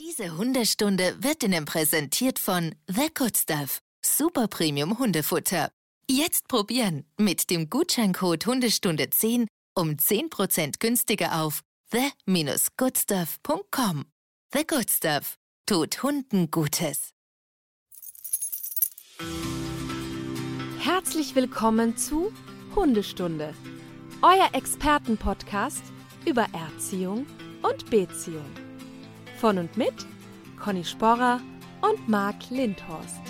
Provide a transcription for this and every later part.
Diese Hundestunde wird Ihnen präsentiert von The Good Stuff. Super Premium Hundefutter. Jetzt probieren mit dem Gutscheincode Hundestunde 10 um 10% günstiger auf the-goodstuff.com. The Good Stuff tut Hunden Gutes. Herzlich willkommen zu Hundestunde, euer Expertenpodcast über Erziehung und Beziehung. Von und mit Conny Sporrer und Marc Lindhorst.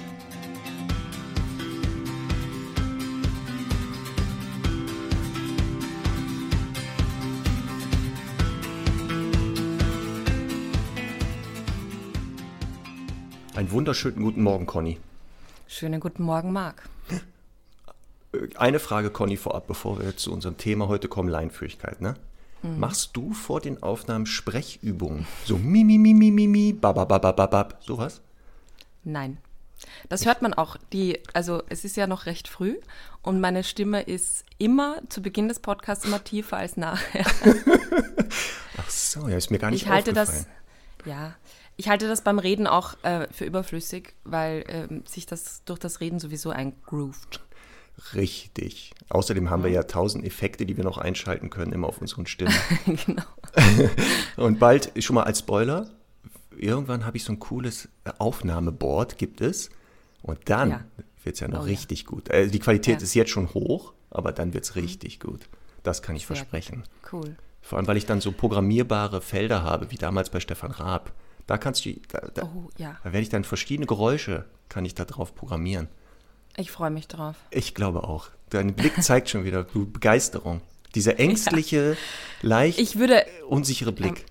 Einen wunderschönen guten Morgen, Conny. Schönen guten Morgen, Marc. Eine Frage, Conny, vorab, bevor wir zu unserem Thema heute kommen, Leinführigkeit, ne? Mhm. Machst du vor den Aufnahmen Sprechübungen? So mi, mi, mi, mi, mi, mi, bababababab, sowas? Nein. Das hört man auch. Die, also es ist ja noch recht früh und meine Stimme ist immer zu Beginn des Podcasts immer tiefer als nachher. Ach so, ja, ist mir gar nicht ich halte das, ja, ich halte das beim Reden auch äh, für überflüssig, weil ähm, sich das durch das Reden sowieso eingroovt. Richtig. Außerdem haben wir ja tausend Effekte, die wir noch einschalten können, immer auf unseren Stimmen. genau. Und bald, schon mal als Spoiler, irgendwann habe ich so ein cooles Aufnahmeboard, gibt es. Und dann Ja. wird es ja noch Oh ja. richtig gut. Äh, die Qualität Ja. ist jetzt schon hoch, aber dann wird es richtig gut. Das kann ich Sehr versprechen. Cool. Vor allem, weil ich dann so programmierbare Felder habe, wie damals bei Stefan Raab. Da kannst du, da, da, Oh ja, da werde ich dann verschiedene Geräusche, kann ich da drauf programmieren. Ich freue mich drauf. Ich glaube auch. Dein Blick zeigt schon wieder Begeisterung. Dieser ängstliche, leicht Ich würde, unsichere Blick.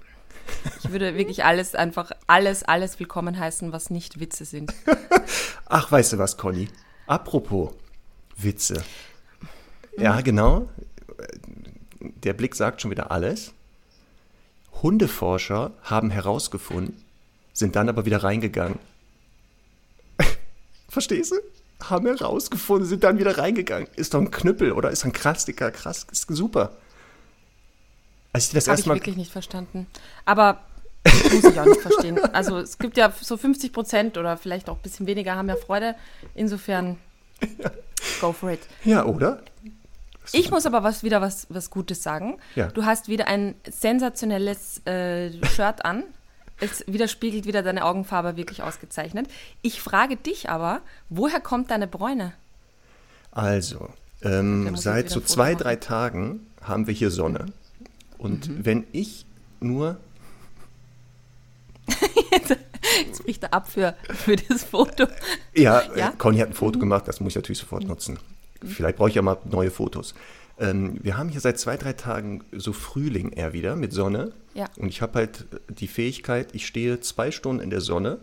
ich würde wirklich alles einfach, alles, alles willkommen heißen, was nicht Witze sind. Ach, weißt du was, Conny? Apropos Witze. Ja, genau. Der Blick sagt schon wieder alles. Hundeforscher haben herausgefunden, sind dann aber wieder reingegangen. Verstehst du? Haben herausgefunden, sind dann wieder reingegangen. Ist doch ein Knüppel oder ist ein Klassiker. Krass, ist super. Als ich das Habe ich wirklich nicht verstanden. Aber muss ich auch nicht verstehen. Also es gibt ja so 50 Prozent oder vielleicht auch ein bisschen weniger haben ja Freude. Insofern, go for it. Ja, oder? Ich muss aber was, wieder was, was Gutes sagen. Ja. Du hast wieder ein sensationelles äh, Shirt an. Es widerspiegelt wieder deine Augenfarbe wirklich ausgezeichnet. Ich frage dich aber, woher kommt deine Bräune? Also, ähm, seit so zwei, Foto drei Tagen haben wir hier Sonne. Und Mhm. wenn ich nur. Jetzt bricht er ab für, für das Foto. Ja, Ja? Mhm. Äh, Conny hat ein Foto gemacht, das muss ich natürlich sofort nutzen. Vielleicht brauche ich ja mal neue Fotos. Ähm, wir haben hier seit zwei, drei Tagen so Frühling eher wieder mit Sonne. Ja. Und ich habe halt die Fähigkeit, ich stehe zwei Stunden in der Sonne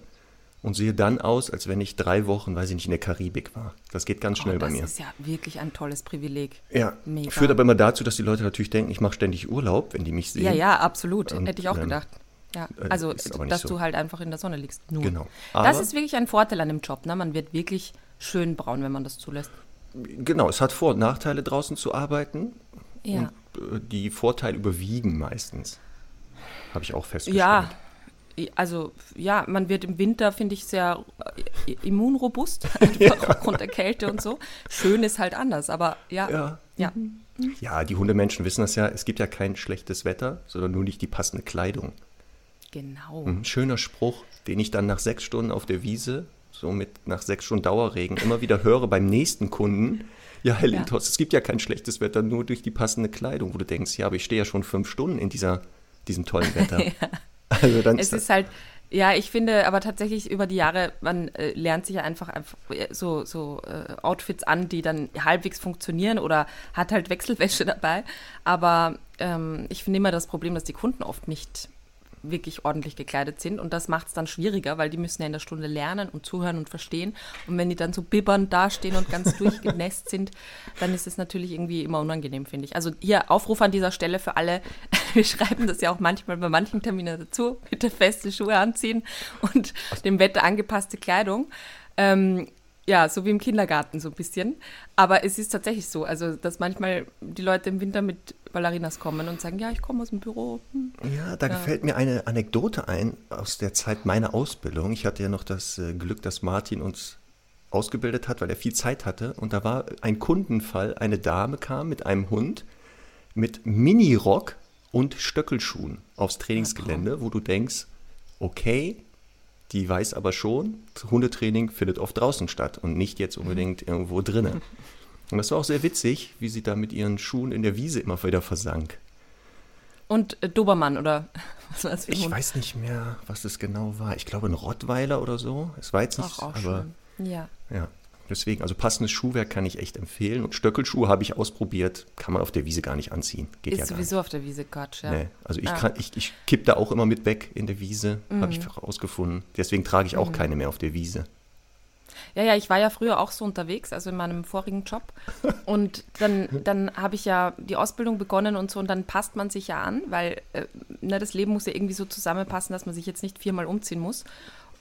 und sehe dann aus, als wenn ich drei Wochen, weiß ich nicht, in der Karibik war. Das geht ganz schnell oh, bei das mir. ist ja wirklich ein tolles Privileg. Ja, Mega. führt aber immer dazu, dass die Leute natürlich denken, ich mache ständig Urlaub, wenn die mich sehen. Ja, ja, absolut. Und, Hätte ich auch ähm, gedacht. Ja, äh, also, dass so. du halt einfach in der Sonne liegst. Nur. Genau. das Aber- ist wirklich ein Vorteil an dem Job. Ne? Man wird wirklich schön braun, wenn man das zulässt. Genau, es hat Vor- und Nachteile, draußen zu arbeiten. Ja. Und äh, die Vorteile überwiegen meistens. Habe ich auch festgestellt. Ja, also ja, man wird im Winter, finde ich, sehr äh, immunrobust, einfach aufgrund der Kälte und so. Schön ist halt anders, aber ja, Ja. ja. Ja, die Hundemenschen wissen das ja. Es gibt ja kein schlechtes Wetter, sondern nur nicht die passende Kleidung. genau. Ein schöner Spruch, den ich dann nach sechs Stunden auf der Wiese, so mit nach sechs Stunden Dauerregen, immer wieder höre beim nächsten Kunden. Ja, Herr Lindhorst, es gibt ja kein schlechtes Wetter, nur durch die passende Kleidung, wo du denkst, ja, aber ich stehe ja schon fünf Stunden in dieser, diesem tollen Wetter. Also dann Es ist halt, ja, ich finde aber tatsächlich über die Jahre, man äh, lernt sich ja einfach, einfach äh, so, so äh, Outfits an, die dann halbwegs funktionieren oder hat halt Wechselwäsche dabei. Aber ähm, ich finde immer das Problem, dass die Kunden oft nicht wirklich ordentlich gekleidet sind und das macht es dann schwieriger, weil die müssen ja in der Stunde lernen und zuhören und verstehen und wenn die dann so bibbernd dastehen und ganz durchgenässt sind, dann ist es natürlich irgendwie immer unangenehm, finde ich. Also hier Aufruf an dieser Stelle für alle, wir schreiben das ja auch manchmal bei manchen Terminen dazu, bitte feste Schuhe anziehen und dem Wetter angepasste Kleidung. Ähm, ja, so wie im Kindergarten so ein bisschen. Aber es ist tatsächlich so, also dass manchmal die Leute im Winter mit Ballerinas kommen und sagen, ja, ich komme aus dem Büro. Hm. Ja, da ja. gefällt mir eine Anekdote ein aus der Zeit meiner Ausbildung. Ich hatte ja noch das äh, Glück, dass Martin uns ausgebildet hat, weil er viel Zeit hatte. Und da war ein Kundenfall, eine Dame kam mit einem Hund mit Minirock und Stöckelschuhen aufs Trainingsgelände, wo du denkst, okay, die weiß aber schon, Hundetraining findet oft draußen statt und nicht jetzt unbedingt irgendwo drinnen. Und das war auch sehr witzig, wie sie da mit ihren Schuhen in der Wiese immer wieder versank. Und äh, Dobermann oder was war das für ein Ich Hund? weiß nicht mehr, was das genau war. Ich glaube ein Rottweiler oder so. Es war jetzt nicht, Ach, auch aber schön. ja. Ja. Deswegen, also passendes Schuhwerk kann ich echt empfehlen. Und Stöckelschuhe habe ich ausprobiert, kann man auf der Wiese gar nicht anziehen. Geht Ist ja sowieso nicht. auf der Wiese Quatsch, ja. Nee, also ich, ah. kann, ich, ich kipp da auch immer mit weg in der Wiese, mhm. habe ich herausgefunden. Deswegen trage ich auch mhm. keine mehr auf der Wiese. Ja, ja, ich war ja früher auch so unterwegs, also in meinem vorigen Job. Und dann, dann habe ich ja die Ausbildung begonnen und so und dann passt man sich ja an, weil äh, ne, das Leben muss ja irgendwie so zusammenpassen, dass man sich jetzt nicht viermal umziehen muss.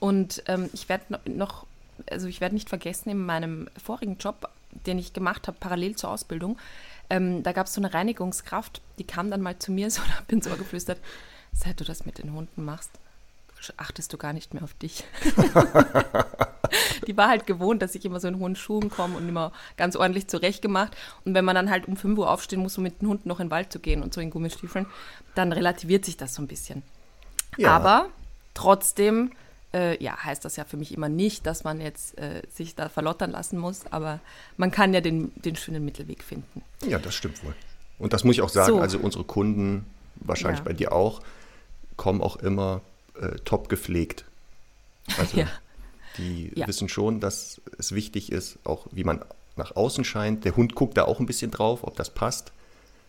Und ähm, ich werde noch also ich werde nicht vergessen, in meinem vorigen Job, den ich gemacht habe, parallel zur Ausbildung, ähm, da gab es so eine Reinigungskraft, die kam dann mal zu mir so und hat ins Ohr geflüstert, seit du das mit den Hunden machst, achtest du gar nicht mehr auf dich. die war halt gewohnt, dass ich immer so in hohen Schuhen komme und immer ganz ordentlich zurechtgemacht. Und wenn man dann halt um 5 Uhr aufstehen muss, um mit den Hunden noch in den Wald zu gehen und so in Gummistiefeln, dann relativiert sich das so ein bisschen. Ja. Aber trotzdem äh, ja, heißt das ja für mich immer nicht, dass man jetzt äh, sich da verlottern lassen muss, aber man kann ja den, den schönen Mittelweg finden. Ja, das stimmt wohl. Und das muss ich auch sagen, so. also unsere Kunden, wahrscheinlich ja. bei dir auch, kommen auch immer äh, top gepflegt. Also ja. Die ja. wissen schon, dass es wichtig ist, auch wie man nach außen scheint. Der Hund guckt da auch ein bisschen drauf, ob das passt.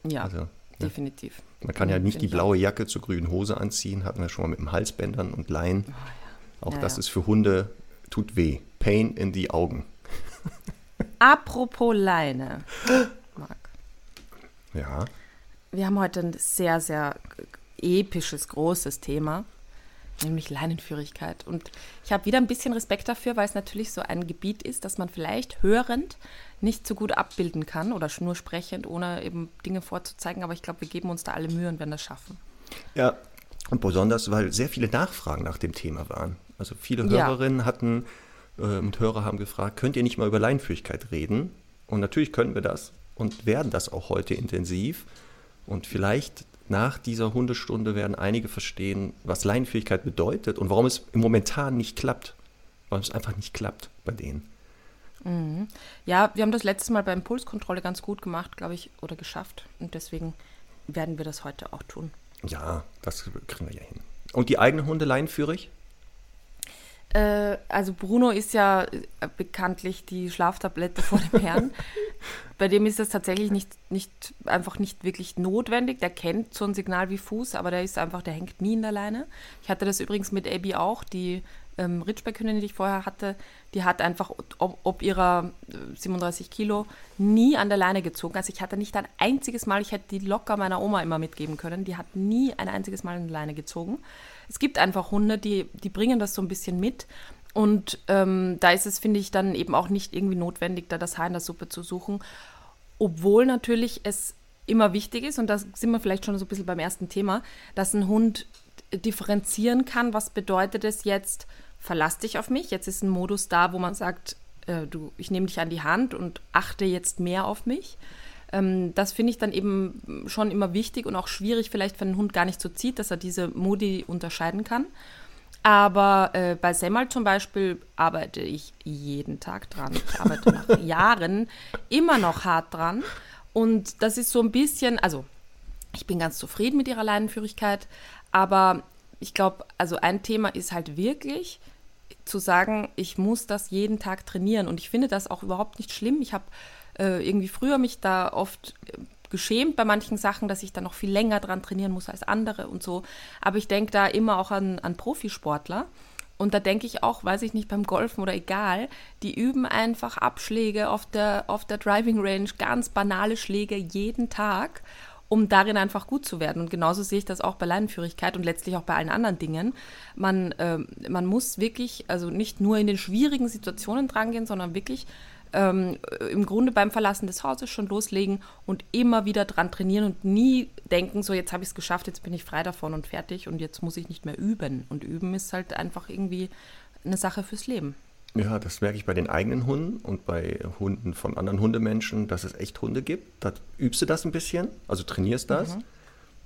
Ja, also, definitiv. Man kann ja nicht die blaue Jacke zur grünen Hose anziehen, hatten wir schon mal mit dem Halsbändern und Leinen. Oh, auch ja, das ja. ist für Hunde, tut weh. Pain in die Augen. Apropos Leine, Marc. Ja. Wir haben heute ein sehr, sehr episches, großes Thema, nämlich Leinenführigkeit. Und ich habe wieder ein bisschen Respekt dafür, weil es natürlich so ein Gebiet ist, das man vielleicht hörend nicht so gut abbilden kann oder nur sprechend, ohne eben Dinge vorzuzeigen. Aber ich glaube, wir geben uns da alle Mühe und werden das schaffen. Ja, und besonders, weil sehr viele Nachfragen nach dem Thema waren. Also viele Hörerinnen ja. hatten äh, und Hörer haben gefragt, könnt ihr nicht mal über Leinführigkeit reden? Und natürlich können wir das und werden das auch heute intensiv. Und vielleicht nach dieser Hundestunde werden einige verstehen, was Leinenfähigkeit bedeutet und warum es im Momentan nicht klappt. Warum es einfach nicht klappt bei denen. Mhm. Ja, wir haben das letztes Mal bei Impulskontrolle ganz gut gemacht, glaube ich, oder geschafft. Und deswegen werden wir das heute auch tun. Ja, das kriegen wir ja hin. Und die eigene Hunde leinenführig? Äh, also Bruno ist ja äh, bekanntlich die Schlaftablette vor dem Herrn. Bei dem ist das tatsächlich nicht, nicht, einfach nicht wirklich notwendig. Der kennt so ein Signal wie Fuß, aber der ist einfach, der hängt nie in der Leine. Ich hatte das übrigens mit Abby auch, die ähm, Ritschbeckhündin, die ich vorher hatte, die hat einfach ob, ob, ihrer 37 äh, Kilo nie an der Leine gezogen. Also ich hatte nicht ein einziges Mal, ich hätte die locker meiner Oma immer mitgeben können, die hat nie ein einziges Mal an der Leine gezogen es gibt einfach Hunde, die, die bringen das so ein bisschen mit. Und ähm, da ist es, finde ich, dann eben auch nicht irgendwie notwendig, da das Haar in der Suppe zu suchen. Obwohl natürlich es immer wichtig ist, und da sind wir vielleicht schon so ein bisschen beim ersten Thema, dass ein Hund differenzieren kann, was bedeutet es jetzt, verlass dich auf mich. Jetzt ist ein Modus da, wo man sagt, äh, du, ich nehme dich an die Hand und achte jetzt mehr auf mich. Ähm, das finde ich dann eben schon immer wichtig und auch schwierig, vielleicht, wenn ein Hund gar nicht so zieht, dass er diese Modi unterscheiden kann. Aber äh, bei Semmel zum Beispiel arbeite ich jeden Tag dran. Ich arbeite nach Jahren immer noch hart dran. Und das ist so ein bisschen, also ich bin ganz zufrieden mit ihrer Leinenführigkeit, aber ich glaube, also ein Thema ist halt wirklich zu sagen, ich muss das jeden Tag trainieren. Und ich finde das auch überhaupt nicht schlimm. Ich habe äh, irgendwie früher mich da oft äh, geschämt bei manchen Sachen, dass ich da noch viel länger dran trainieren muss als andere und so. Aber ich denke da immer auch an, an Profisportler. Und da denke ich auch, weiß ich nicht, beim Golfen oder egal, die üben einfach Abschläge auf der, auf der Driving Range, ganz banale Schläge jeden Tag, um darin einfach gut zu werden. Und genauso sehe ich das auch bei Leinenführigkeit und letztlich auch bei allen anderen Dingen. Man, äh, man muss wirklich, also nicht nur in den schwierigen Situationen drangehen, sondern wirklich ähm, im Grunde beim Verlassen des Hauses schon loslegen und immer wieder dran trainieren und nie denken, so jetzt habe ich es geschafft, jetzt bin ich frei davon und fertig und jetzt muss ich nicht mehr üben. Und üben ist halt einfach irgendwie eine Sache fürs Leben. Ja, das merke ich bei den eigenen Hunden und bei Hunden von anderen Hundemenschen, dass es echt Hunde gibt. Da übst du das ein bisschen, also trainierst das mhm.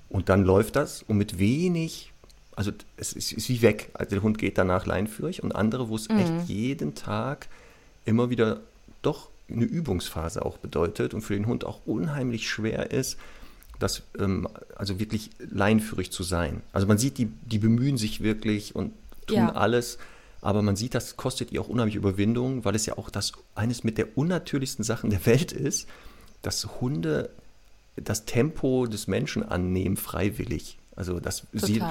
und dann läuft das und mit wenig, also es ist, ist, wie weg. Also der Hund geht danach leinführig und andere, wo es mhm. echt jeden Tag immer wieder doch eine Übungsphase auch bedeutet und für den Hund auch unheimlich schwer ist, das ähm, also wirklich leinführig zu sein. Also man sieht, die, die bemühen sich wirklich und tun ja. alles, aber man sieht, das kostet ihr auch unheimlich Überwindung, weil es ja auch das eines mit der unnatürlichsten Sachen der Welt ist, dass Hunde das Tempo des Menschen annehmen freiwillig. Also das sie,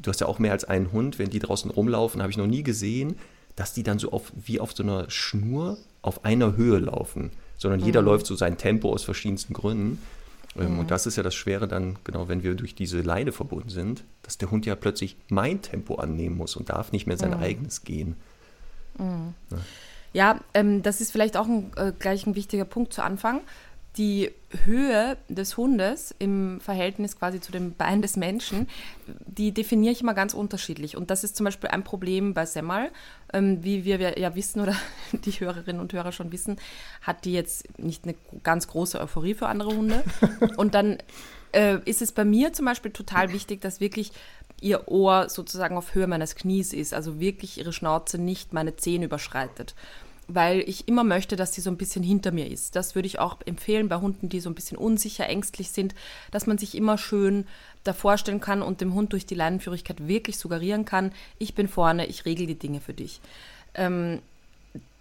du hast ja auch mehr als einen Hund, wenn die draußen rumlaufen, habe ich noch nie gesehen, dass die dann so auf, wie auf so einer Schnur auf einer Höhe laufen, sondern mhm. jeder läuft so sein Tempo aus verschiedensten Gründen. Ähm, mhm. Und das ist ja das Schwere dann, genau, wenn wir durch diese Leine verbunden sind, dass der Hund ja plötzlich mein Tempo annehmen muss und darf nicht mehr sein mhm. eigenes gehen. Mhm. Ja, ja ähm, das ist vielleicht auch ein, äh, gleich ein wichtiger Punkt zu Anfang die Höhe des Hundes im Verhältnis quasi zu dem Bein des Menschen, die definiere ich immer ganz unterschiedlich. Und das ist zum Beispiel ein Problem bei Semmel. Ähm, wie wir ja wissen oder die Hörerinnen und Hörer schon wissen, hat die jetzt nicht eine ganz große Euphorie für andere Hunde. Und dann äh, ist es bei mir zum Beispiel total wichtig, dass wirklich ihr Ohr sozusagen auf Höhe meines Knies ist, also wirklich ihre Schnauze nicht meine Zehen überschreitet weil ich immer möchte, dass sie so ein bisschen hinter mir ist. Das würde ich auch empfehlen bei Hunden, die so ein bisschen unsicher, ängstlich sind, dass man sich immer schön da vorstellen kann und dem Hund durch die Leinenführigkeit wirklich suggerieren kann, ich bin vorne, ich regel die Dinge für dich. Ähm,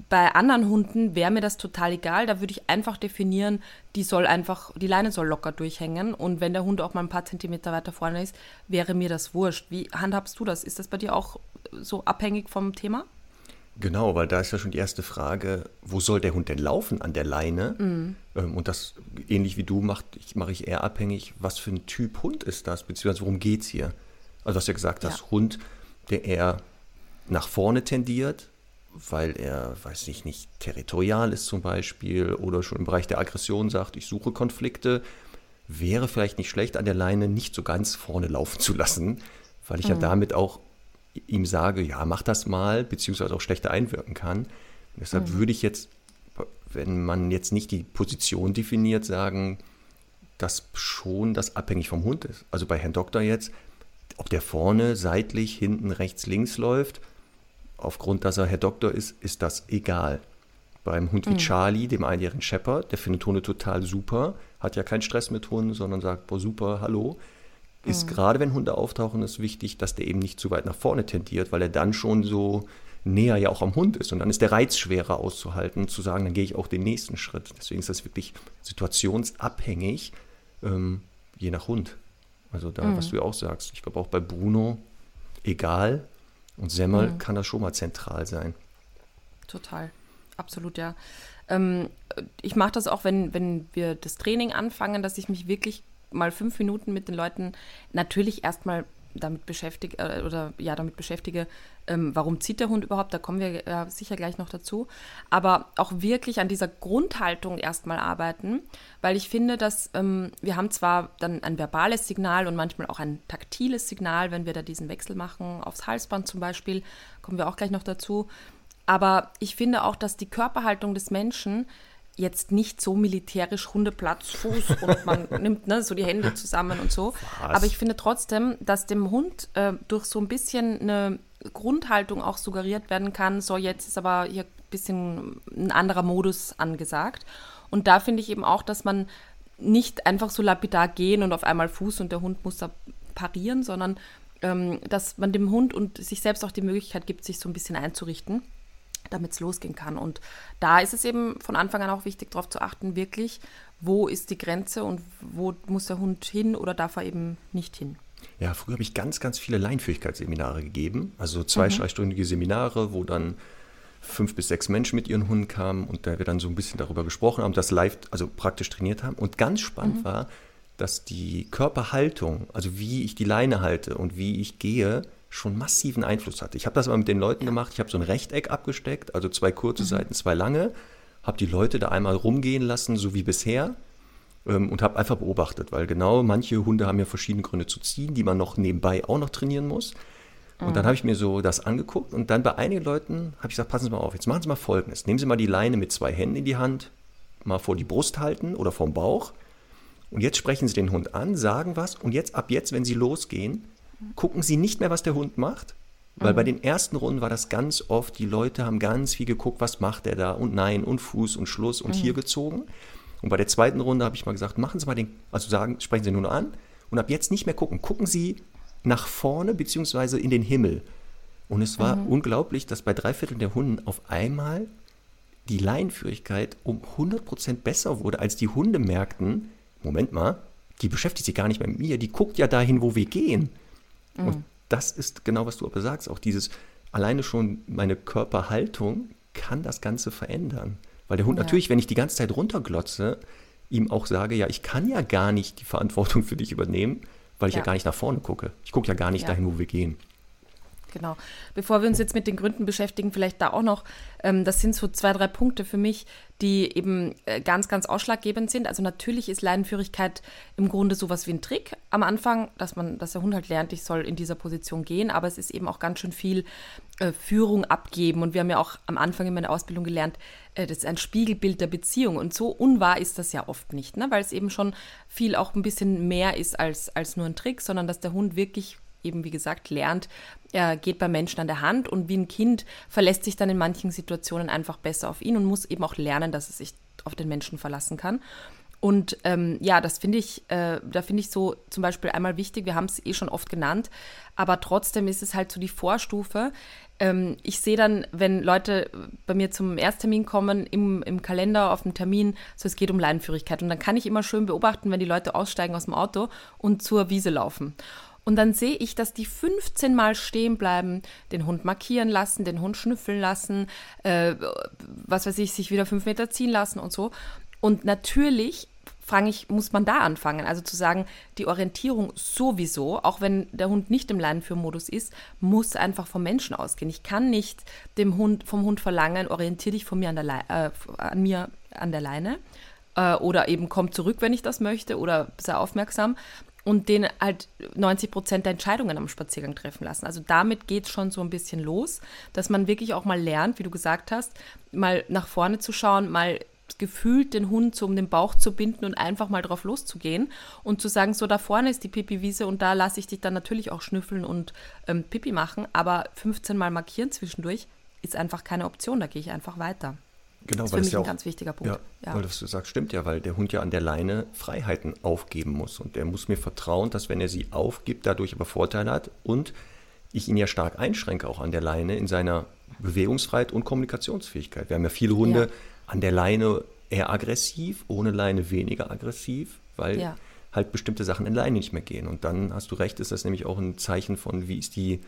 bei anderen Hunden wäre mir das total egal. Da würde ich einfach definieren, die soll einfach, die Leine soll locker durchhängen. Und wenn der Hund auch mal ein paar Zentimeter weiter vorne ist, wäre mir das wurscht. Wie handhabst du das? Ist das bei dir auch so abhängig vom Thema? Genau, weil da ist ja schon die erste Frage, wo soll der Hund denn laufen an der Leine? Mhm. und das, ähnlich wie du, mache ich, mach ich eher abhängig, was für ein Typ Hund ist das, beziehungsweise worum geht es hier? Also du hast ja gesagt, ja. das Hund, der eher nach vorne tendiert, weil er, weiß ich nicht, territorial ist zum Beispiel oder schon im Bereich der Aggression sagt, ich suche Konflikte, wäre vielleicht nicht schlecht, an der Leine nicht so ganz vorne laufen zu lassen, weil ich mhm. ja damit auch ihm sage, ja, mach das mal, beziehungsweise auch schlechter einwirken kann. Und deshalb mhm. würde ich jetzt, wenn man jetzt nicht die Position definiert, sagen, dass schon das abhängig vom Hund ist. Also bei Herrn Doktor jetzt, ob der vorne, seitlich, hinten, rechts, links läuft, aufgrund, dass er Herr Doktor ist, ist das egal. Beim Hund wie mhm. Charlie, dem einjährigen Shepherd, der findet Hunde total super, hat ja keinen Stress mit Hunden, sondern sagt, boah, super, hallo ist mhm. gerade wenn Hunde auftauchen, ist wichtig, dass der eben nicht zu weit nach vorne tendiert, weil er dann schon so näher ja auch am Hund ist. Und dann ist der Reiz schwerer auszuhalten, zu sagen, dann gehe ich auch den nächsten Schritt. Deswegen ist das wirklich situationsabhängig, ähm, je nach Hund. Also da, mhm. was du ja auch sagst. Ich glaube auch bei Bruno, egal. Und Semmel mhm. kann das schon mal zentral sein. Total. Absolut, ja. Ähm, ich mache das auch, wenn, wenn wir das Training anfangen, dass ich mich wirklich mal fünf Minuten mit den Leuten natürlich erstmal damit beschäftige äh, oder ja damit beschäftige, ähm, warum zieht der Hund überhaupt, da kommen wir äh, sicher gleich noch dazu, aber auch wirklich an dieser Grundhaltung erstmal arbeiten, weil ich finde, dass ähm, wir haben zwar dann ein verbales Signal und manchmal auch ein taktiles Signal, wenn wir da diesen Wechsel machen, aufs Halsband zum Beispiel, kommen wir auch gleich noch dazu, aber ich finde auch, dass die Körperhaltung des Menschen jetzt nicht so militärisch Hundeplatz, Fuß und man nimmt ne, so die Hände zusammen und so. Was? Aber ich finde trotzdem, dass dem Hund äh, durch so ein bisschen eine Grundhaltung auch suggeriert werden kann, so jetzt ist aber hier ein bisschen ein anderer Modus angesagt. Und da finde ich eben auch, dass man nicht einfach so lapidar gehen und auf einmal Fuß und der Hund muss da parieren, sondern ähm, dass man dem Hund und sich selbst auch die Möglichkeit gibt, sich so ein bisschen einzurichten damit es losgehen kann. Und da ist es eben von Anfang an auch wichtig, darauf zu achten, wirklich, wo ist die Grenze und wo muss der Hund hin oder darf er eben nicht hin. Ja, früher habe ich ganz, ganz viele Leinführigkeitsseminare gegeben, also zwei mhm. Seminare, wo dann fünf bis sechs Menschen mit ihren Hunden kamen und da wir dann so ein bisschen darüber gesprochen haben, das live, also praktisch trainiert haben. Und ganz spannend mhm. war, dass die Körperhaltung, also wie ich die Leine halte und wie ich gehe, schon massiven Einfluss hatte. Ich habe das aber mit den Leuten gemacht. Ich habe so ein Rechteck abgesteckt, also zwei kurze mhm. Seiten, zwei lange, habe die Leute da einmal rumgehen lassen, so wie bisher, ähm, und habe einfach beobachtet, weil genau manche Hunde haben ja verschiedene Gründe zu ziehen, die man noch nebenbei auch noch trainieren muss. Und dann mhm. habe ich mir so das angeguckt und dann bei einigen Leuten habe ich gesagt, passen Sie mal auf, jetzt machen Sie mal Folgendes. Nehmen Sie mal die Leine mit zwei Händen in die Hand, mal vor die Brust halten oder vorm Bauch. Und jetzt sprechen Sie den Hund an, sagen was und jetzt ab jetzt, wenn Sie losgehen, gucken Sie nicht mehr, was der Hund macht, weil mhm. bei den ersten Runden war das ganz oft, die Leute haben ganz viel geguckt, was macht er da und nein und Fuß und Schluss und mhm. hier gezogen. Und bei der zweiten Runde habe ich mal gesagt, machen Sie mal den, also sagen, sprechen Sie nur noch an und ab jetzt nicht mehr gucken. Gucken Sie nach vorne beziehungsweise in den Himmel. Und es war mhm. unglaublich, dass bei drei Vierteln der Hunden auf einmal die Leinenführigkeit um 100% besser wurde, als die Hunde merkten, Moment mal, die beschäftigt sich gar nicht mehr mit mir, die guckt ja dahin, wo wir gehen. Mhm. Und das ist genau, was du aber sagst, auch dieses, alleine schon meine Körperhaltung kann das Ganze verändern. Weil der Hund ja. natürlich, wenn ich die ganze Zeit runterglotze, ihm auch sage, ja, ich kann ja gar nicht die Verantwortung für dich übernehmen, weil ich ja, ja gar nicht nach vorne gucke. Ich gucke ja gar nicht dahin, wo wir gehen. Genau. Bevor wir uns jetzt mit den Gründen beschäftigen, vielleicht da auch noch, ähm, das sind so zwei, drei Punkte für mich, die eben äh, ganz, ganz ausschlaggebend sind. Also natürlich ist Leinenführigkeit im Grunde sowas wie ein Trick am Anfang, dass man, dass der Hund halt lernt, ich soll in dieser Position gehen, aber es ist eben auch ganz schön viel äh, Führung abgeben. Und wir haben ja auch am Anfang in meiner Ausbildung gelernt, äh, das ist ein Spiegelbild der Beziehung. Und so unwahr ist das ja oft nicht, ne? weil es eben schon viel auch ein bisschen mehr ist als, als nur ein Trick, sondern dass der Hund wirklich eben, wie gesagt, lernt, er geht beim Menschen an der Hand und wie ein Kind verlässt sich dann in manchen Situationen einfach besser auf ihn und muss eben auch lernen, dass es sich auf den Menschen verlassen kann. Und ähm, ja, das finde ich, äh, da finde ich so zum Beispiel einmal wichtig, wir haben es eh schon oft genannt, aber trotzdem ist es halt so die Vorstufe. Ähm, ich sehe dann, wenn Leute bei mir zum Ersttermin kommen, im, im Kalender auf dem Termin, so es geht um Leinenführigkeit. Und dann kann ich immer schön beobachten, wenn die Leute aussteigen aus dem Auto und zur Wiese laufen. Und dann sehe ich, dass die 15 Mal stehen bleiben, den Hund markieren lassen, den Hund schnüffeln lassen, äh, was weiß ich, sich wieder fünf Meter ziehen lassen und so. Und natürlich fange ich, muss man da anfangen. Also zu sagen, die Orientierung sowieso, auch wenn der Hund nicht im Leinenführmodus ist, muss einfach vom Menschen ausgehen. Ich kann nicht dem Hund, vom Hund verlangen, orientiere dich von mir an der, Le äh, an mir an der Leine äh, oder eben komm zurück, wenn ich das möchte oder sei aufmerksam, und den halt 90 Prozent der Entscheidungen am Spaziergang treffen lassen. Also damit geht es schon so ein bisschen los, dass man wirklich auch mal lernt, wie du gesagt hast, mal nach vorne zu schauen, mal gefühlt den Hund so um den Bauch zu binden und einfach mal drauf loszugehen und zu sagen, so da vorne ist die Pipi-Wiese und da lasse ich dich dann natürlich auch schnüffeln und ähm, Pipi machen, aber 15 Mal markieren zwischendurch ist einfach keine Option, da gehe ich einfach weiter. Genau, das ist für mich ja ein ganz wichtiger Punkt. Ja, ja. Weil das du sagst, stimmt ja, weil der Hund ja an der Leine Freiheiten aufgeben muss. Und er muss mir vertrauen, dass wenn er sie aufgibt, dadurch aber Vorteile hat und ich ihn ja stark einschränke auch an der Leine in seiner Bewegungsfreiheit und Kommunikationsfähigkeit. Wir haben ja viele Hunde ja. an der Leine eher aggressiv, ohne Leine weniger aggressiv, weil ja. halt bestimmte Sachen in Leine nicht mehr gehen. Und dann hast du recht, ist das nämlich auch ein Zeichen von, wie ist die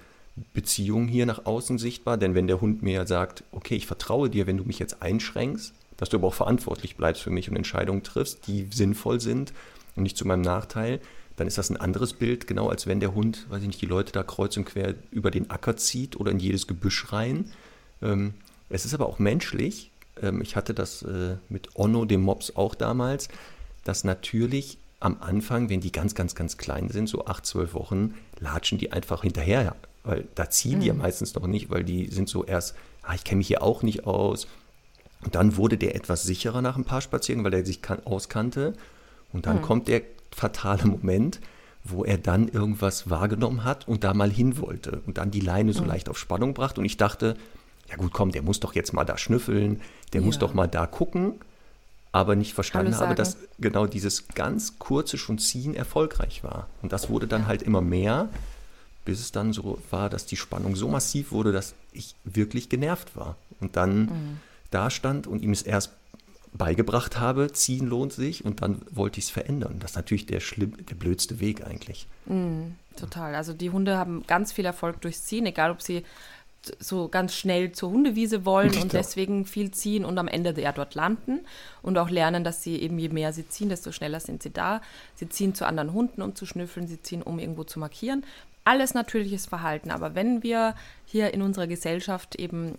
Beziehung hier nach außen sichtbar. Denn wenn der Hund mir sagt, okay, ich vertraue dir, wenn du mich jetzt einschränkst, dass du aber auch verantwortlich bleibst für mich und Entscheidungen triffst, die sinnvoll sind und nicht zu meinem Nachteil, dann ist das ein anderes Bild, genau als wenn der Hund, weiß ich nicht, die Leute da kreuz und quer über den Acker zieht oder in jedes Gebüsch rein. Ähm, es ist aber auch menschlich. Ähm, ich hatte das äh, mit Onno, dem Mops, auch damals, dass natürlich am Anfang, wenn die ganz, ganz, ganz klein sind, so acht, zwölf Wochen, latschen die einfach hinterher weil da ziehen die ja mhm. meistens noch nicht, weil die sind so erst, ah, ich kenne mich hier auch nicht aus. Und dann wurde der etwas sicherer nach ein paar Spaziergängen, weil er sich kan auskannte. Und dann mhm. kommt der fatale Moment, wo er dann irgendwas wahrgenommen hat und da mal hin wollte und dann die Leine so mhm. leicht auf Spannung brachte. Und ich dachte, ja gut, komm, der muss doch jetzt mal da schnüffeln, der ja. muss doch mal da gucken, aber nicht verstanden habe, dass genau dieses ganz kurze schon Ziehen erfolgreich war. Und das wurde dann ja. halt immer mehr bis es dann so war, dass die Spannung so massiv wurde, dass ich wirklich genervt war. Und dann mhm. da stand und ihm es erst beigebracht habe, ziehen lohnt sich und dann wollte ich es verändern. Das ist natürlich der, schlimm, der blödste Weg eigentlich. Mhm, total. Also die Hunde haben ganz viel Erfolg durchs Ziehen, egal ob sie so ganz schnell zur Hundewiese wollen und deswegen viel ziehen und am Ende ja dort landen und auch lernen, dass sie eben je mehr sie ziehen, desto schneller sind sie da. Sie ziehen zu anderen Hunden, um zu schnüffeln, sie ziehen, um irgendwo zu markieren alles natürliches Verhalten. Aber wenn wir hier in unserer Gesellschaft eben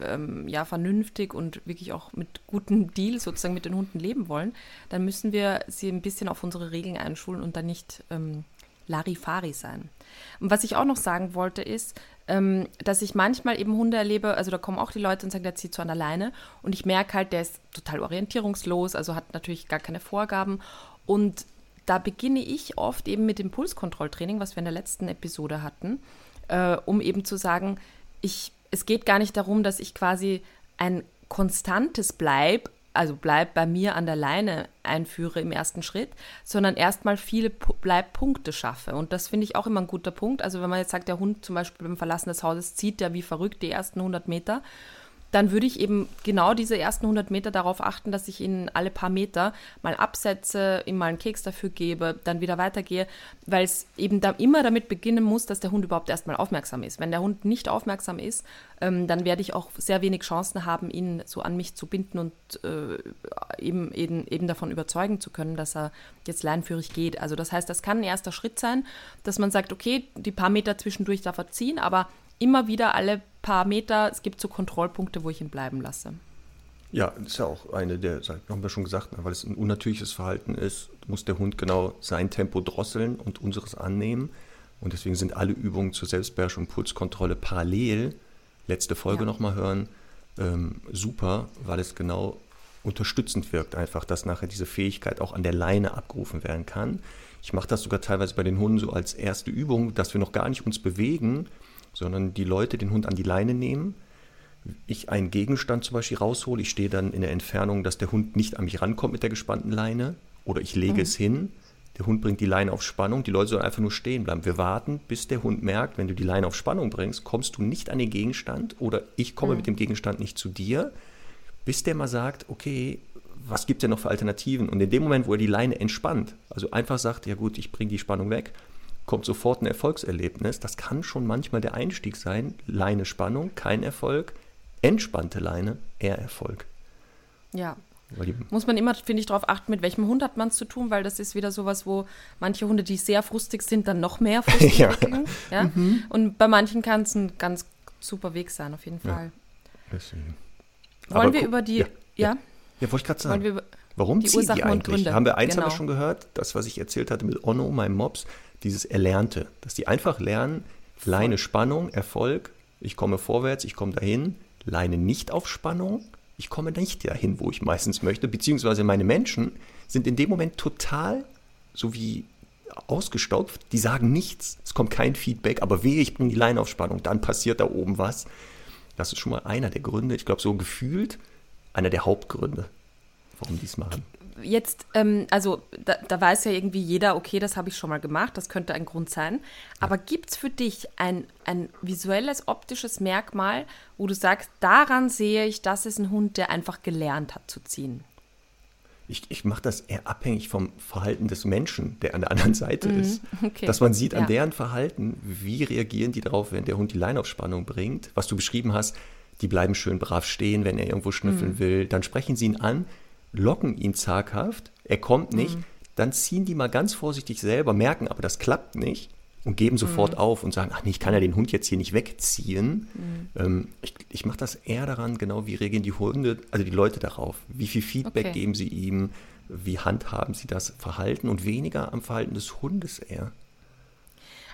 ähm, ja, vernünftig und wirklich auch mit gutem Deal sozusagen mit den Hunden leben wollen, dann müssen wir sie ein bisschen auf unsere Regeln einschulen und dann nicht ähm, Larifari sein. Und was ich auch noch sagen wollte ist, ähm, dass ich manchmal eben Hunde erlebe, also da kommen auch die Leute und sagen, der zieht so an der Leine und ich merke halt, der ist total orientierungslos, also hat natürlich gar keine Vorgaben und da beginne ich oft eben mit dem Pulskontrolltraining, was wir in der letzten Episode hatten, äh, um eben zu sagen, ich, es geht gar nicht darum, dass ich quasi ein konstantes Bleib also bleib bei mir an der Leine einführe im ersten Schritt, sondern erstmal viele Bleibpunkte schaffe. Und das finde ich auch immer ein guter Punkt. Also wenn man jetzt sagt, der Hund zum Beispiel beim Verlassen des Hauses zieht ja wie verrückt die ersten 100 Meter dann würde ich eben genau diese ersten 100 Meter darauf achten, dass ich ihn alle paar Meter mal absetze, ihm mal einen Keks dafür gebe, dann wieder weitergehe, weil es eben da immer damit beginnen muss, dass der Hund überhaupt erstmal aufmerksam ist. Wenn der Hund nicht aufmerksam ist, ähm, dann werde ich auch sehr wenig Chancen haben, ihn so an mich zu binden und äh, eben, eben, eben davon überzeugen zu können, dass er jetzt leinführig geht. Also das heißt, das kann ein erster Schritt sein, dass man sagt, okay, die paar Meter zwischendurch darf er ziehen, aber immer wieder alle paar Meter, es gibt so Kontrollpunkte, wo ich ihn bleiben lasse. Ja, das ist ja auch eine der, haben wir schon gesagt, ne, weil es ein unnatürliches Verhalten ist, muss der Hund genau sein Tempo drosseln und unseres annehmen. Und deswegen sind alle Übungen zur Selbstbeherrschung, Pulskontrolle parallel, letzte Folge ja. nochmal hören, ähm, super, weil es genau unterstützend wirkt, einfach, dass nachher diese Fähigkeit auch an der Leine abgerufen werden kann. Ich mache das sogar teilweise bei den Hunden so als erste Übung, dass wir noch gar nicht uns bewegen, sondern die Leute den Hund an die Leine nehmen, ich einen Gegenstand zum Beispiel raushole, ich stehe dann in der Entfernung, dass der Hund nicht an mich rankommt mit der gespannten Leine oder ich lege mhm. es hin, der Hund bringt die Leine auf Spannung, die Leute sollen einfach nur stehen bleiben. Wir warten, bis der Hund merkt, wenn du die Leine auf Spannung bringst, kommst du nicht an den Gegenstand oder ich komme mhm. mit dem Gegenstand nicht zu dir, bis der mal sagt, okay, was gibt es denn noch für Alternativen? Und in dem Moment, wo er die Leine entspannt, also einfach sagt, ja gut, ich bringe die Spannung weg, kommt sofort ein Erfolgserlebnis. Das kann schon manchmal der Einstieg sein. Leine Spannung, kein Erfolg. Entspannte Leine, eher Erfolg. Ja. Muss man immer, finde ich, darauf achten, mit welchem Hund hat man es zu tun, weil das ist wieder sowas, wo manche Hunde, die sehr frustig sind, dann noch mehr frustig ja. Ja? Mhm. Und bei manchen kann es ein ganz super Weg sein, auf jeden Fall. Ja. Wollen Aber wir über die. Ja, ja. ja. wollte ich gerade sagen. Warum die ziehen Ursachen die eigentlich? Haben wir eins genau. haben wir genau. schon gehört, das, was ich erzählt hatte mit Onno, meinem Mops, dieses Erlernte, dass die einfach lernen, Leine Spannung, Erfolg, ich komme vorwärts, ich komme dahin, Leine nicht auf Spannung, ich komme nicht dahin, wo ich meistens möchte, beziehungsweise meine Menschen sind in dem Moment total so wie ausgestopft, die sagen nichts, es kommt kein Feedback, aber wehe, ich bringe die Leine auf Spannung, dann passiert da oben was. Das ist schon mal einer der Gründe, ich glaube so gefühlt einer der Hauptgründe, warum die es machen jetzt, ähm, also da, da, weiß ja irgendwie jeder, okay, das habe ich schon mal gemacht, das könnte ein Grund sein. Aber gibt es für dich ein, ein visuelles, optisches Merkmal, wo du sagst, daran sehe ich, das ist ein Hund, der einfach gelernt hat zu ziehen? Ich, ich mache das eher abhängig vom Verhalten des Menschen, der an der anderen Seite mhm, ist. Okay. Dass man sieht an ja. deren Verhalten, wie reagieren die darauf, wenn der Hund die Leinaufspannung bringt. Was du beschrieben hast, die bleiben schön brav stehen, wenn er irgendwo schnüffeln mhm. will. Dann sprechen sie ihn an, locken ihn zaghaft, er kommt nicht, mhm. dann ziehen die mal ganz vorsichtig selber, merken aber, das klappt nicht und geben sofort mhm. auf und sagen, ach nee, ich kann ja den Hund jetzt hier nicht wegziehen. Mhm. Ähm, ich ich mache das eher daran, genau wie reagieren die Hunde, also die Leute darauf. Wie viel Feedback okay. geben sie ihm, wie handhaben sie das Verhalten und weniger am Verhalten des Hundes eher.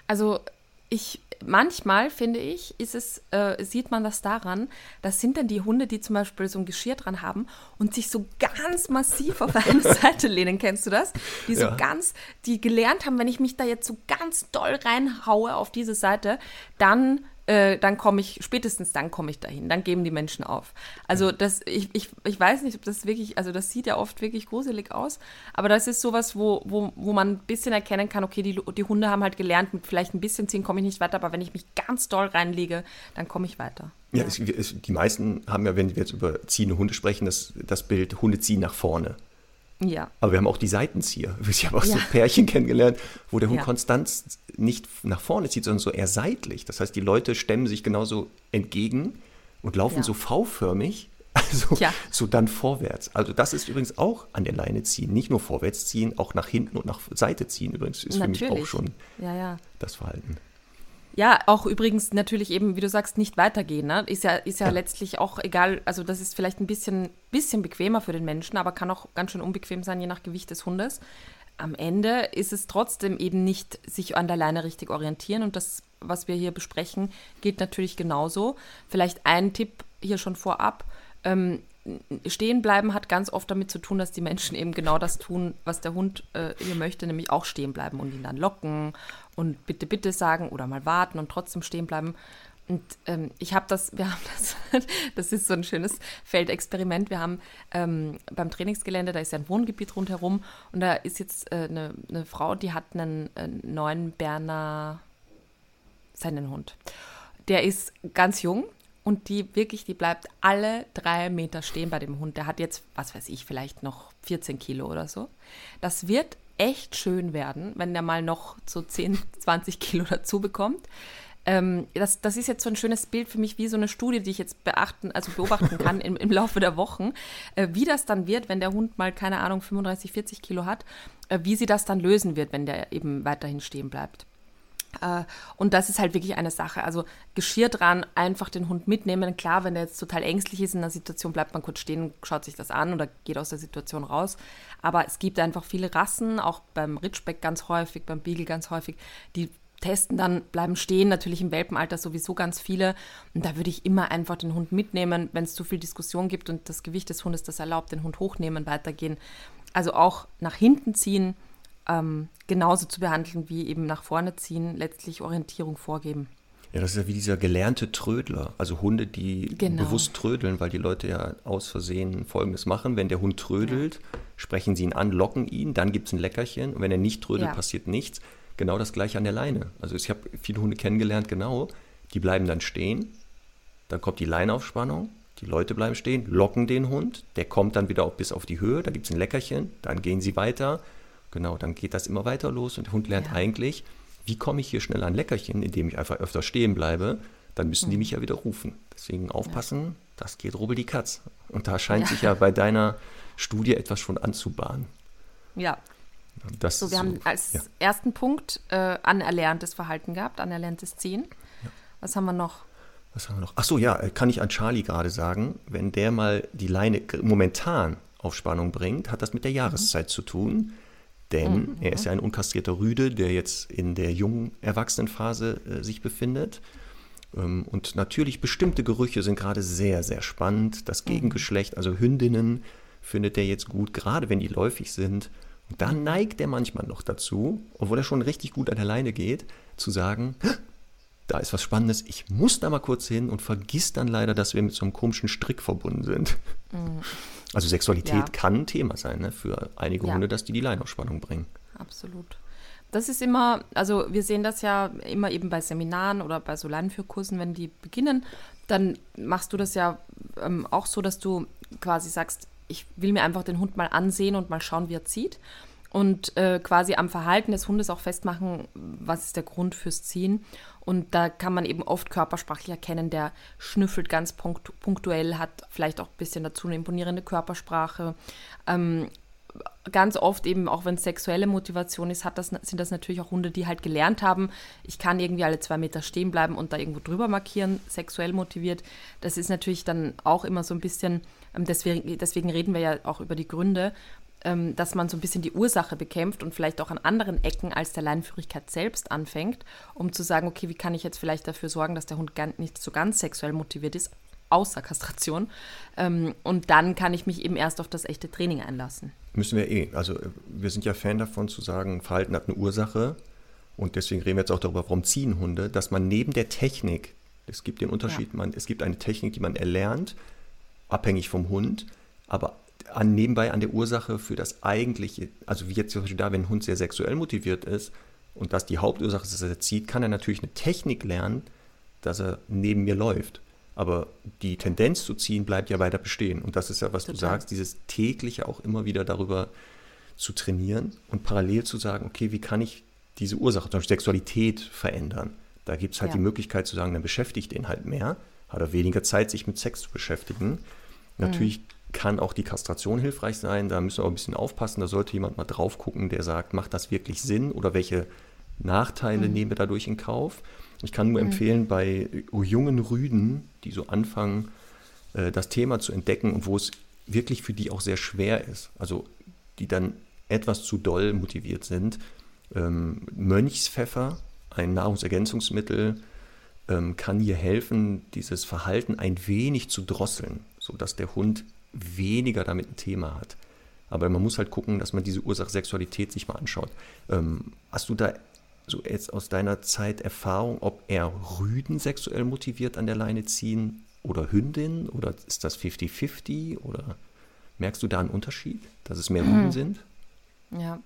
Also ich manchmal finde ich, ist es, äh, sieht man das daran, das sind dann die Hunde, die zum Beispiel so ein Geschirr dran haben und sich so ganz massiv auf eine Seite lehnen. Kennst du das? Die so ja. ganz, die gelernt haben, wenn ich mich da jetzt so ganz doll reinhaue auf diese Seite, dann äh, dann komme ich, spätestens dann komme ich dahin, dann geben die Menschen auf. Also das, ich, ich, ich weiß nicht, ob das wirklich, also das sieht ja oft wirklich gruselig aus, aber das ist sowas, wo, wo, wo man ein bisschen erkennen kann, okay, die, die Hunde haben halt gelernt, mit vielleicht ein bisschen ziehen komme ich nicht weiter, aber wenn ich mich ganz doll reinlege, dann komme ich weiter. Ja, ja. Es, es, die meisten haben ja, wenn wir jetzt über ziehende Hunde sprechen, das, das Bild, Hunde ziehen nach vorne. Ja. Aber wir haben auch die Seitenzieher. Ich habe auch ja. so Pärchen kennengelernt, wo der Hund ja. konstant nicht nach vorne zieht, sondern so eher seitlich. Das heißt, die Leute stemmen sich genauso entgegen und laufen ja. so V-förmig, also so dann vorwärts. Also das ist übrigens auch an der Leine ziehen. Nicht nur vorwärts ziehen, auch nach hinten und nach Seite ziehen übrigens ist Natürlich. für mich auch schon das Verhalten. Ja, auch übrigens natürlich eben, wie du sagst, nicht weitergehen. Ne? Ist ja, ist ja, Ja. letztlich auch egal, also das ist vielleicht ein bisschen, bisschen bequemer für den Menschen, aber kann auch ganz schön unbequem sein, je nach Gewicht des Hundes. Am Ende ist es trotzdem eben nicht sich an der Leine richtig orientieren und das, was wir hier besprechen, geht natürlich genauso. Vielleicht ein Tipp hier schon vorab. Ähm, stehen bleiben hat ganz oft damit zu tun, dass die Menschen eben genau das tun, was der Hund äh, hier möchte, nämlich auch stehen bleiben und ihn dann locken und bitte, bitte sagen oder mal warten und trotzdem stehen bleiben. Und ähm, ich habe das, wir haben das, das ist so ein schönes Feldexperiment. Wir haben ähm, beim Trainingsgelände, da ist ja ein Wohngebiet rundherum und da ist jetzt äh, eine, eine Frau, die hat einen äh, neuen Berner seinen Hund. Der ist ganz jung und die wirklich, die bleibt alle drei Meter stehen bei dem Hund. Der hat jetzt, was weiß ich, vielleicht noch 14 Kilo oder so. Das wird echt schön werden, wenn der mal noch so 10, 20 Kilo dazu bekommt. Ähm, das, das ist jetzt so ein schönes Bild für mich, wie so eine Studie, die ich jetzt beachten, also beobachten kann im, im Laufe der Wochen, äh, wie das dann wird, wenn der Hund mal, keine Ahnung, 35, 40 Kilo hat, äh, wie sie das dann lösen wird, wenn der eben weiterhin stehen bleibt. Äh, Und das ist halt wirklich eine Sache. Also Geschirr dran, einfach den Hund mitnehmen. Klar, wenn der jetzt total ängstlich ist in einer Situation, bleibt man kurz stehen, schaut sich das an oder geht aus der Situation raus. Aber es gibt einfach viele Rassen, auch beim Ritschbeck ganz häufig, beim Beagle ganz häufig, die testen dann, bleiben stehen, natürlich im Welpenalter sowieso ganz viele. Und da würde ich immer einfach den Hund mitnehmen, wenn es zu viel Diskussion gibt und das Gewicht des Hundes das erlaubt, den Hund hochnehmen, weitergehen. Also auch nach hinten ziehen, ähm, genauso zu behandeln wie eben nach vorne ziehen, letztlich Orientierung vorgeben. Ja, das ist ja wie dieser gelernte Trödler. Also Hunde, die Genau. bewusst trödeln, weil die Leute ja aus Versehen Folgendes machen. Wenn der Hund trödelt, sprechen sie ihn an, locken ihn, dann gibt es ein Leckerchen. Und wenn er nicht trödelt, Ja. passiert nichts. Genau das gleiche an der Leine. Also ich habe viele Hunde kennengelernt, genau. Die bleiben dann stehen, dann kommt die Leinaufspannung, die Leute bleiben stehen, locken den Hund, der kommt dann wieder auch bis auf die Höhe, da gibt es ein Leckerchen, dann gehen sie weiter. Genau, dann geht das immer weiter los und der Hund lernt Ja. eigentlich, wie komme ich hier schnell an Leckerchen, indem ich einfach öfter stehen bleibe, dann müssen die Mhm. mich ja wieder rufen. Deswegen aufpassen, das geht rubbel die Katz. Und da scheint sich ja bei deiner Studie etwas schon anzubahnen. Ja, Das so, wir haben als ja. ersten Punkt äh, anerlerntes Verhalten gehabt, anerlerntes Ziehen. Was haben wir noch? Was haben wir noch? Ach so, ja, äh, kann ich an Charlie gerade sagen, wenn der mal die Leine momentan auf Spannung bringt, hat das mit der Jahreszeit zu tun. Denn er ist ja ein unkastrierter Rüde, der jetzt in der jungen Erwachsenenphase äh, sich befindet. Ähm, und natürlich bestimmte Gerüche sind gerade sehr, sehr spannend. Das Gegengeschlecht, also Hündinnen, findet er jetzt gut, gerade wenn die läufig sind. Und da neigt er manchmal noch dazu, obwohl er schon richtig gut an der Leine geht, zu sagen, da ist was Spannendes, ich muss da mal kurz hin und vergiss dann leider, dass wir mit so einem komischen Strick verbunden sind. Also Sexualität Ja. kann ein Thema sein ne, für einige Ja. Hunde, dass die die Leinaufspannung bringen. Absolut. Das ist immer, also wir sehen das ja immer eben bei Seminaren oder bei so Leinenführkursen, wenn die beginnen, dann machst du das ja ähm, auch so, dass du quasi sagst, ich will mir einfach den Hund mal ansehen und mal schauen, wie er zieht. Und äh, quasi am Verhalten des Hundes auch festmachen, was ist der Grund fürs Ziehen. Und da kann man eben oft körpersprachlich erkennen, der schnüffelt ganz punkt punktuell, hat vielleicht auch ein bisschen dazu eine imponierende Körpersprache. Ähm, ganz oft eben, auch wenn es sexuelle Motivation ist, das, sind das natürlich auch Hunde, die halt gelernt haben, ich kann irgendwie alle zwei Meter stehen bleiben und da irgendwo drüber markieren, sexuell motiviert. Das ist natürlich dann auch immer so ein bisschen, ähm, deswegen, deswegen reden wir ja auch über die Gründe, ähm, dass man so ein bisschen die Ursache bekämpft und vielleicht auch an anderen Ecken als der Leinenführigkeit selbst anfängt, um zu sagen, okay, wie kann ich jetzt vielleicht dafür sorgen, dass der Hund gar nicht so ganz sexuell motiviert ist, außer Kastration. Ähm, und dann kann ich mich eben erst auf das echte Training einlassen. Müssen wir eh. Also äh, wir sind ja Fan davon zu sagen, Verhalten hat eine Ursache. Und deswegen reden wir jetzt auch darüber, warum ziehen Hunde, dass man neben der Technik, es gibt den Unterschied, man, es gibt eine Technik, die man erlernt, abhängig vom Hund, aber an, nebenbei an der Ursache für das eigentliche, also wie jetzt zum Beispiel da, wenn ein Hund sehr sexuell motiviert ist und das die Hauptursache ist, dass er zieht, kann er natürlich eine Technik lernen, dass er neben mir läuft. Aber die Tendenz zu ziehen bleibt ja weiter bestehen. Und das ist ja, was du Total. sagst, dieses tägliche auch immer wieder darüber zu trainieren und parallel zu sagen, okay, wie kann ich diese Ursache, zum Beispiel Sexualität verändern? Da gibt es halt Ja. die Möglichkeit zu sagen, dann beschäftigt den halt mehr, hat er weniger Zeit, sich mit Sex zu beschäftigen. Natürlich kann auch die Kastration hilfreich sein, da müssen wir auch ein bisschen aufpassen, da sollte jemand mal drauf gucken, der sagt, macht das wirklich Sinn oder welche Nachteile mhm. nehme dadurch in Kauf. Ich kann nur mhm. empfehlen, bei jungen Rüden, die so anfangen, äh, das Thema zu entdecken und wo es wirklich für die auch sehr schwer ist, also die dann etwas zu doll motiviert sind, ähm, Mönchspfeffer, ein Nahrungsergänzungsmittel, ähm, kann hier helfen, dieses Verhalten ein wenig zu drosseln, sodass der Hund weniger damit ein Thema hat. Aber man muss halt gucken, dass man diese Ursache Sexualität sich mal anschaut. Ähm, hast du da so jetzt aus deiner Zeit Erfahrung, ob er Rüden sexuell motiviert an der Leine ziehen oder Hündin? Oder ist das 50-50? Oder merkst du da einen Unterschied, dass es mehr Rüden mhm. sind? Ja,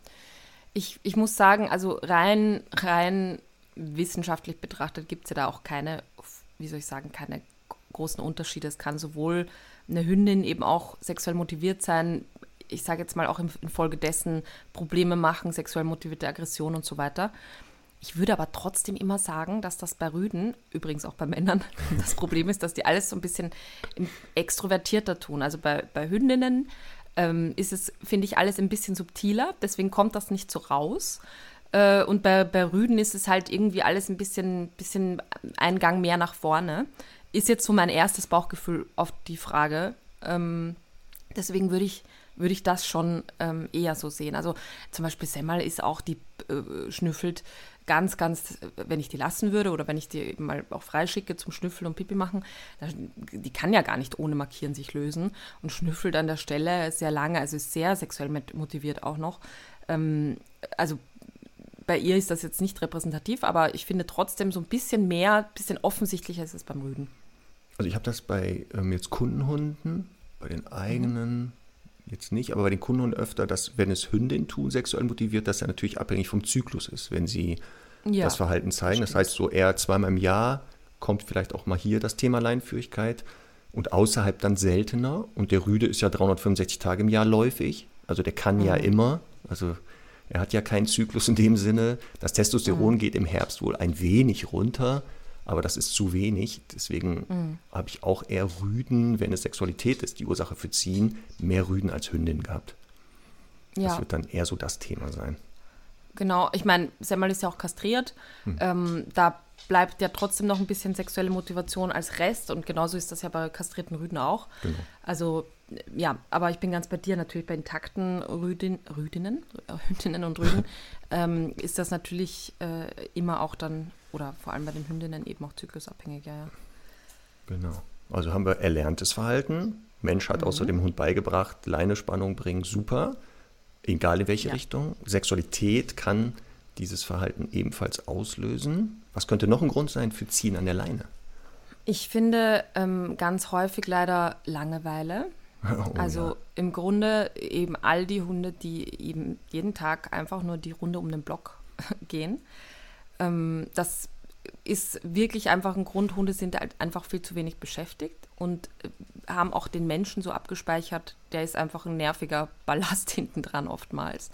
ich, ich muss sagen, also rein, rein wissenschaftlich betrachtet gibt es ja da auch keine, wie soll ich sagen, keine großen Unterschiede. Es kann sowohl eine Hündin eben auch sexuell motiviert sein, ich sage jetzt mal auch infolgedessen Probleme machen, sexuell motivierte Aggression und so weiter. Ich würde aber trotzdem immer sagen, dass das bei Rüden, übrigens auch bei Männern, das Problem ist, dass die alles so ein bisschen extrovertierter tun. Also bei, bei Hündinnen ähm, ist es, finde ich, alles ein bisschen subtiler, deswegen kommt das nicht so raus. Äh, und bei, bei Rüden ist es halt irgendwie alles ein bisschen, bisschen ein Gang mehr nach vorne. Ist jetzt so mein erstes Bauchgefühl auf die Frage. Ähm, deswegen würde ich würde ich das schon ähm, eher so sehen. Also zum Beispiel Semmel ist auch, die äh, schnüffelt ganz, ganz, wenn ich die lassen würde oder wenn ich die eben mal auch freischicke zum Schnüffeln und Pipi machen, die kann ja gar nicht ohne Markieren sich lösen und schnüffelt an der Stelle sehr lange, also ist sehr sexuell motiviert auch noch. Ähm, also bei ihr ist das jetzt nicht repräsentativ, aber ich finde trotzdem so ein bisschen mehr, ein bisschen offensichtlicher ist es beim Rüden. Also ich habe das bei ähm, jetzt Kundenhunden, bei den eigenen jetzt nicht, aber bei den Kunden öfter, dass wenn es Hündin tun, sexuell motiviert, dass er natürlich abhängig vom Zyklus ist, wenn sie ja, das Verhalten zeigen. Das heißt, so eher zweimal im Jahr kommt vielleicht auch mal hier das Thema Leinführigkeit und außerhalb dann seltener. Und der Rüde ist ja 365 Tage im Jahr läufig, also der kann mhm. ja immer, also er hat ja keinen Zyklus in dem Sinne. Das Testosteron mhm. geht im Herbst wohl ein wenig runter, aber das ist zu wenig. Deswegen mhm. habe ich auch eher Rüden, wenn es Sexualität ist, die Ursache für Ziehen, mehr Rüden als Hündin gehabt. Ja. Das wird dann eher so das Thema sein. Genau, ich meine, Semmel ist ja auch kastriert. Hm. Ähm, da bleibt ja trotzdem noch ein bisschen sexuelle Motivation als Rest und genauso ist das ja bei kastrierten Rüden auch. Genau. Also ja, aber ich bin ganz bei dir natürlich bei intakten Rüdin, Rüdinnen, Hündinnen und Rüden ähm, ist das natürlich äh, immer auch dann oder vor allem bei den Hündinnen eben auch zyklusabhängig, ja, ja. Genau. Also haben wir erlerntes Verhalten. Mensch hat mhm. außer dem Hund beigebracht, Leinespannung bringen, super. Egal in welche ja. Richtung. Sexualität kann dieses Verhalten ebenfalls auslösen. Was könnte noch ein Grund sein für Ziehen an der Leine? Ich finde ähm, ganz häufig leider Langeweile. Oh, also ja. im Grunde eben all die Hunde, die eben jeden Tag einfach nur die Runde um den Block gehen. Ähm, das ist wirklich einfach ein Grund. Hunde sind halt einfach viel zu wenig beschäftigt und äh, haben auch den Menschen so abgespeichert, der ist einfach ein nerviger Ballast hinten dran oftmals.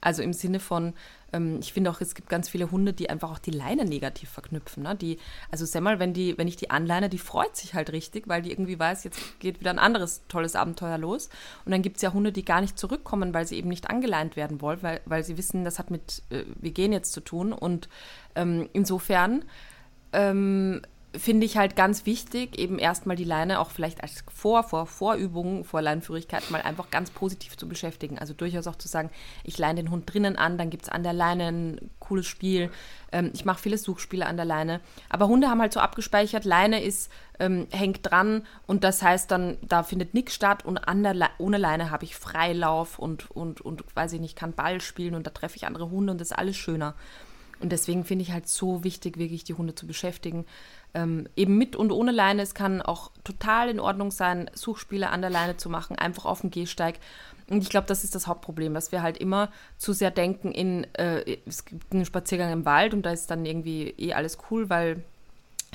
Also im Sinne von, ähm, ich finde auch, es gibt ganz viele Hunde, die einfach auch die Leine negativ verknüpfen. Ne? Die, also Semmel, wenn, die, wenn ich die anleine, die freut sich halt richtig, weil die irgendwie weiß, jetzt geht wieder ein anderes tolles Abenteuer los. Und dann gibt es ja Hunde, die gar nicht zurückkommen, weil sie eben nicht angeleint werden wollen, weil, weil sie wissen, das hat mit äh, wir gehen jetzt zu tun. Und ähm, insofern ähm, finde ich halt ganz wichtig, eben erstmal die Leine auch vielleicht als Vor, Vor, Vorübung, vor Leinenführigkeit mal einfach ganz positiv zu beschäftigen. Also durchaus auch zu sagen, ich leine den Hund drinnen an, dann gibt es an der Leine ein cooles Spiel. Ähm, ich mache viele Suchspiele an der Leine. Aber Hunde haben halt so abgespeichert, Leine ist, ähm, hängt dran und das heißt dann, da findet nichts statt und Le ohne Leine habe ich Freilauf und, und, und, weiß ich nicht, kann Ball spielen und da treffe ich andere Hunde und das ist alles schöner. Und deswegen finde ich halt so wichtig, wirklich die Hunde zu beschäftigen. Ähm, eben mit und ohne Leine. Es kann auch total in Ordnung sein, Suchspiele an der Leine zu machen, einfach auf dem Gehsteig. Und ich glaube, das ist das Hauptproblem, dass wir halt immer zu sehr denken in, äh, es gibt einen Spaziergang im Wald und da ist dann irgendwie eh alles cool, weil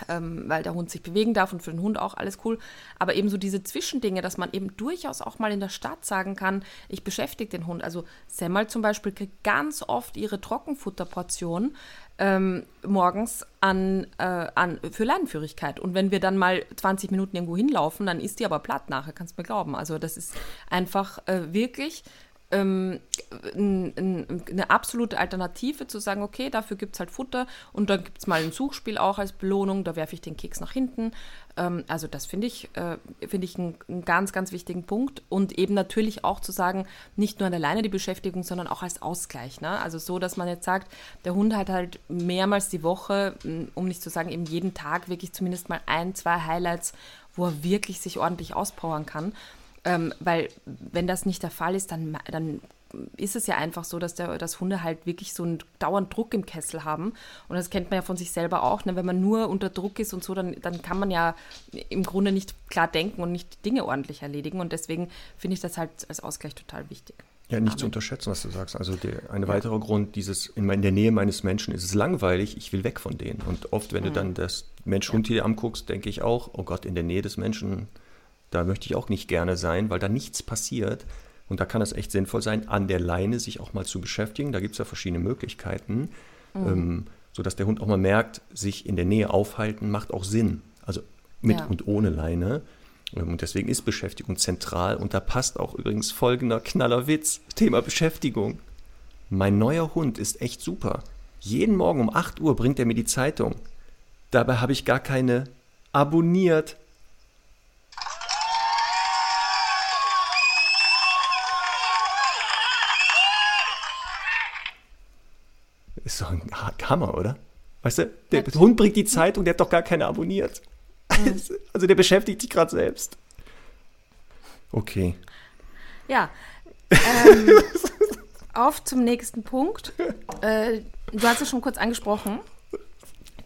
ähm, weil der Hund sich bewegen darf und für den Hund auch alles cool. Aber eben so diese Zwischendinge, dass man eben durchaus auch mal in der Stadt sagen kann, ich beschäftige den Hund. Also Semmel zum Beispiel kriegt ganz oft ihre Trockenfutterportion ähm, morgens an, äh, an, für Leinenführigkeit. Und wenn wir dann mal 20 Minuten irgendwo hinlaufen, dann ist die aber platt nachher, kannst du mir glauben. Also das ist einfach äh, wirklich ähm, eine absolute Alternative zu sagen, okay, dafür gibt es halt Futter und dann gibt es mal ein Suchspiel auch als Belohnung, da werfe ich den Keks nach hinten. Ähm, also das finde ich, äh, find ich einen, einen, ganz, ganz wichtigen Punkt und eben natürlich auch zu sagen, nicht nur an alleine die Beschäftigung, sondern auch als Ausgleich. Ne? Also so, dass man jetzt sagt, der Hund hat halt mehrmals die Woche, um nicht zu sagen eben jeden Tag, wirklich zumindest mal ein, zwei Highlights, wo er wirklich sich ordentlich auspowern kann. Ähm, weil wenn das nicht der Fall ist, dann, dann ist es ja einfach so, dass, der, dass Hunde halt wirklich so einen dauernden Druck im Kessel haben. Und das kennt man ja von sich selber auch. Ne? Wenn man nur unter Druck ist und so, dann, dann kann man ja im Grunde nicht klar denken und nicht Dinge ordentlich erledigen. Und deswegen finde ich das halt als Ausgleich total wichtig. Ja, nicht Amen. zu unterschätzen, was du sagst. Also der, ein weiterer Grund, dieses in, der Nähe meines Menschen ist es langweilig, ich will weg von denen. Und oft, wenn mhm. du dann das Mensch-Hund-Tier ja. anguckst, denke ich auch, oh Gott, in der Nähe des Menschen da möchte ich auch nicht gerne sein, weil da nichts passiert. Und da kann es echt sinnvoll sein, an der Leine sich auch mal zu beschäftigen. Da gibt es ja verschiedene Möglichkeiten, mhm. ähm, sodass der Hund auch mal merkt, sich in der Nähe aufhalten macht auch Sinn. Also mit ja. und ohne Leine. Ähm, und deswegen ist Beschäftigung zentral. Und da passt auch übrigens folgender Knallerwitz: Thema Beschäftigung. Mein neuer Hund ist echt super. Jeden Morgen um 8 Uhr bringt er mir die Zeitung. Dabei habe ich gar keine abonniert. Ist doch ein Hammer, oder? Weißt du, der ja. Hund bringt die Zeitung, der hat doch gar keine abonniert. Mhm. Also der beschäftigt sich gerade selbst. Okay. Ja. Ähm, auf zum nächsten Punkt. Äh, du hast es schon kurz angesprochen.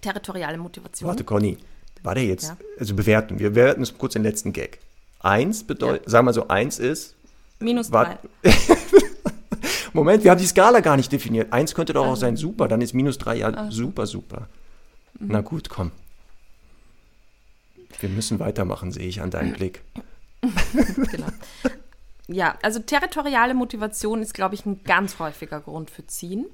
Territoriale Motivation. Warte, Conny. War der jetzt? Ja. Also bewerten. Wir bewerten es kurz den letzten Gag. Eins bedeutet, ja. sagen wir so, eins ist. Minus drei. Moment, wir haben die Skala gar nicht definiert. Eins könnte doch auch sein super, dann ist minus drei ja ah. super, super. Mhm. Na gut, komm. Wir müssen weitermachen, sehe ich an deinem Blick. genau. Ja, also territoriale Motivation ist, glaube ich, ein ganz häufiger Grund für Ziehen.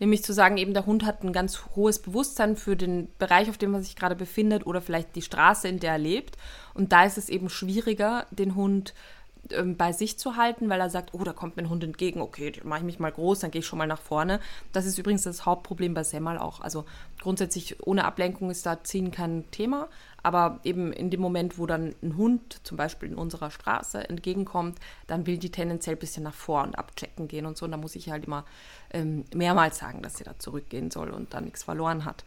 Nämlich zu sagen, eben der Hund hat ein ganz hohes Bewusstsein für den Bereich, auf dem er sich gerade befindet oder vielleicht die Straße, in der er lebt. Und da ist es eben schwieriger, den Hund ähm, bei sich zu halten, weil er sagt, oh, da kommt mir ein Hund entgegen, okay, dann mache ich mich mal groß, dann gehe ich schon mal nach vorne. Das ist übrigens das Hauptproblem bei Semmel auch. Also grundsätzlich ohne Ablenkung ist da Ziehen kein Thema, aber eben in dem Moment, wo dann ein Hund zum Beispiel in unserer Straße entgegenkommt, dann will die tendenziell ein bisschen nach vor und abchecken gehen und so. Und da muss ich halt immer ähm, mehrmals sagen, dass sie da zurückgehen soll und da nichts verloren hat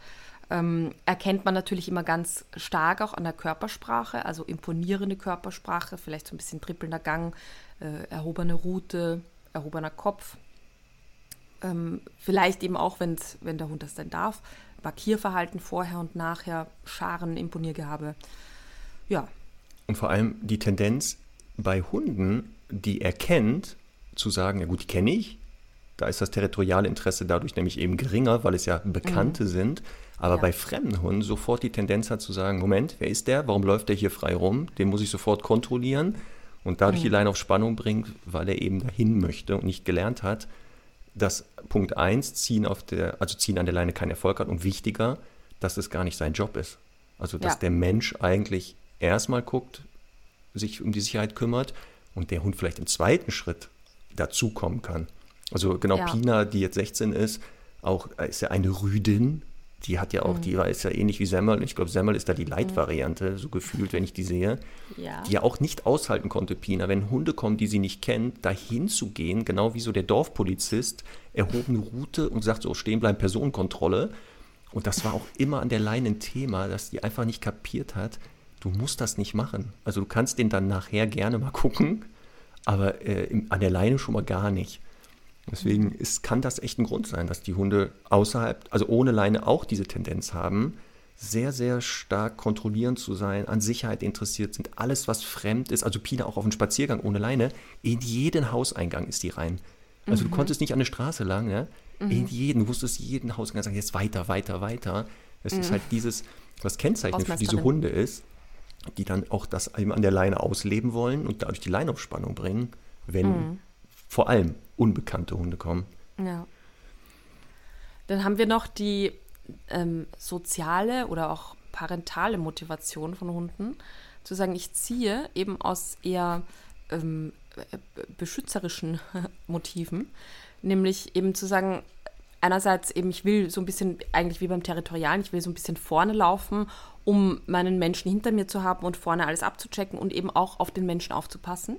ähm, erkennt man natürlich immer ganz stark auch an der Körpersprache, also imponierende Körpersprache, vielleicht so ein bisschen trippelnder Gang, äh, erhobene Rute, erhobener Kopf. Ähm, vielleicht eben auch, wenn's, wenn der Hund das denn darf, Markierverhalten vorher und nachher, Scharen, Imponiergehabe. Ja. Und vor allem die Tendenz bei Hunden, die erkennt, zu sagen, ja gut, die kenne ich, da ist das territoriale Interesse dadurch nämlich eben geringer, weil es ja Bekannte mhm. sind. Aber ja. bei fremden Hunden sofort die Tendenz hat zu sagen, Moment, wer ist der? Warum läuft der hier frei rum? Den muss ich sofort kontrollieren und dadurch mhm. die Leine auf Spannung bringen, weil er eben dahin möchte und nicht gelernt hat, dass Punkt 1, ziehen auf der, also ziehen an der Leine keinen Erfolg hat und wichtiger, dass es gar nicht sein Job ist. Also dass ja. der Mensch eigentlich erstmal guckt, sich um die Sicherheit kümmert und der Hund vielleicht im zweiten Schritt dazukommen kann. Also genau ja. Pina, die jetzt 16 ist, auch ist ja eine Rüdin, die hat ja auch, mhm. die ist ja ähnlich wie Semmel. Ich glaube, Semmel ist da die Leitvariante, so gefühlt, wenn ich die sehe. Ja. Die ja auch nicht aushalten konnte, Pina, wenn Hunde kommen, die sie nicht kennt, dahin zu gehen, genau wie so der Dorfpolizist, erhobene Route und sagt so, stehen bleiben, Personenkontrolle. Und das war auch immer an der Leine ein Thema, dass die einfach nicht kapiert hat, du musst das nicht machen. Also du kannst den dann nachher gerne mal gucken, aber äh, an der Leine schon mal gar nicht. Deswegen ist, kann das echt ein Grund sein, dass die Hunde außerhalb, also ohne Leine auch diese Tendenz haben, sehr, sehr stark kontrollierend zu sein, an Sicherheit interessiert sind, alles, was fremd ist, also Pina auch auf einen Spaziergang ohne Leine, in jeden Hauseingang ist die rein. Also mhm. du konntest nicht an der Straße lang, ja? Mhm. in jeden, du wusstest jeden Hauseingang sagen, jetzt weiter, weiter, weiter. Es mhm. ist halt dieses, was kennzeichnend für diese Hunde ist, die dann auch das eben an der Leine ausleben wollen und dadurch die Leine auf Spannung bringen, wenn mhm. vor allem unbekannte Hunde kommen. Ja. Dann haben wir noch die ähm, soziale oder auch parentale Motivation von Hunden, zu sagen, ich ziehe eben aus eher ähm, äh, beschützerischen Motiven, nämlich eben zu sagen, einerseits eben, ich will so ein bisschen, eigentlich wie beim Territorialen, ich will so ein bisschen vorne laufen, um meinen Menschen hinter mir zu haben und vorne alles abzuchecken und eben auch auf den Menschen aufzupassen.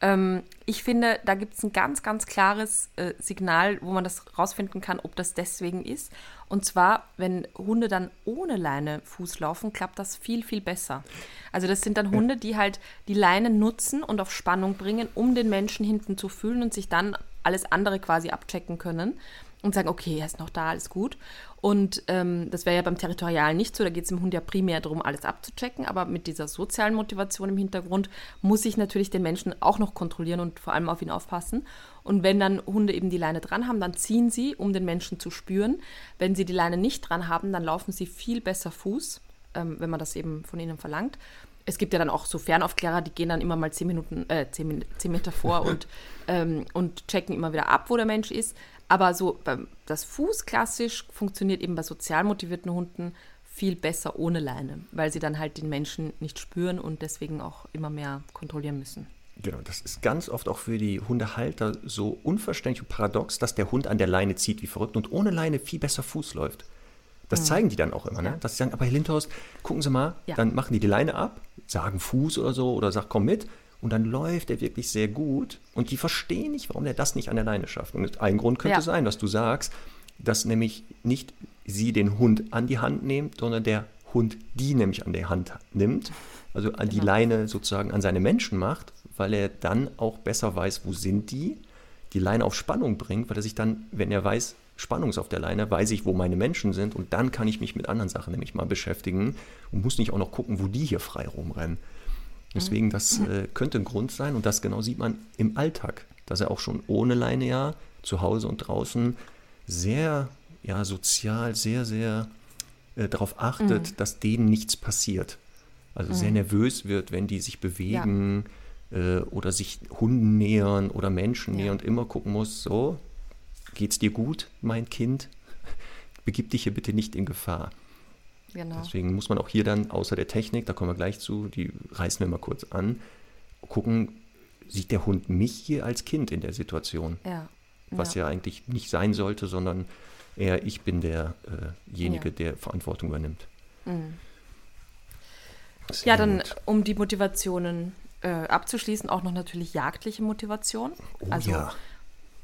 Ähm, ich finde, da gibt es ein ganz, ganz klares äh, Signal, wo man das rausfinden kann, ob das deswegen ist. Und zwar, wenn Hunde dann ohne Leine Fuß laufen, klappt das viel, viel besser. Also das sind dann Hunde, die halt die Leine nutzen und auf Spannung bringen, um den Menschen hinten zu fühlen und sich dann alles andere quasi abchecken können und sagen, okay, er ist noch da, alles gut. Und ähm, das wäre ja beim Territorialen nicht so, da geht es dem Hund ja primär darum, alles abzuchecken, aber mit dieser sozialen Motivation im Hintergrund muss ich natürlich den Menschen auch noch kontrollieren und vor allem auf ihn aufpassen. Und wenn dann Hunde eben die Leine dran haben, dann ziehen sie, um den Menschen zu spüren. Wenn sie die Leine nicht dran haben, dann laufen sie viel besser Fuß, ähm, wenn man das eben von ihnen verlangt es gibt ja dann auch so Fernaufklärer, die gehen dann immer mal zehn Minuten, äh, zehn, zehn Meter vor und, ähm, und checken immer wieder ab, wo der Mensch ist. Aber so das Fuß klassisch funktioniert eben bei sozial motivierten Hunden viel besser ohne Leine, weil sie dann halt den Menschen nicht spüren und deswegen auch immer mehr kontrollieren müssen. Genau, das ist ganz oft auch für die Hundehalter so unverständlich und paradox, dass der Hund an der Leine zieht wie verrückt und ohne Leine viel besser Fuß läuft. Das mhm. zeigen die dann auch immer, ne? dass sie sagen, aber Herr Lindhaus, gucken Sie mal, ja. dann machen die die Leine ab, sagen Fuß oder so oder sagen, komm mit und dann läuft er wirklich sehr gut. Und die verstehen nicht, warum er das nicht an der Leine schafft. Und ein Grund könnte ja. sein, dass du sagst, dass nämlich nicht sie den Hund an die Hand nimmt, sondern der Hund die nämlich an der Hand nimmt. Also an die genau. Leine sozusagen an seine Menschen macht, weil er dann auch besser weiß, wo sind die, die Leine auf Spannung bringt, weil er sich dann, wenn er weiß, Spannung ist auf der Leine, weiß ich, wo meine Menschen sind und dann kann ich mich mit anderen Sachen nämlich mal beschäftigen und muss nicht auch noch gucken, wo die hier frei rumrennen. Deswegen, das äh, könnte ein Grund sein und das genau sieht man im Alltag, dass er auch schon ohne Leine ja zu Hause und draußen sehr ja, sozial, sehr, sehr äh, darauf achtet, mhm. dass denen nichts passiert. Also mhm. sehr nervös wird, wenn die sich bewegen ja. äh, oder sich Hunden nähern oder Menschen ja. nähern und immer gucken muss, so, geht's dir gut, mein Kind? Begib dich hier bitte nicht in Gefahr. Genau. Deswegen muss man auch hier dann, außer der Technik, da kommen wir gleich zu, die reißen wir mal kurz an, gucken, sieht der Hund mich hier als Kind in der Situation? Ja. Was ja, ja eigentlich nicht sein sollte, sondern eher ich bin derjenige, äh ja. der Verantwortung übernimmt. Mhm. Ja, dann um die Motivationen äh, abzuschließen, auch noch natürlich jagdliche Motivation. Oh, also ja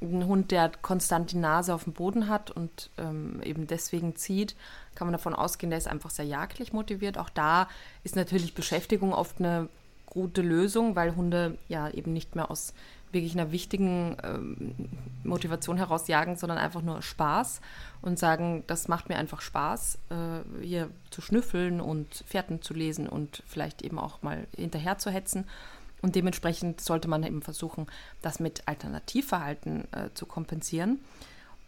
ein Hund, der konstant die Nase auf dem Boden hat und ähm, eben deswegen zieht, kann man davon ausgehen, der ist einfach sehr jagdlich motiviert. Auch da ist natürlich Beschäftigung oft eine gute Lösung, weil Hunde ja eben nicht mehr aus wirklich einer wichtigen ähm, Motivation heraus jagen, sondern einfach nur Spaß und sagen, das macht mir einfach Spaß, äh, hier zu schnüffeln und Fährten zu lesen und vielleicht eben auch mal hinterher zu hetzen. Und dementsprechend sollte man eben versuchen, das mit Alternativverhalten äh, zu kompensieren.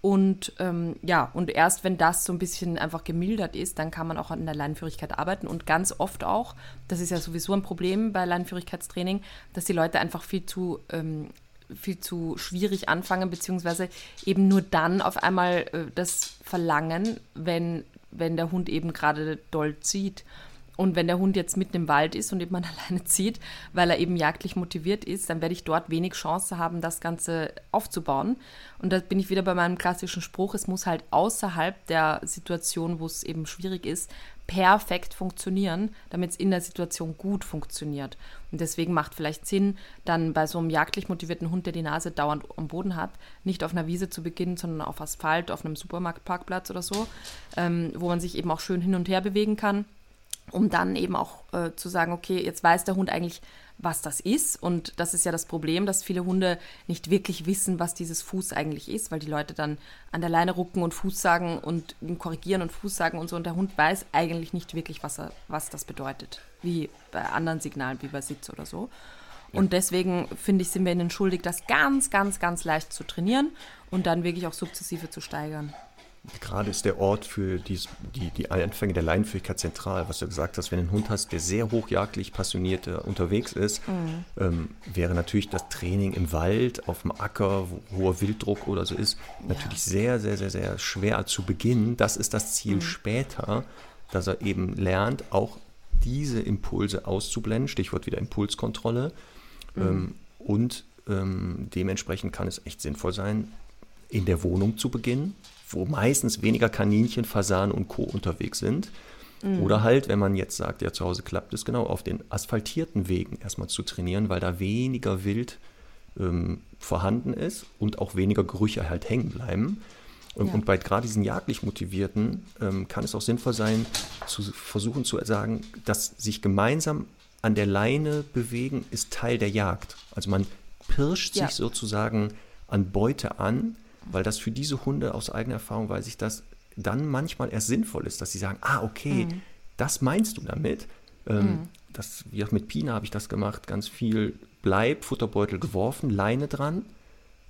Und ähm, ja, und erst wenn das so ein bisschen einfach gemildert ist, dann kann man auch an der Leinenführigkeit arbeiten. Und ganz oft auch, das ist ja sowieso ein Problem bei Leinenführigkeitstraining, dass die Leute einfach viel zu, ähm, viel zu schwierig anfangen, beziehungsweise eben nur dann auf einmal äh, das verlangen, wenn, wenn der Hund eben gerade doll zieht. Und wenn der Hund jetzt mitten im Wald ist und eben alleine zieht, weil er eben jagdlich motiviert ist, dann werde ich dort wenig Chance haben, das Ganze aufzubauen. Und da bin ich wieder bei meinem klassischen Spruch, es muss halt außerhalb der Situation, wo es eben schwierig ist, perfekt funktionieren, damit es in der Situation gut funktioniert. Und deswegen macht vielleicht Sinn, dann bei so einem jagdlich motivierten Hund, der die Nase dauernd am Boden hat, nicht auf einer Wiese zu beginnen, sondern auf Asphalt, auf einem Supermarktparkplatz oder so, ähm, wo man sich eben auch schön hin und her bewegen kann um dann eben auch äh, zu sagen, okay, jetzt weiß der Hund eigentlich, was das ist. Und das ist ja das Problem, dass viele Hunde nicht wirklich wissen, was dieses Fuß eigentlich ist, weil die Leute dann an der Leine rucken und Fuß sagen und korrigieren und Fuß sagen und so. Und der Hund weiß eigentlich nicht wirklich, was, er, was das bedeutet, wie bei anderen Signalen, wie bei Sitz oder so. Und deswegen finde ich, sind wir ihnen schuldig, das ganz, ganz, ganz leicht zu trainieren und dann wirklich auch sukzessive zu steigern gerade ist der Ort für dies, die, die Anfänge der Leinenführigkeit zentral. Was du gesagt hast, wenn du einen Hund hast, der sehr hochjagdlich passioniert äh, unterwegs ist, mhm. ähm, wäre natürlich das Training im Wald, auf dem Acker, wo hoher Wilddruck oder so ist, natürlich ja. sehr, sehr, sehr, sehr schwer zu beginnen. Das ist das Ziel mhm. später, dass er eben lernt, auch diese Impulse auszublenden, Stichwort wieder Impulskontrolle. Mhm. Ähm, Und ähm, dementsprechend kann es echt sinnvoll sein, in der Wohnung zu beginnen, wo meistens weniger Kaninchen, Fasanen und Co. unterwegs sind. Mhm. Oder halt, wenn man jetzt sagt, ja, zu Hause klappt es genau, auf den asphaltierten Wegen erstmal zu trainieren, weil da weniger Wild ähm, vorhanden ist und auch weniger Gerüche halt hängen bleiben. Und, ja. und bei gerade diesen jagdlich Motivierten ähm, kann es auch sinnvoll sein, zu versuchen zu sagen, dass sich gemeinsam an der Leine bewegen, ist Teil der Jagd. Also man pirscht ja. sich sozusagen an Beute an, weil das für diese Hunde aus eigener Erfahrung weiß ich, dass dann manchmal erst sinnvoll ist, dass sie sagen, ah, okay, mhm. das meinst du damit. Ähm, mhm. das, wie auch mit Pina habe ich das gemacht, ganz viel Bleib, Futterbeutel geworfen, Leine dran.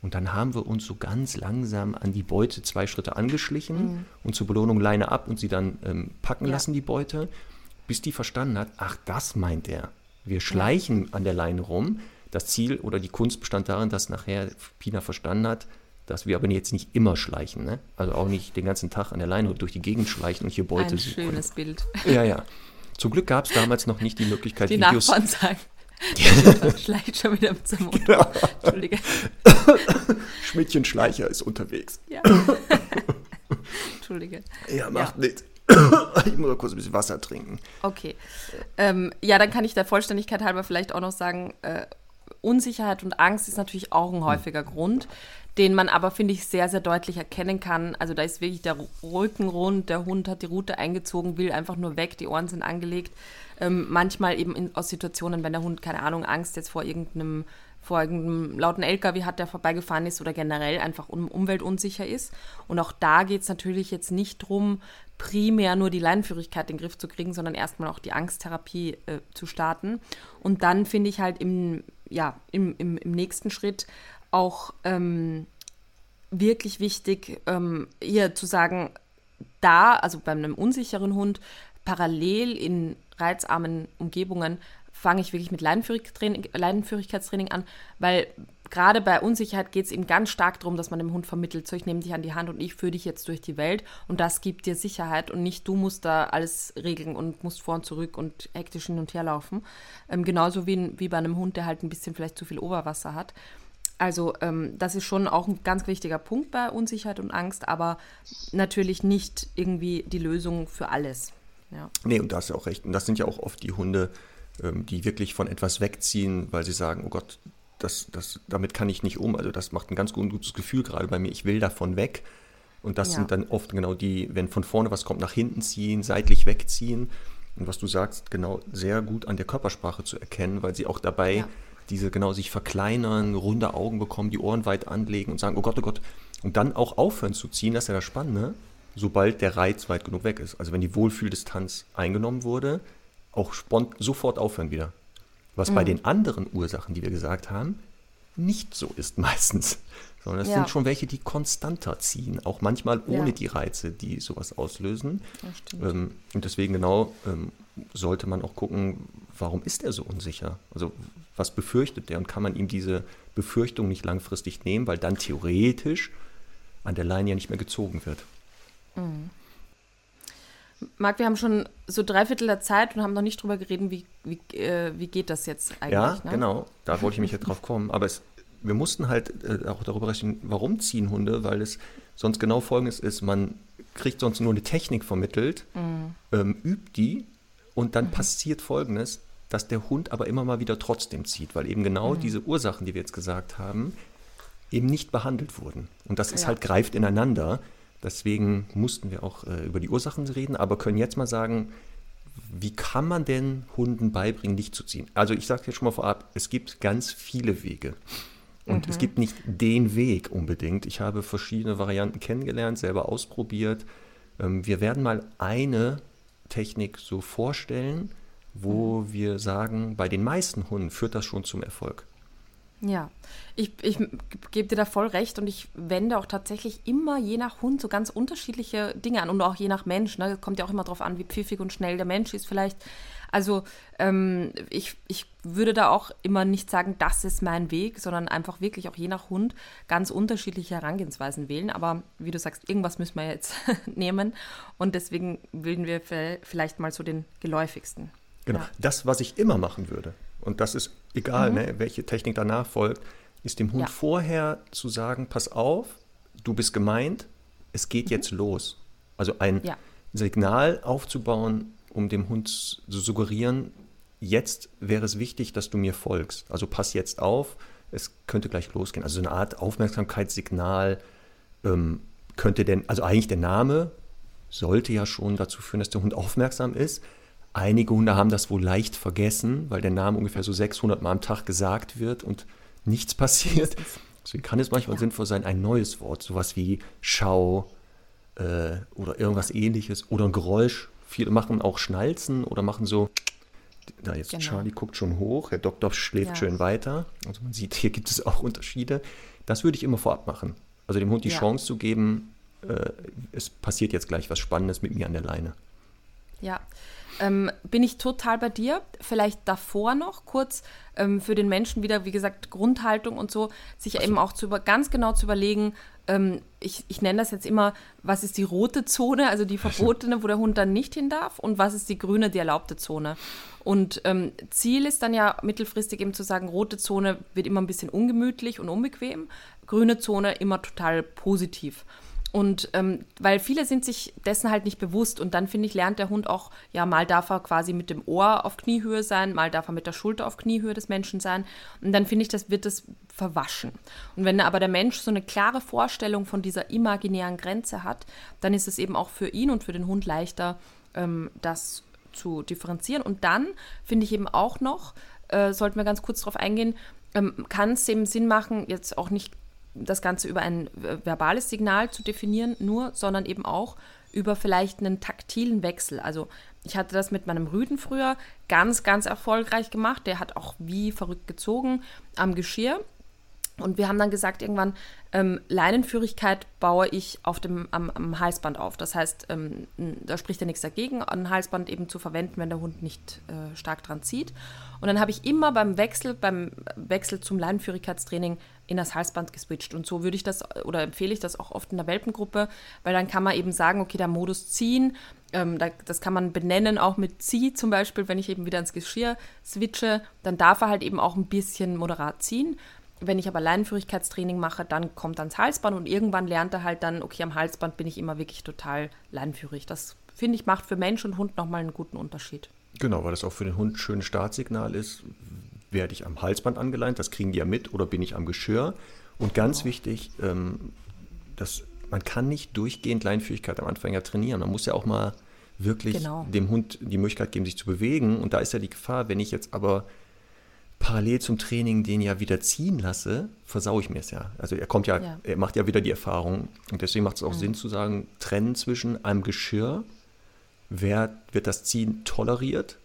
Und dann haben wir uns so ganz langsam an die Beute zwei Schritte angeschlichen mhm. und zur Belohnung Leine ab und sie dann ähm, packen ja. lassen, die Beute, bis die verstanden hat, ach, das meint er. Wir schleichen ja. an der Leine rum. Das Ziel oder die Kunst bestand darin, dass nachher Pina verstanden hat, dass wir aber jetzt nicht immer schleichen, ne? Also auch nicht den ganzen Tag an der Leine durch die Gegend schleichen und hier Beute Ein suchen. Ein schönes Bild. Ja, ja. Zum Glück gab es damals noch nicht die Möglichkeit, die Videos. Nachbarn sagen. Schleicht schon wieder mit seinem Mund. Genau. Entschuldige. Schmidtchen Schleicher ist unterwegs. Ja. Entschuldige. Ja, macht ja. nichts. Ich muss mal kurz ein bisschen Wasser trinken. Okay. Ähm, ja, dann kann ich der Vollständigkeit halber vielleicht auch noch sagen, äh, Unsicherheit und Angst ist natürlich auch ein häufiger hm. Grund den man aber, finde ich, sehr, sehr deutlich erkennen kann. Also da ist wirklich der Rücken rund, der Hund hat die Route eingezogen, will einfach nur weg, die Ohren sind angelegt. Ähm, manchmal eben in, aus Situationen, wenn der Hund, keine Ahnung, Angst jetzt vor irgendeinem, vor irgendeinem lauten LKW hat, der vorbeigefahren ist oder generell einfach um, umweltunsicher ist. Und auch da geht es natürlich jetzt nicht darum, primär nur die Leinenführigkeit in den Griff zu kriegen, sondern erstmal auch die Angsttherapie äh, zu starten. Und dann finde ich halt im, ja, im, im, im nächsten Schritt auch ähm, wirklich wichtig, ähm, hier zu sagen, da, also bei einem unsicheren Hund, parallel in reizarmen Umgebungen fange ich wirklich mit Leinenführigkeitstraining an, weil gerade bei Unsicherheit geht es eben ganz stark darum, dass man dem Hund vermittelt, so ich nehme dich an die Hand und ich führe dich jetzt durch die Welt und das gibt dir Sicherheit und nicht du musst da alles regeln und musst vor und zurück und hektisch hin und her laufen. Ähm, genauso wie, wie bei einem Hund, der halt ein bisschen vielleicht zu viel Oberwasser hat. Also ähm, das ist schon auch ein ganz wichtiger Punkt bei Unsicherheit und Angst, aber natürlich nicht irgendwie die Lösung für alles. Ja. Nee, und da hast du auch recht. Und das sind ja auch oft die Hunde, ähm, die wirklich von etwas wegziehen, weil sie sagen, oh Gott, das, das, damit kann ich nicht um. Also das macht ein ganz gutes Gefühl gerade bei mir. Ich will davon weg. Und das ja. sind dann oft genau die, wenn von vorne was kommt, nach hinten ziehen, seitlich wegziehen. Und was du sagst, genau sehr gut an der Körpersprache zu erkennen, weil sie auch dabei ja diese genau sich verkleinern, runde Augen bekommen, die Ohren weit anlegen und sagen, oh Gott, oh Gott. Und dann auch aufhören zu ziehen, das ist ja das Spannende, sobald der Reiz weit genug weg ist. Also wenn die Wohlfühldistanz eingenommen wurde, auch sofort aufhören wieder. Was mhm. bei den anderen Ursachen, die wir gesagt haben, nicht so ist meistens. Sondern es ja. sind schon welche, die konstanter ziehen, auch manchmal ohne ja. die Reize, die sowas auslösen. Ähm, und deswegen genau ähm, sollte man auch gucken, warum ist er so unsicher? Also was befürchtet er und kann man ihm diese Befürchtung nicht langfristig nehmen, weil dann theoretisch an der Leine ja nicht mehr gezogen wird. Mhm. Marc, wir haben schon so drei Viertel der Zeit und haben noch nicht drüber geredet, wie, wie, äh, wie geht das jetzt eigentlich. Ja, ne? genau, da wollte ich mich jetzt drauf kommen. Aber es, wir mussten halt äh, auch darüber rechnen, warum ziehen Hunde, weil es sonst genau folgendes ist, man kriegt sonst nur eine Technik vermittelt, mhm. ähm, übt die und dann mhm. passiert folgendes, dass der Hund aber immer mal wieder trotzdem zieht, weil eben genau mhm. diese Ursachen, die wir jetzt gesagt haben, eben nicht behandelt wurden. Und das ist ja. halt greift ineinander. Deswegen mussten wir auch äh, über die Ursachen reden, aber können jetzt mal sagen, wie kann man denn Hunden beibringen, nicht zu ziehen? Also ich sage jetzt schon mal vorab, es gibt ganz viele Wege. Und mhm. es gibt nicht den Weg unbedingt. Ich habe verschiedene Varianten kennengelernt, selber ausprobiert. Ähm, wir werden mal eine Technik so vorstellen, wo wir sagen, bei den meisten Hunden führt das schon zum Erfolg. Ja, ich, ich gebe dir da voll recht und ich wende auch tatsächlich immer je nach Hund so ganz unterschiedliche Dinge an und auch je nach Mensch. Ne? Kommt ja auch immer darauf an, wie pfiffig und schnell der Mensch ist vielleicht. Also ähm, ich, ich würde da auch immer nicht sagen, das ist mein Weg, sondern einfach wirklich auch je nach Hund ganz unterschiedliche Herangehensweisen wählen. Aber wie du sagst, irgendwas müssen wir jetzt nehmen und deswegen wählen wir vielleicht mal so den geläufigsten. Genau. Ja. Das, was ich immer machen würde, und das ist egal, mhm. ne, welche Technik danach folgt, ist dem Hund ja. vorher zu sagen, pass auf, du bist gemeint, es geht mhm. jetzt los. Also ein ja. Signal aufzubauen, um dem Hund zu suggerieren, jetzt wäre es wichtig, dass du mir folgst. Also pass jetzt auf, es könnte gleich losgehen. Also eine Art Aufmerksamkeitssignal ähm, könnte denn, also eigentlich der Name sollte ja schon dazu führen, dass der Hund aufmerksam ist. Einige Hunde haben das wohl leicht vergessen, weil der Name ungefähr so 600 Mal am Tag gesagt wird und nichts passiert. Deswegen kann es manchmal ja. sinnvoll sein, ein neues Wort, sowas wie Schau äh, oder irgendwas ähnliches oder ein Geräusch. Viele machen auch Schnalzen oder machen so da jetzt genau. Charlie guckt schon hoch, Herr Doktor schläft ja. schön weiter. Also man sieht, hier gibt es auch Unterschiede. Das würde ich immer vorab machen. Also dem Hund die ja. Chance zu geben, äh, es passiert jetzt gleich was Spannendes mit mir an der Leine. Ja, ähm, bin ich total bei dir. Vielleicht davor noch kurz ähm, für den Menschen wieder, wie gesagt, Grundhaltung und so, sich also. eben auch zu über, ganz genau zu überlegen, ähm, ich, ich nenne das jetzt immer, was ist die rote Zone, also die verbotene, wo der Hund dann nicht hin darf, und was ist die grüne, die erlaubte Zone. Und ähm, Ziel ist dann ja mittelfristig eben zu sagen, rote Zone wird immer ein bisschen ungemütlich und unbequem, grüne Zone immer total positiv. Und ähm, weil viele sind sich dessen halt nicht bewusst und dann finde ich, lernt der Hund auch, ja, mal darf er quasi mit dem Ohr auf Kniehöhe sein, mal darf er mit der Schulter auf Kniehöhe des Menschen sein. Und dann finde ich, das wird das verwaschen. Und wenn aber der Mensch so eine klare Vorstellung von dieser imaginären Grenze hat, dann ist es eben auch für ihn und für den Hund leichter, ähm, das zu differenzieren. Und dann finde ich eben auch noch, äh, sollten wir ganz kurz darauf eingehen, ähm, kann es eben Sinn machen, jetzt auch nicht das Ganze über ein verbales Signal zu definieren, nur, sondern eben auch über vielleicht einen taktilen Wechsel. Also ich hatte das mit meinem Rüden früher ganz, ganz erfolgreich gemacht. Der hat auch wie verrückt gezogen am Geschirr. Und wir haben dann gesagt, irgendwann, ähm, Leinenführigkeit baue ich auf dem, am, am Halsband auf. Das heißt, ähm, da spricht ja nichts dagegen, ein Halsband eben zu verwenden, wenn der Hund nicht äh, stark dran zieht. Und dann habe ich immer beim Wechsel, beim Wechsel zum Leinenführigkeitstraining in das Halsband geswitcht. Und so würde ich das oder empfehle ich das auch oft in der Welpengruppe, weil dann kann man eben sagen, okay, der Modus ziehen, ähm, da, das kann man benennen, auch mit Zieh zum Beispiel, wenn ich eben wieder ins Geschirr switche, dann darf er halt eben auch ein bisschen moderat ziehen. Wenn ich aber Leinenführigkeitstraining mache, dann kommt ans Halsband und irgendwann lernt er halt dann, okay, am Halsband bin ich immer wirklich total leinenführig. Das finde ich macht für Mensch und Hund nochmal einen guten Unterschied. Genau, weil das auch für den Hund ein schönes Startsignal ist. Werde ich am Halsband angeleint, das kriegen die ja mit, oder bin ich am Geschirr? Und ganz genau. wichtig, ähm, dass man kann nicht durchgehend Leinenführigkeit am Anfang ja trainieren. Man muss ja auch mal wirklich genau. dem Hund die Möglichkeit geben, sich zu bewegen. Und da ist ja die Gefahr, wenn ich jetzt aber parallel zum Training den ja wieder ziehen lasse, versaue ich mir es ja. Also er kommt ja, ja, er macht ja wieder die Erfahrung. Und deswegen macht es auch mhm. Sinn zu sagen, trennen zwischen einem Geschirr, wer wird das Ziehen toleriert,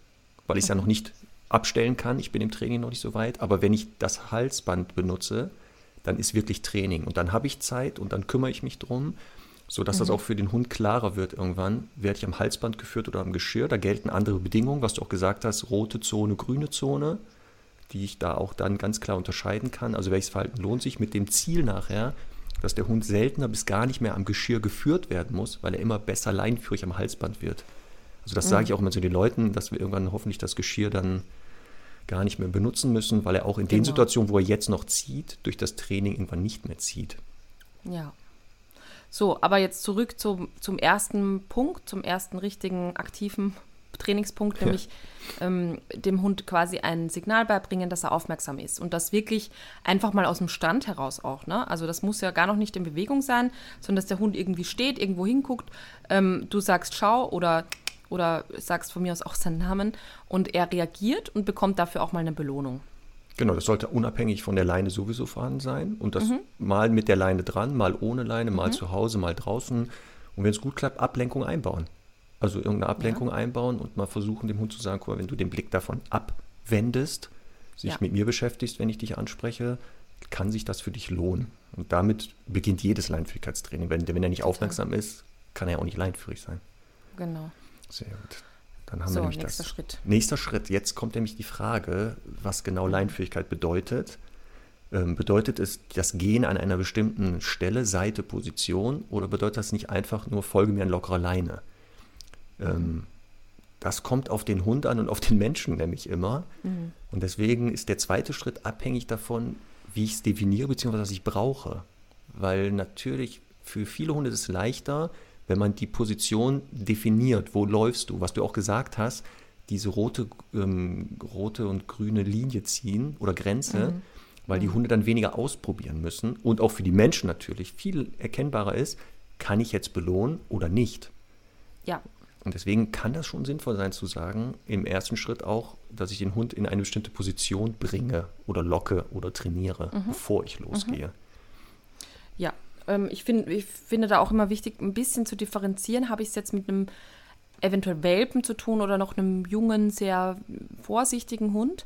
weil ich es mhm. ja noch nicht abstellen kann, ich bin im Training noch nicht so weit, aber wenn ich das Halsband benutze, dann ist wirklich Training und dann habe ich Zeit und dann kümmere ich mich drum, sodass mhm. das auch für den Hund klarer wird irgendwann, werde ich am Halsband geführt oder am Geschirr, da gelten andere Bedingungen, was du auch gesagt hast, rote Zone, grüne Zone, die ich da auch dann ganz klar unterscheiden kann. Also welches Verhalten lohnt sich mit dem Ziel nachher, dass der Hund seltener bis gar nicht mehr am Geschirr geführt werden muss, weil er immer besser leinführig am Halsband wird. Also das mhm. sage ich auch immer zu den Leuten, dass wir irgendwann hoffentlich das Geschirr dann gar nicht mehr benutzen müssen, weil er auch in genau. den Situationen, wo er jetzt noch zieht, durch das Training irgendwann nicht mehr zieht. Ja. So, aber jetzt zurück zum, zum ersten Punkt, zum ersten richtigen aktiven Trainingspunkt, nämlich ja. ähm, dem Hund quasi ein Signal beibringen, dass er aufmerksam ist. Und das wirklich einfach mal aus dem Stand heraus auch. Ne? Also das muss ja gar noch nicht in Bewegung sein, sondern dass der Hund irgendwie steht, irgendwo hinguckt, ähm, du sagst Schau oder oder sagst von mir aus auch seinen Namen und er reagiert und bekommt dafür auch mal eine Belohnung. Genau, das sollte unabhängig von der Leine sowieso vorhanden sein und das mhm. mal mit der Leine dran, mal ohne Leine, mal mhm. zu Hause, mal draußen und wenn es gut klappt, Ablenkung einbauen. Also irgendeine Ablenkung ja. einbauen und mal versuchen, dem Hund zu sagen, guck mal, wenn du den Blick davon abwendest, sich ja. mit mir beschäftigst, wenn ich dich anspreche, kann sich das für dich lohnen. Und damit beginnt jedes Leinführigkeitstraining. Wenn, wenn er nicht aufmerksam ist, kann er auch nicht leinführig sein. Genau. Sehr gut. Dann haben so, wir nämlich nächster das. Schritt. Nächster Schritt. Jetzt kommt nämlich die Frage, was genau Leinführigkeit bedeutet. Ähm, bedeutet es das Gehen an einer bestimmten Stelle, Seite, Position oder bedeutet das nicht einfach nur, folge mir an lockerer Leine? Ähm, das kommt auf den Hund an und auf den Menschen nämlich immer. Mhm. Und deswegen ist der zweite Schritt abhängig davon, wie ich es definiere, beziehungsweise was ich brauche. Weil natürlich für viele Hunde ist es leichter, wenn man die Position definiert, wo läufst du, was du auch gesagt hast, diese rote, ähm, rote und grüne Linie ziehen oder Grenze, mhm. weil die mhm. Hunde dann weniger ausprobieren müssen und auch für die Menschen natürlich viel erkennbarer ist, kann ich jetzt belohnen oder nicht. Ja. Und deswegen kann das schon sinnvoll sein zu sagen, im ersten Schritt auch, dass ich den Hund in eine bestimmte Position bringe oder locke oder trainiere, mhm. bevor ich losgehe. Mhm. Ähm, ich, find, ich finde da auch immer wichtig, ein bisschen zu differenzieren. Habe ich es jetzt mit einem eventuell Welpen zu tun oder noch einem jungen, sehr vorsichtigen Hund?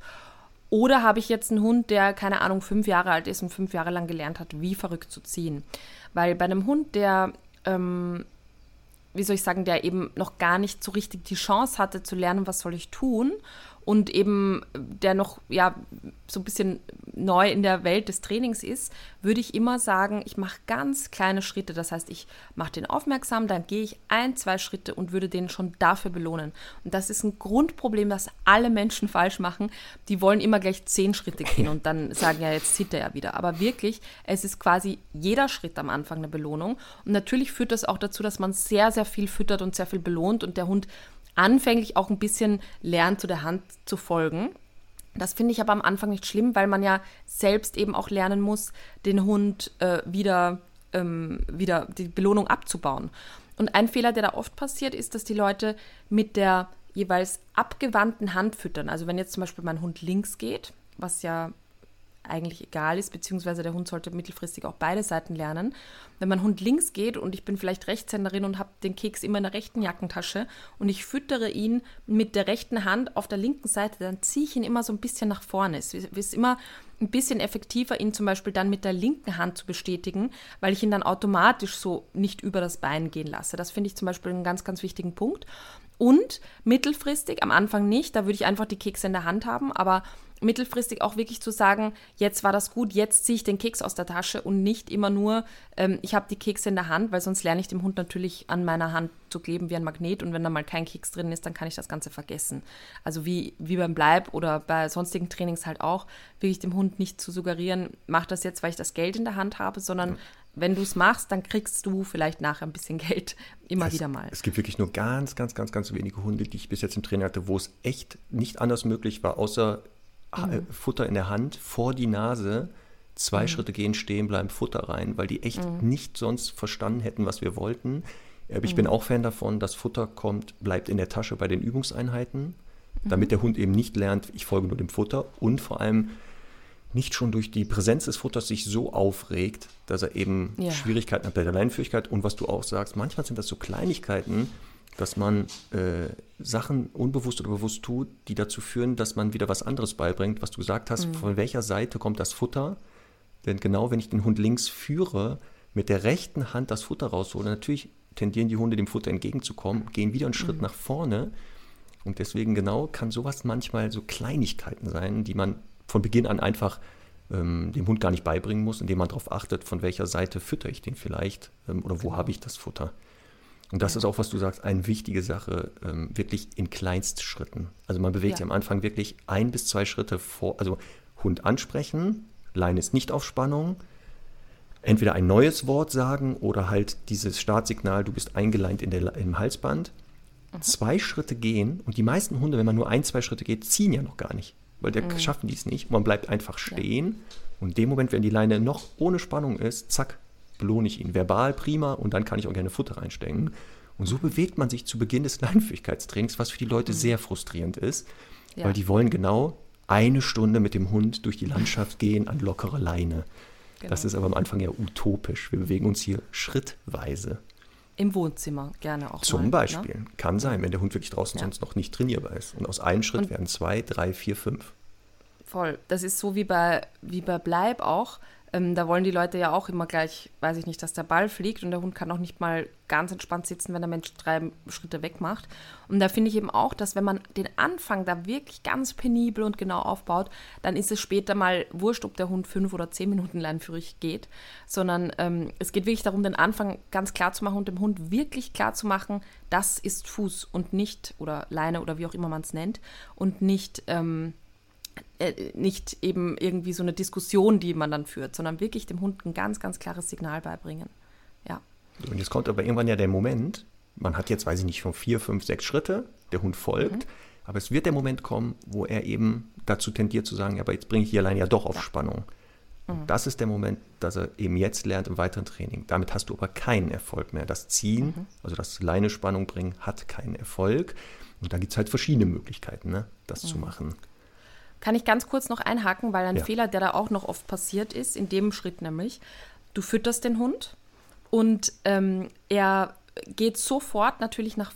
Oder habe ich jetzt einen Hund, der, keine Ahnung, fünf Jahre alt ist und fünf Jahre lang gelernt hat, wie verrückt zu ziehen? Weil bei einem Hund, der ähm, wie soll ich sagen, der eben noch gar nicht so richtig die Chance hatte zu lernen, was soll ich tun und eben der noch ja so ein bisschen neu in der Welt des Trainings ist, würde ich immer sagen, ich mache ganz kleine Schritte. Das heißt, ich mache den aufmerksam, dann gehe ich ein, zwei Schritte und würde den schon dafür belohnen. Und das ist ein Grundproblem, das alle Menschen falsch machen. Die wollen immer gleich zehn Schritte gehen und dann sagen, ja, jetzt zieht er ja wieder. Aber wirklich, es ist quasi jeder Schritt am Anfang eine Belohnung. Und natürlich führt das auch dazu, dass man sehr, sehr viel füttert und sehr viel belohnt und der Hund anfänglich auch ein bisschen lernt, zu der Hand zu folgen. Das finde ich aber am Anfang nicht schlimm, weil man ja selbst eben auch lernen muss, den Hund äh, wieder, ähm, wieder die Belohnung abzubauen. Und ein Fehler, der da oft passiert, ist, dass die Leute mit der jeweils abgewandten Hand füttern. Also wenn jetzt zum Beispiel mein Hund links geht, was ja eigentlich egal ist, beziehungsweise der Hund sollte mittelfristig auch beide Seiten lernen. Wenn mein Hund links geht und ich bin vielleicht Rechtshänderin und habe den Keks immer in der rechten Jackentasche und ich füttere ihn mit der rechten Hand auf der linken Seite, dann ziehe ich ihn immer so ein bisschen nach vorne. Es ist immer ein bisschen effektiver, ihn zum Beispiel dann mit der linken Hand zu bestätigen, weil ich ihn dann automatisch so nicht über das Bein gehen lasse. Das finde ich zum Beispiel einen ganz, ganz wichtigen Punkt. Und mittelfristig, am Anfang nicht, da würde ich einfach die Kekse in der Hand haben, aber mittelfristig auch wirklich zu sagen, jetzt war das gut, jetzt ziehe ich den Keks aus der Tasche und nicht immer nur, ähm, ich habe die Kekse in der Hand, weil sonst lerne ich dem Hund natürlich an meiner Hand zu kleben wie ein Magnet und wenn da mal kein Keks drin ist, dann kann ich das Ganze vergessen. Also wie, wie beim Bleib oder bei sonstigen Trainings halt auch, wirklich dem Hund nicht zu suggerieren, mach das jetzt, weil ich das Geld in der Hand habe, sondern ja. wenn du es machst, dann kriegst du vielleicht nachher ein bisschen Geld immer es, wieder mal. Es gibt wirklich nur ganz, ganz, ganz, ganz wenige Hunde, die ich bis jetzt im Training hatte, wo es echt nicht anders möglich war, außer mhm. Futter in der Hand vor die Nase, zwei mhm. Schritte gehen, stehen bleiben, Futter rein, weil die echt mhm. nicht sonst verstanden hätten, was wir wollten. Aber ich bin mhm. auch Fan davon, dass Futter kommt, bleibt in der Tasche bei den Übungseinheiten, damit der Hund eben nicht lernt, ich folge nur dem Futter und vor allem nicht schon durch die Präsenz des Futters sich so aufregt, dass er eben ja. Schwierigkeiten hat bei der Leinenführigkeit. Und was du auch sagst, manchmal sind das so Kleinigkeiten, dass man äh, Sachen unbewusst oder bewusst tut, die dazu führen, dass man wieder was anderes beibringt, was du gesagt hast, mhm. von welcher Seite kommt das Futter. Denn genau wenn ich den Hund links führe, mit der rechten Hand das Futter raushole, natürlich tendieren die Hunde dem Futter entgegenzukommen, gehen wieder einen Schritt mhm. nach vorne. Und deswegen genau kann sowas manchmal so Kleinigkeiten sein, die man von Beginn an einfach ähm, dem Hund gar nicht beibringen muss, indem man darauf achtet, von welcher Seite fütter ich den vielleicht ähm, oder wo genau. habe ich das Futter. Und das ist auch, was du sagst, eine wichtige Sache, ähm, wirklich in Kleinstschritten. Also man bewegt ja. sich am Anfang wirklich ein bis zwei Schritte vor, also Hund ansprechen, Leine ist nicht auf Spannung, entweder ein neues Wort sagen oder halt dieses Startsignal, du bist eingeleint in der, im Halsband, mhm. zwei Schritte gehen und die meisten Hunde, wenn man nur ein, zwei Schritte geht, ziehen ja noch gar nicht, weil der mhm. schaffen die es nicht. Man bleibt einfach stehen ja. und in dem Moment, wenn die Leine noch ohne Spannung ist, zack, belohne ich ihn. Verbal prima und dann kann ich auch gerne Futter reinstecken. Und so bewegt man sich zu Beginn des Leinführigkeitstrainings, was für die Leute mhm. sehr frustrierend ist, ja. weil die wollen genau eine Stunde mit dem Hund durch die Landschaft gehen an lockere Leine. Genau. Das ist aber am Anfang ja utopisch. Wir bewegen uns hier schrittweise. Im Wohnzimmer gerne auch. Zum mal, ne? Beispiel. Ne? Kann sein, wenn der Hund wirklich draußen ja. sonst noch nicht trainierbar ist. Und aus einem Schritt und werden zwei, drei, vier, fünf. Voll. Das ist so wie bei, wie bei Bleib auch ähm, da wollen die Leute ja auch immer gleich, weiß ich nicht, dass der Ball fliegt und der Hund kann auch nicht mal ganz entspannt sitzen, wenn der Mensch drei Schritte weg macht. Und da finde ich eben auch, dass wenn man den Anfang da wirklich ganz penibel und genau aufbaut, dann ist es später mal wurscht, ob der Hund fünf oder zehn Minuten leinführig geht, sondern ähm, es geht wirklich darum, den Anfang ganz klar zu machen und dem Hund wirklich klar zu machen, das ist Fuß und nicht, oder Leine oder wie auch immer man es nennt, und nicht, ähm, äh, nicht eben irgendwie so eine Diskussion, die man dann führt, sondern wirklich dem Hund ein ganz, ganz klares Signal beibringen. Ja. Und jetzt kommt aber irgendwann ja der Moment, man hat jetzt, weiß ich nicht, schon vier, fünf, sechs Schritte, der Hund folgt, mhm. aber es wird der Moment kommen, wo er eben dazu tendiert zu sagen, aber jetzt bringe ich die allein ja doch auf ja. Spannung. Mhm. Das ist der Moment, dass er eben jetzt lernt im weiteren Training. Damit hast du aber keinen Erfolg mehr. Das Ziehen, mhm. also das Leine-Spannung bringen, hat keinen Erfolg. Und da gibt es halt verschiedene Möglichkeiten, ne, das zu mhm. machen. Kann ich ganz kurz noch einhaken, weil ein ja. Fehler, der da auch noch oft passiert ist, in dem Schritt nämlich, du fütterst den Hund und ähm, er geht sofort natürlich nach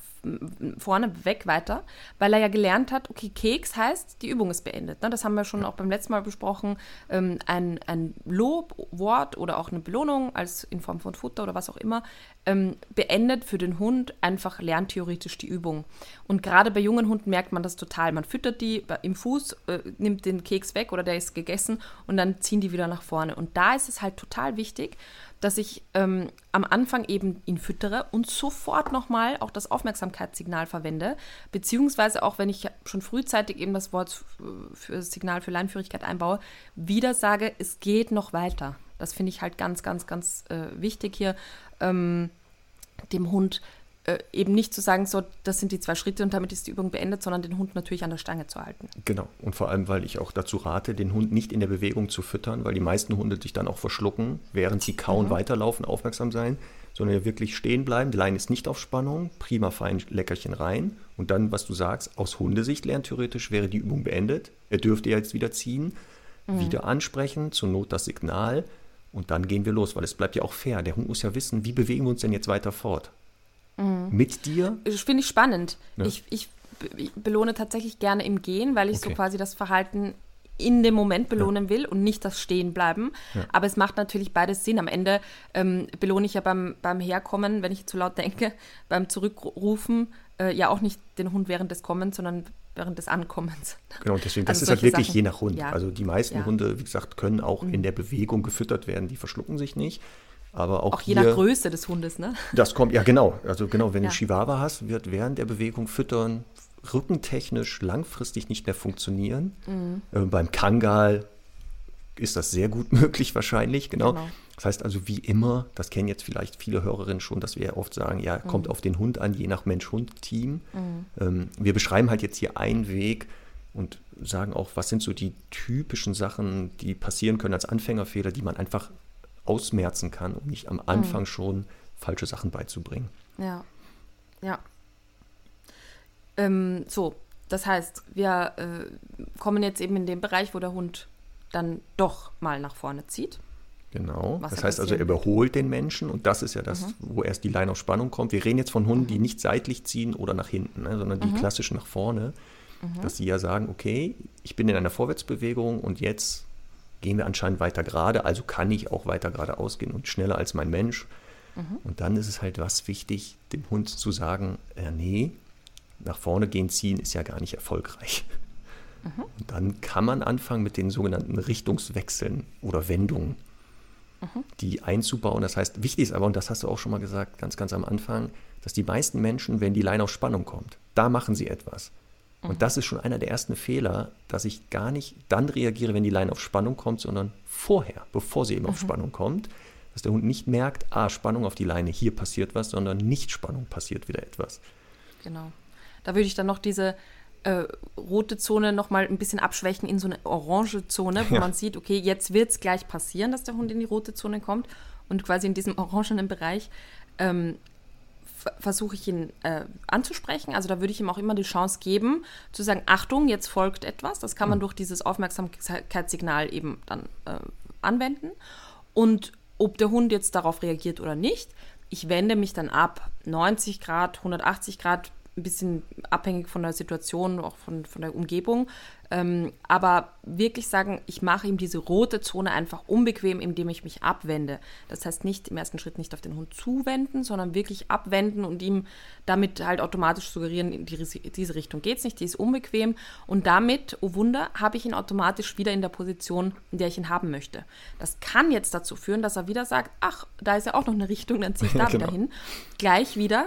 vorne weg weiter, weil er ja gelernt hat, okay, Keks heißt, die Übung ist beendet. Ne? Das haben wir schon auch beim letzten Mal besprochen. Ähm, ein, ein Lobwort oder auch eine Belohnung als in Form von Futter oder was auch immer ähm, beendet für den Hund einfach lerntheoretisch die Übung. Und gerade bei jungen Hunden merkt man das total. Man füttert die im Fuß, äh, nimmt den Keks weg oder der ist gegessen und dann ziehen die wieder nach vorne. Und da ist es halt total wichtig, dass ich ähm, am Anfang eben ihn füttere und sofort nochmal auch das Aufmerksamkeitssignal verwende, beziehungsweise auch wenn ich schon frühzeitig eben das Wort für Signal für Leinführigkeit einbaue, wieder sage, es geht noch weiter. Das finde ich halt ganz, ganz, ganz äh, wichtig hier, ähm, dem Hund äh, eben nicht zu sagen, so, das sind die zwei Schritte und damit ist die Übung beendet, sondern den Hund natürlich an der Stange zu halten. Genau. Und vor allem, weil ich auch dazu rate, den Hund nicht in der Bewegung zu füttern, weil die meisten Hunde sich dann auch verschlucken, während sie kauen, mhm. weiterlaufen, aufmerksam sein, sondern wirklich stehen bleiben. Die Leine ist nicht auf Spannung, prima fein Leckerchen rein. Und dann, was du sagst, aus Hundesicht lernt theoretisch, wäre die Übung beendet. Er dürfte jetzt wieder ziehen, mhm. wieder ansprechen, zur Not das Signal. Und dann gehen wir los, weil es bleibt ja auch fair. Der Hund muss ja wissen, wie bewegen wir uns denn jetzt weiter fort? Mhm. mit dir. Das finde ich spannend. Ja. Ich, ich, ich, belohne tatsächlich gerne im Gehen, weil ich okay. so quasi das Verhalten in dem Moment belohnen ja. will und nicht das Stehenbleiben. Ja. Aber es macht natürlich beides Sinn. Am Ende ähm, belohne ich ja beim, beim Herkommen, wenn ich zu laut denke, beim Zurückrufen äh, ja auch nicht den Hund während des Kommens, sondern während des Ankommens. Genau, deswegen, das also ist halt wirklich Sachen. je nach Hund. Ja. Also die meisten Hunde, wie gesagt, können auch mhm. in der Bewegung gefüttert werden, die verschlucken sich nicht. Aber auch, auch je hier, nach Größe des Hundes, ne? Das kommt, ja genau. Also genau, wenn ja. du Chihuahua hast, wird während der Bewegung füttern rückentechnisch langfristig nicht mehr funktionieren. Mhm. Äh, beim Kangal ist das sehr gut möglich wahrscheinlich, genau. genau. Das heißt also wie immer, das kennen jetzt vielleicht viele Hörerinnen schon, dass wir ja oft sagen, ja, kommt mhm. auf den Hund an, je nach Mensch-Hund-Team. Mhm. Ähm, wir beschreiben halt jetzt hier einen Weg und sagen auch, was sind so die typischen Sachen, die passieren können als Anfängerfehler, die man einfach ausmerzen kann, um nicht am Anfang mhm. schon falsche Sachen beizubringen. Ja, ja. Ähm, so, das heißt, wir äh, kommen jetzt eben in den Bereich, wo der Hund dann doch mal nach vorne zieht. Genau. Was das heißt also, er überholt den Menschen und das ist ja das, mhm. wo erst die Line auf Spannung kommt. Wir reden jetzt von Hunden, die mhm. nicht seitlich ziehen oder nach hinten, ne, sondern die mhm. klassisch nach vorne, mhm. dass sie ja sagen, okay, ich bin in einer Vorwärtsbewegung und jetzt gehen wir anscheinend weiter gerade, also kann ich auch weiter geradeaus gehen und schneller als mein Mensch. Mhm. Und dann ist es halt was wichtig, dem Hund zu sagen, äh, nee, nach vorne gehen, ziehen ist ja gar nicht erfolgreich. Mhm. Und dann kann man anfangen mit den sogenannten Richtungswechseln oder Wendungen, mhm. die einzubauen. Das heißt, wichtig ist aber, und das hast du auch schon mal gesagt, ganz, ganz am Anfang, dass die meisten Menschen, wenn die Leine auf Spannung kommt, da machen sie etwas. Und mhm. das ist schon einer der ersten Fehler, dass ich gar nicht dann reagiere, wenn die Leine auf Spannung kommt, sondern vorher, bevor sie eben mhm. auf Spannung kommt, dass der Hund nicht merkt, ah, Spannung auf die Leine, hier passiert was, sondern nicht Spannung passiert wieder etwas. Genau. Da würde ich dann noch diese äh, rote Zone noch mal ein bisschen abschwächen in so eine orange Zone, wo ja. man sieht, okay, jetzt wird es gleich passieren, dass der Hund in die rote Zone kommt und quasi in diesem orangenen Bereich ähm, versuche ich ihn äh, anzusprechen. Also da würde ich ihm auch immer die Chance geben, zu sagen, Achtung, jetzt folgt etwas. Das kann man mhm. durch dieses Aufmerksamkeitssignal eben dann äh, anwenden. Und ob der Hund jetzt darauf reagiert oder nicht, ich wende mich dann ab 90 Grad, 180 Grad, ein bisschen abhängig von der Situation, auch von, von der Umgebung. Ähm, aber wirklich sagen, ich mache ihm diese rote Zone einfach unbequem, indem ich mich abwende. Das heißt nicht im ersten Schritt nicht auf den Hund zuwenden, sondern wirklich abwenden und ihm damit halt automatisch suggerieren, in die, diese Richtung geht es nicht, die ist unbequem. Und damit, oh Wunder, habe ich ihn automatisch wieder in der Position, in der ich ihn haben möchte. Das kann jetzt dazu führen, dass er wieder sagt, ach, da ist ja auch noch eine Richtung, dann ziehe ich da genau. wieder hin. Gleich wieder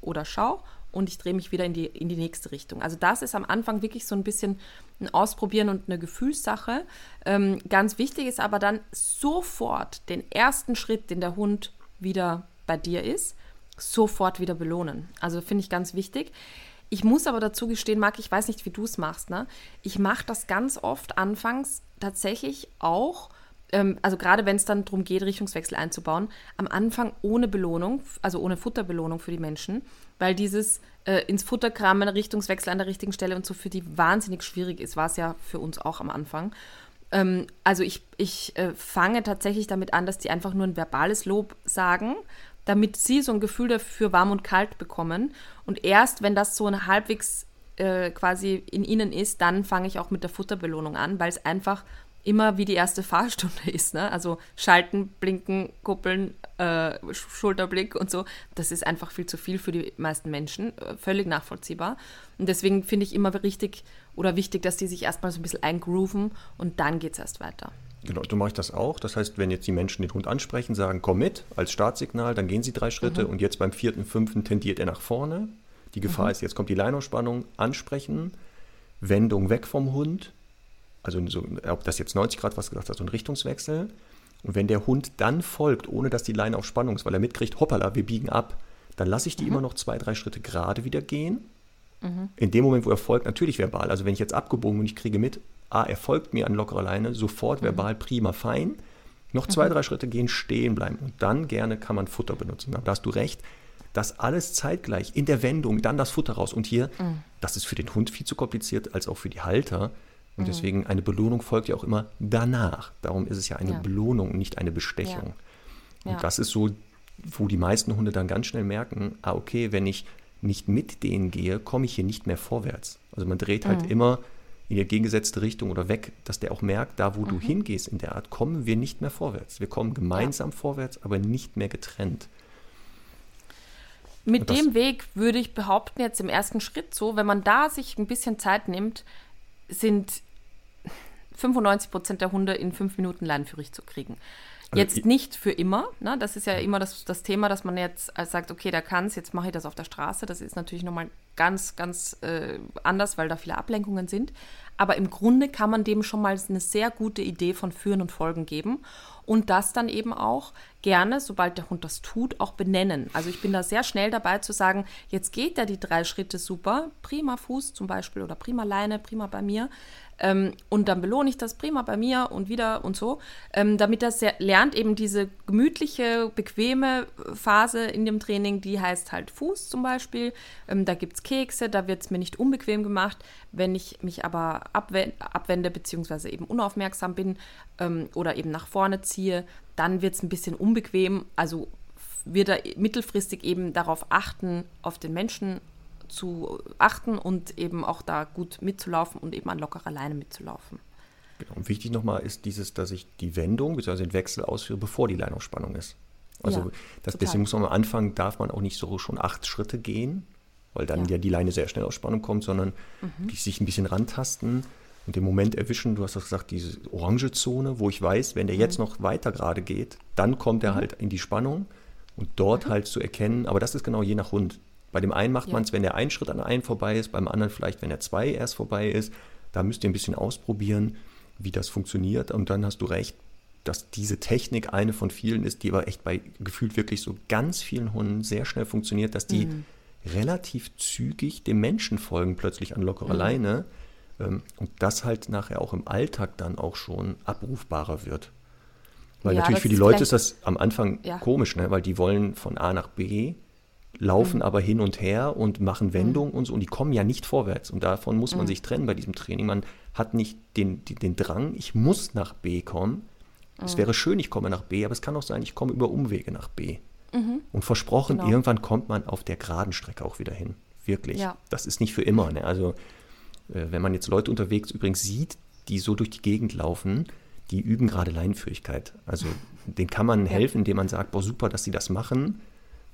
oder schau und ich drehe mich wieder in die, in die nächste Richtung. Also das ist am Anfang wirklich so ein bisschen ein Ausprobieren und eine Gefühlssache. Ähm, ganz wichtig ist aber dann sofort den ersten Schritt, den der Hund wieder bei dir ist, sofort wieder belohnen. Also finde ich ganz wichtig. Ich muss aber dazu gestehen, Marc, ich weiß nicht, wie du es machst. Ne? Ich mache das ganz oft anfangs tatsächlich auch ähm, also gerade wenn es dann darum geht, Richtungswechsel einzubauen, am Anfang ohne Belohnung, also ohne Futterbelohnung für die Menschen, weil dieses äh, ins Futter kramen, Richtungswechsel an der richtigen Stelle und so für die wahnsinnig schwierig ist, war es ja für uns auch am Anfang. Ähm, also ich, ich äh, fange tatsächlich damit an, dass die einfach nur ein verbales Lob sagen, damit sie so ein Gefühl dafür warm und kalt bekommen. Und erst wenn das so ein halbwegs äh, quasi in ihnen ist, dann fange ich auch mit der Futterbelohnung an, weil es einfach immer wie die erste Fahrstunde ist. Ne? Also schalten, blinken, kuppeln, äh, Schulterblick und so. Das ist einfach viel zu viel für die meisten Menschen. Äh, völlig nachvollziehbar. Und deswegen finde ich immer richtig oder wichtig, dass die sich erstmal so ein bisschen eingrooven und dann geht es erst weiter. Genau, du machst das auch. Das heißt, wenn jetzt die Menschen den Hund ansprechen, sagen, komm mit als Startsignal, dann gehen sie drei Schritte mhm. und jetzt beim vierten, fünften tendiert er nach vorne. Die Gefahr mhm. ist, jetzt kommt die Leinausspannung, ansprechen, Wendung weg vom Hund, also so, ob das jetzt 90 Grad was gesagt hat, so ein Richtungswechsel. Und wenn der Hund dann folgt, ohne dass die Leine auf Spannung ist, weil er mitkriegt, hoppala, wir biegen ab, dann lasse ich die mhm. immer noch zwei, drei Schritte gerade wieder gehen. Mhm. In dem Moment, wo er folgt, natürlich verbal. Also wenn ich jetzt abgebogen und ich kriege mit, ah, er folgt mir an lockerer Leine, sofort mhm. verbal, prima, fein. Noch zwei, mhm. drei Schritte gehen, stehen bleiben. Und dann gerne kann man Futter benutzen. Da hast du recht. Das alles zeitgleich in der Wendung, dann das Futter raus. Und hier, mhm. das ist für den Hund viel zu kompliziert, als auch für die Halter. Und mhm. deswegen eine Belohnung folgt ja auch immer danach. Darum ist es ja eine ja. Belohnung, nicht eine Bestechung. Ja. Und ja. das ist so, wo die meisten Hunde dann ganz schnell merken, ah, okay, wenn ich nicht mit denen gehe, komme ich hier nicht mehr vorwärts. Also man dreht halt mhm. immer in die entgegengesetzte Richtung oder weg, dass der auch merkt, da wo mhm. du hingehst in der Art, kommen wir nicht mehr vorwärts. Wir kommen gemeinsam vorwärts, aber nicht mehr getrennt. Mit dem Weg würde ich behaupten, jetzt im ersten Schritt so, wenn man da sich ein bisschen Zeit nimmt, sind 95 Prozent der Hunde in fünf Minuten leinenführig zu kriegen. Also jetzt nicht für immer. Ne? Das ist ja immer das, das Thema, dass man jetzt sagt, okay, da kann es, jetzt mache ich das auf der Straße. Das ist natürlich nochmal ganz, ganz äh, anders, weil da viele Ablenkungen sind. Aber im Grunde kann man dem schon mal eine sehr gute Idee von Führen und Folgen geben und das dann eben auch gerne, sobald der Hund das tut, auch benennen. Also ich bin da sehr schnell dabei zu sagen, jetzt geht er die drei Schritte super, prima Fuß zum Beispiel oder prima Leine, prima bei mir. Ähm, und dann belohne ich das prima bei mir und wieder und so, ähm, damit er lernt, eben diese gemütliche, bequeme Phase in dem Training, die heißt halt Fuß zum Beispiel. Ähm, da gibt es Kekse, da wird es mir nicht unbequem gemacht. Wenn ich mich aber abwende, bzw. eben unaufmerksam bin ähm, oder eben nach vorne ziehe, dann wird es ein bisschen unbequem. Also wird er mittelfristig eben darauf achten, auf den Menschen zu achten und eben auch da gut mitzulaufen und eben an lockerer Leine mitzulaufen. Genau. Und wichtig nochmal ist dieses, dass ich die Wendung bzw. den Wechsel ausführe, bevor die Leinaufspannung ist. Also ja, das, deswegen muss man am Anfang, darf man auch nicht so schon acht Schritte gehen, weil dann ja, ja die Leine sehr schnell aus Spannung kommt, sondern mhm. sich ein bisschen rantasten und den Moment erwischen, du hast das gesagt, diese orange Zone, wo ich weiß, wenn der mhm. jetzt noch weiter gerade geht, dann kommt er mhm. halt in die Spannung und dort mhm. halt zu erkennen, aber das ist genau je nach Hund. Bei dem einen macht ja. man es, wenn der ein Schritt an einen vorbei ist, beim anderen vielleicht, wenn der zwei erst vorbei ist. Da müsst ihr ein bisschen ausprobieren, wie das funktioniert. Und dann hast du recht, dass diese Technik eine von vielen ist, die aber echt bei gefühlt wirklich so ganz vielen Hunden sehr schnell funktioniert, dass die mhm. relativ zügig dem Menschen folgen, plötzlich an lockerer mhm. Leine. Ähm, und das halt nachher auch im Alltag dann auch schon abrufbarer wird. Weil ja, natürlich für die Leute ist das am Anfang ja. komisch, ne? weil die wollen von A nach B laufen mhm. aber hin und her und machen Wendungen mhm. und so und die kommen ja nicht vorwärts und davon muss man mhm. sich trennen bei diesem Training. Man hat nicht den, den, den Drang, ich muss nach B kommen. Es wäre schön, ich komme nach B, aber es kann auch sein, ich komme über Umwege nach B. Mhm. Und versprochen, genau. irgendwann kommt man auf der geraden Strecke auch wieder hin. wirklich. Ja. Das ist nicht für immer. Ne? Also äh, wenn man jetzt Leute unterwegs übrigens sieht, die so durch die Gegend laufen, die üben gerade Leinenführigkeit. Also denen kann man helfen, indem man sagt, boah, super, dass sie das machen.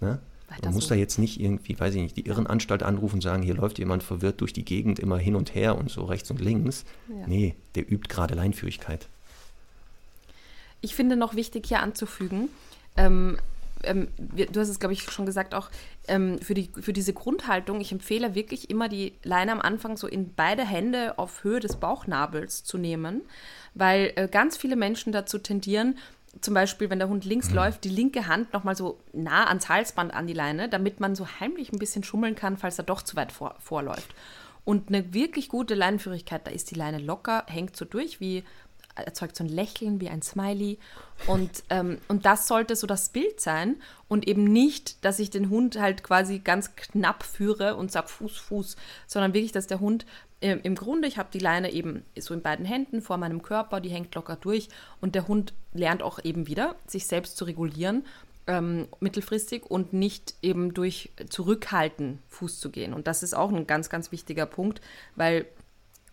Ne? Man muss so. da jetzt nicht irgendwie, weiß ich nicht, die Irrenanstalt anrufen und sagen, hier läuft jemand verwirrt durch die Gegend immer hin und her und so rechts und links. Ja. Nee, der übt gerade Leinführigkeit. Ich finde noch wichtig hier anzufügen, ähm, ähm, du hast es, glaube ich, schon gesagt, auch ähm, für, die, für diese Grundhaltung, ich empfehle wirklich immer die Leine am Anfang so in beide Hände auf Höhe des Bauchnabels zu nehmen, weil äh, ganz viele Menschen dazu tendieren, zum Beispiel, wenn der Hund links mhm. läuft, die linke Hand nochmal so nah ans Halsband an die Leine, damit man so heimlich ein bisschen schummeln kann, falls er doch zu weit vor, vorläuft. Und eine wirklich gute Leinenführigkeit, da ist die Leine locker, hängt so durch wie erzeugt so ein Lächeln wie ein Smiley. Und, ähm, und das sollte so das Bild sein und eben nicht, dass ich den Hund halt quasi ganz knapp führe und sage Fuß, Fuß, sondern wirklich, dass der Hund äh, im Grunde, ich habe die Leine eben so in beiden Händen vor meinem Körper, die hängt locker durch und der Hund lernt auch eben wieder, sich selbst zu regulieren ähm, mittelfristig und nicht eben durch Zurückhalten Fuß zu gehen. Und das ist auch ein ganz, ganz wichtiger Punkt, weil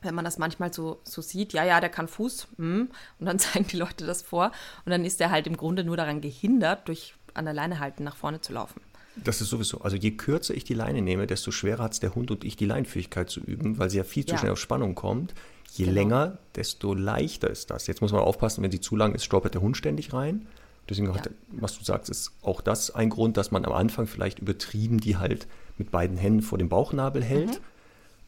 wenn man das manchmal so, so sieht, ja, ja, der kann Fuß, hm, und dann zeigen die Leute das vor und dann ist er halt im Grunde nur daran gehindert, durch an der Leine halten nach vorne zu laufen. Das ist sowieso, also je kürzer ich die Leine nehme, desto schwerer hat es der Hund und ich, die Leinfähigkeit zu üben, weil sie ja viel zu ja. schnell auf Spannung kommt. Je genau. länger, desto leichter ist das. Jetzt muss man aufpassen, wenn sie zu lang ist, stolpert der Hund ständig rein. Deswegen, ja. was du sagst, ist auch das ein Grund, dass man am Anfang vielleicht übertrieben die halt mit beiden Händen vor dem Bauchnabel hält. Mhm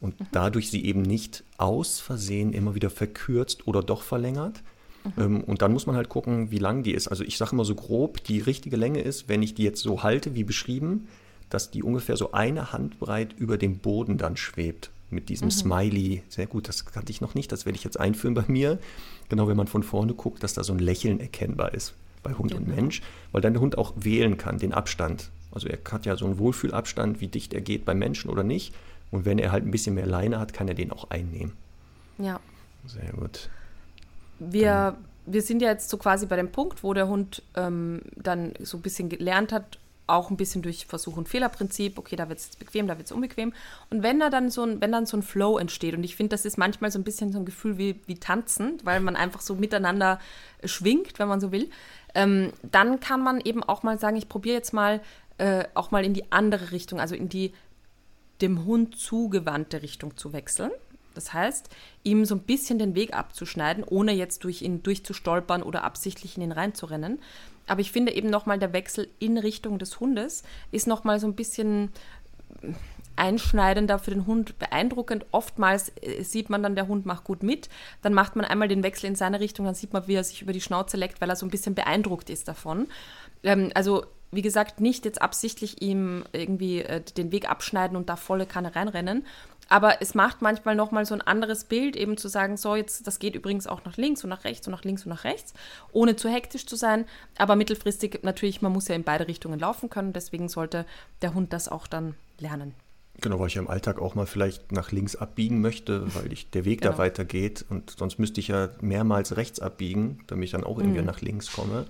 und mhm. dadurch sie eben nicht aus Versehen immer wieder verkürzt oder doch verlängert. Mhm. Ähm, und dann muss man halt gucken, wie lang die ist. Also ich sage immer so grob, die richtige Länge ist, wenn ich die jetzt so halte wie beschrieben, dass die ungefähr so eine Handbreit über dem Boden dann schwebt. Mit diesem mhm. Smiley. Sehr gut, das kannte ich noch nicht, das werde ich jetzt einführen bei mir. Genau, wenn man von vorne guckt, dass da so ein Lächeln erkennbar ist bei Hund genau. und Mensch, weil dann der Hund auch wählen kann, den Abstand. Also er hat ja so einen Wohlfühlabstand, wie dicht er geht beim Menschen oder nicht. Und wenn er halt ein bisschen mehr Leine hat, kann er den auch einnehmen. Ja. Sehr gut. Wir, wir sind ja jetzt so quasi bei dem Punkt, wo der Hund ähm, dann so ein bisschen gelernt hat, auch ein bisschen durch Versuch- und Fehlerprinzip, okay, da wird es bequem, da wird es unbequem. Und wenn da dann so ein, wenn dann so ein Flow entsteht, und ich finde, das ist manchmal so ein bisschen so ein Gefühl wie, wie tanzen, weil man einfach so miteinander schwingt, wenn man so will, ähm, dann kann man eben auch mal sagen, ich probiere jetzt mal äh, auch mal in die andere Richtung, also in die dem Hund zugewandte Richtung zu wechseln. Das heißt, ihm so ein bisschen den Weg abzuschneiden, ohne jetzt durch ihn durchzustolpern oder absichtlich in ihn reinzurennen. Aber ich finde eben nochmal der Wechsel in Richtung des Hundes ist nochmal so ein bisschen einschneidender für den Hund, beeindruckend. Oftmals äh, sieht man dann, der Hund macht gut mit. Dann macht man einmal den Wechsel in seine Richtung, dann sieht man, wie er sich über die Schnauze leckt, weil er so ein bisschen beeindruckt ist davon. Ähm, also wie gesagt, nicht jetzt absichtlich ihm irgendwie äh, den Weg abschneiden und da volle Kanne reinrennen. Aber es macht manchmal nochmal so ein anderes Bild, eben zu sagen, so, jetzt, das geht übrigens auch nach links und nach rechts und nach links und nach rechts, ohne zu hektisch zu sein. Aber mittelfristig natürlich, man muss ja in beide Richtungen laufen können, deswegen sollte der Hund das auch dann lernen. Genau, weil ich ja im Alltag auch mal vielleicht nach links abbiegen möchte, weil ich, der Weg genau. da weitergeht und sonst müsste ich ja mehrmals rechts abbiegen, damit ich dann auch irgendwie mhm. nach links komme.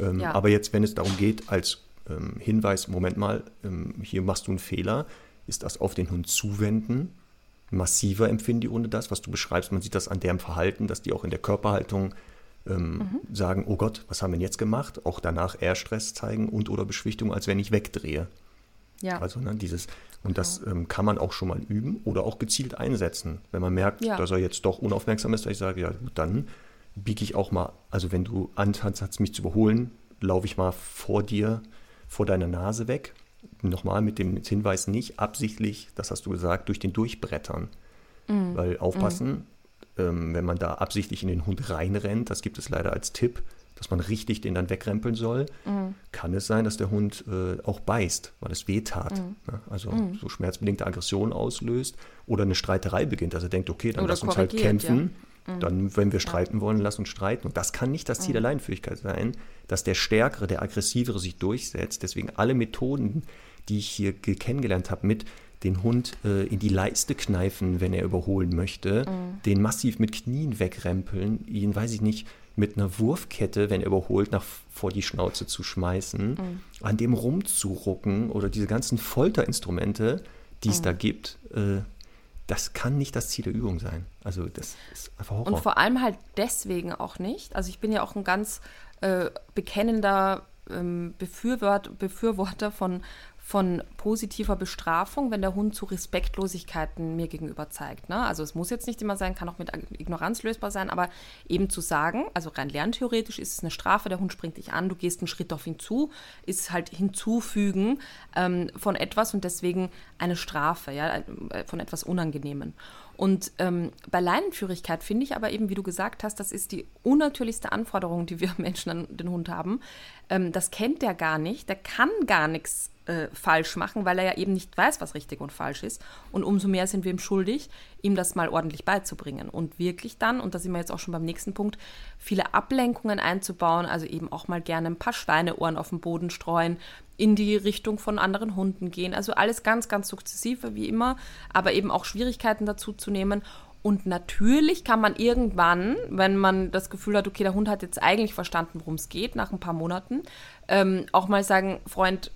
Ähm, ja. Aber jetzt, wenn es darum geht, als ähm, Hinweis, Moment mal, ähm, hier machst du einen Fehler, ist das auf den Hund zuwenden. Massiver empfinden die Hunde das, was du beschreibst. Man sieht das an deren Verhalten, dass die auch in der Körperhaltung ähm, mhm. sagen, oh Gott, was haben wir denn jetzt gemacht? Auch danach eher Stress zeigen und oder Beschwichtigung, als wenn ich wegdrehe. Ja. Also ne, dieses, und das genau. ähm, kann man auch schon mal üben oder auch gezielt einsetzen. Wenn man merkt, ja. dass er jetzt doch unaufmerksam ist, dass ich sage, ja gut, dann biege ich auch mal, also wenn du Ansatz hast, mich zu überholen, laufe ich mal vor dir, vor deiner Nase weg. Nochmal mit dem Hinweis nicht absichtlich, das hast du gesagt, durch den Durchbrettern. Mhm. Weil aufpassen, mhm. ähm, wenn man da absichtlich in den Hund reinrennt, das gibt es leider als Tipp, dass man richtig den dann wegrempeln soll, mhm. kann es sein, dass der Hund äh, auch beißt, weil es weh tat. Mhm. Ne? Also mhm. so schmerzbedingte Aggression auslöst oder eine Streiterei beginnt, dass er denkt, okay, dann oder lass uns halt kämpfen. Ja. Mhm. Dann, wenn wir streiten wollen, lass uns streiten. Und das kann nicht das Ziel der mhm. Leinenführigkeit sein, dass der Stärkere, der Aggressivere sich durchsetzt. Deswegen alle Methoden, die ich hier kennengelernt habe, mit den Hund äh, in die Leiste kneifen, wenn er überholen möchte, mhm. den massiv mit Knien wegrempeln, ihn, weiß ich nicht, mit einer Wurfkette, wenn er überholt, nach vor die Schnauze zu schmeißen, mhm. an dem rumzurucken oder diese ganzen Folterinstrumente, die es mhm. da gibt, äh, das kann nicht das Ziel der Übung sein. Also das ist einfach Horror. Und vor allem halt deswegen auch nicht. Also ich bin ja auch ein ganz äh, bekennender ähm, Befürwort, Befürworter von von positiver Bestrafung, wenn der Hund zu Respektlosigkeiten mir gegenüber zeigt. Ne? Also es muss jetzt nicht immer sein, kann auch mit Ignoranz lösbar sein, aber eben zu sagen, also rein lerntheoretisch ist es eine Strafe, der Hund springt dich an, du gehst einen Schritt auf ihn zu, ist halt hinzufügen ähm, von etwas und deswegen eine Strafe, ja, äh, von etwas Unangenehmen. Und ähm, bei Leinenführigkeit finde ich aber eben, wie du gesagt hast, das ist die unnatürlichste Anforderung, die wir Menschen an den Hund haben. Ähm, das kennt der gar nicht, der kann gar nichts äh, falsch machen, weil er ja eben nicht weiß, was richtig und falsch ist. Und umso mehr sind wir ihm schuldig, ihm das mal ordentlich beizubringen. Und wirklich dann, und da sind wir jetzt auch schon beim nächsten Punkt, viele Ablenkungen einzubauen, also eben auch mal gerne ein paar Schweineohren auf den Boden streuen, in die Richtung von anderen Hunden gehen. Also alles ganz, ganz sukzessive wie immer, aber eben auch Schwierigkeiten dazu zu nehmen. Und natürlich kann man irgendwann, wenn man das Gefühl hat, okay, der Hund hat jetzt eigentlich verstanden, worum es geht, nach ein paar Monaten, ähm, auch mal sagen, Freund,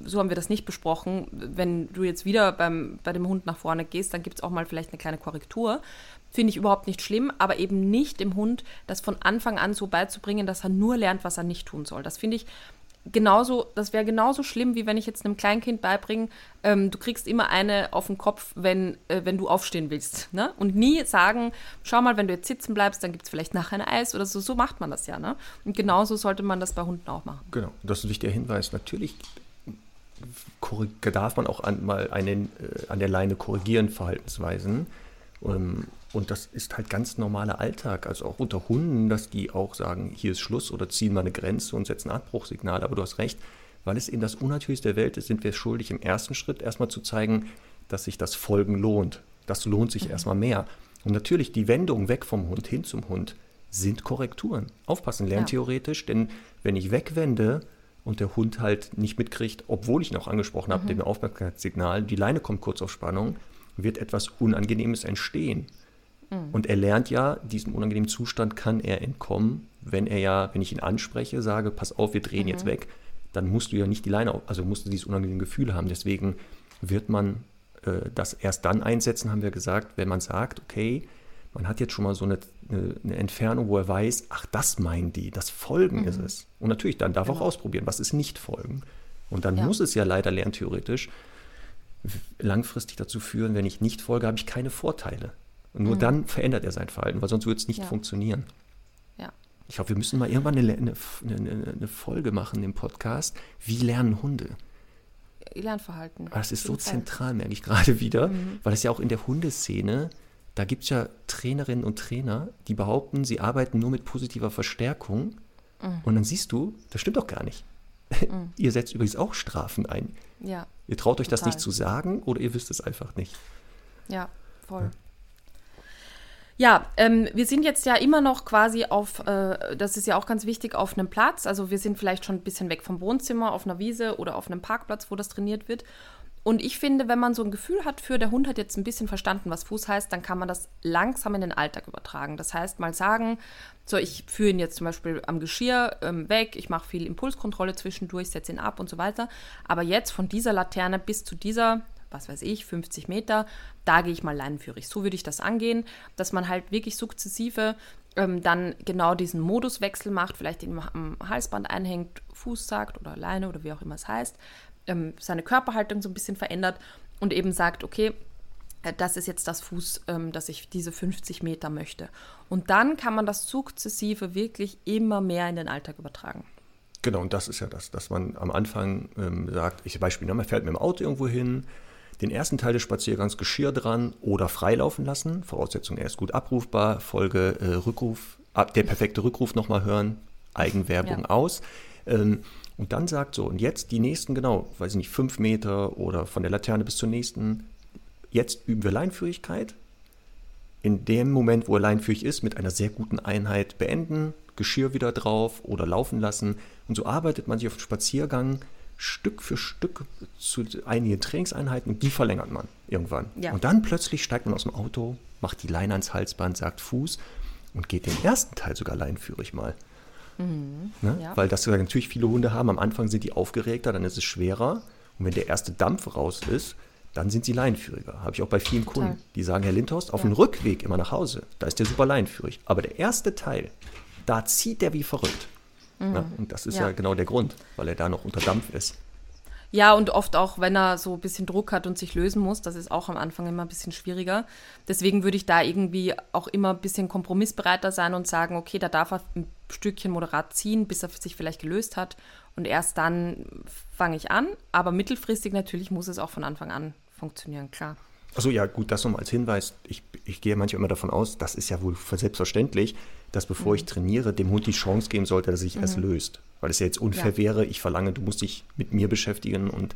so haben wir das nicht besprochen. Wenn du jetzt wieder beim, bei dem Hund nach vorne gehst, dann gibt es auch mal vielleicht eine kleine Korrektur. Finde ich überhaupt nicht schlimm, aber eben nicht dem Hund das von Anfang an so beizubringen, dass er nur lernt, was er nicht tun soll. Das finde ich genauso, das wäre genauso schlimm, wie wenn ich jetzt einem Kleinkind beibringe, ähm, du kriegst immer eine auf den Kopf, wenn, äh, wenn du aufstehen willst. Ne? Und nie sagen, schau mal, wenn du jetzt sitzen bleibst, dann gibt es vielleicht nachher ein Eis oder so. So macht man das ja. Ne? Und genauso sollte man das bei Hunden auch machen. Genau, das ist ein wichtiger Hinweis. Natürlich darf man auch an, mal einen, äh, an der Leine korrigieren, Verhaltensweisen. Ähm, und das ist halt ganz normaler Alltag, also auch unter Hunden, dass die auch sagen, hier ist Schluss oder ziehen mal eine Grenze und setzen ein Abbruchsignal. Aber du hast recht, weil es eben das Unnatürlichste der Welt ist, sind wir schuldig, im ersten Schritt erstmal zu zeigen, dass sich das Folgen lohnt. Das lohnt sich mhm. erstmal mehr. Und natürlich die Wendung weg vom Hund hin zum Hund sind Korrekturen. Aufpassen, lerntheoretisch, ja. denn wenn ich wegwende, und der Hund halt nicht mitkriegt, obwohl ich noch angesprochen habe, mhm. dem Aufmerksamkeitssignal, die Leine kommt kurz auf Spannung, wird etwas Unangenehmes entstehen. Mhm. Und er lernt ja, diesem unangenehmen Zustand kann er entkommen, wenn er ja, wenn ich ihn anspreche, sage, pass auf, wir drehen mhm. jetzt weg, dann musst du ja nicht die Leine, also musst du dieses unangenehme Gefühl haben. Deswegen wird man äh, das erst dann einsetzen, haben wir gesagt, wenn man sagt, okay, man hat jetzt schon mal so eine, eine, Entfernung, wo er weiß, ach, das meinen die, das Folgen mhm. ist es. Und natürlich, dann darf genau. auch ausprobieren, was ist nicht Folgen. Und dann ja. muss es ja leider lerntheoretisch langfristig dazu führen, wenn ich nicht folge, habe ich keine Vorteile. Und nur mhm. dann verändert er sein Verhalten, weil sonst würde es nicht ja. funktionieren. Ja. Ich glaube, wir müssen mal irgendwann eine, eine, eine, Folge machen im Podcast. Wie lernen Hunde? Lernverhalten. Aber das ist so zentral, merke ich gerade wieder, mhm. weil es ja auch in der Hundeszene da gibt es ja Trainerinnen und Trainer, die behaupten, sie arbeiten nur mit positiver Verstärkung. Mhm. Und dann siehst du, das stimmt doch gar nicht. Mhm. ihr setzt übrigens auch Strafen ein. Ja. Ihr traut euch total. das nicht zu sagen oder ihr wisst es einfach nicht. Ja, voll. Ja. Ja, ähm, wir sind jetzt ja immer noch quasi auf, äh, das ist ja auch ganz wichtig, auf einem Platz. Also wir sind vielleicht schon ein bisschen weg vom Wohnzimmer, auf einer Wiese oder auf einem Parkplatz, wo das trainiert wird. Und ich finde, wenn man so ein Gefühl hat für, der Hund hat jetzt ein bisschen verstanden, was Fuß heißt, dann kann man das langsam in den Alltag übertragen. Das heißt, mal sagen, so, ich führe ihn jetzt zum Beispiel am Geschirr ähm, weg, ich mache viel Impulskontrolle zwischendurch, setze ihn ab und so weiter. Aber jetzt von dieser Laterne bis zu dieser, was weiß ich, 50 Meter, da gehe ich mal leinenführig. So würde ich das angehen, dass man halt wirklich sukzessive ähm, dann genau diesen Moduswechsel macht, vielleicht ihn am Halsband einhängt, Fuß sagt oder Leine oder wie auch immer es heißt, ähm, seine Körperhaltung so ein bisschen verändert und eben sagt, okay, äh, das ist jetzt das Fuß, ähm, dass ich diese 50 Meter möchte. Und dann kann man das sukzessive wirklich immer mehr in den Alltag übertragen. Genau, und das ist ja das, dass man am Anfang ähm, sagt, ich Beispiel, ne, man fährt mit dem Auto irgendwo hin, den ersten Teil des Spaziergangs Geschirr dran oder freilaufen lassen. Voraussetzung, er ist gut abrufbar. Folge äh, Rückruf, der perfekte Rückruf nochmal hören, Eigenwerbung ja. aus. Ähm, und dann sagt so, und jetzt die nächsten, genau, weiß ich nicht, fünf Meter oder von der Laterne bis zur nächsten, jetzt üben wir Leinführigkeit. In dem Moment, wo er leinführig ist, mit einer sehr guten Einheit beenden, Geschirr wieder drauf oder laufen lassen. Und so arbeitet man sich auf den Spaziergang Stück für Stück zu einigen Trainingseinheiten und die verlängert man irgendwann. Ja. Und dann plötzlich steigt man aus dem Auto, macht die Leine ans Halsband, sagt Fuß und geht den ersten Teil sogar leinführig mal. Mhm, ne? ja. Weil das natürlich viele Hunde haben. Am Anfang sind die aufgeregter, dann ist es schwerer. Und wenn der erste Dampf raus ist, dann sind sie leinenführiger. Habe ich auch bei vielen Total. Kunden, die sagen, Herr Lindhorst, auf ja. dem Rückweg immer nach Hause, da ist der super leinenführig. Aber der erste Teil, da zieht der wie verrückt. Mhm. Na, und das ist ja. ja genau der Grund, weil er da noch unter Dampf ist. Ja, und oft auch, wenn er so ein bisschen Druck hat und sich lösen muss, das ist auch am Anfang immer ein bisschen schwieriger. Deswegen würde ich da irgendwie auch immer ein bisschen kompromissbereiter sein und sagen, okay, da darf er ein Stückchen moderat ziehen, bis er sich vielleicht gelöst hat. Und erst dann fange ich an. Aber mittelfristig natürlich muss es auch von Anfang an funktionieren, klar. Achso, ja, gut, das nochmal als Hinweis. Ich, ich gehe manchmal immer davon aus, das ist ja wohl selbstverständlich, dass bevor mhm. ich trainiere, dem Hund die Chance geben sollte, dass er sich mhm. erst löst. Weil es ja jetzt unfair ja. wäre, ich verlange, du musst dich mit mir beschäftigen und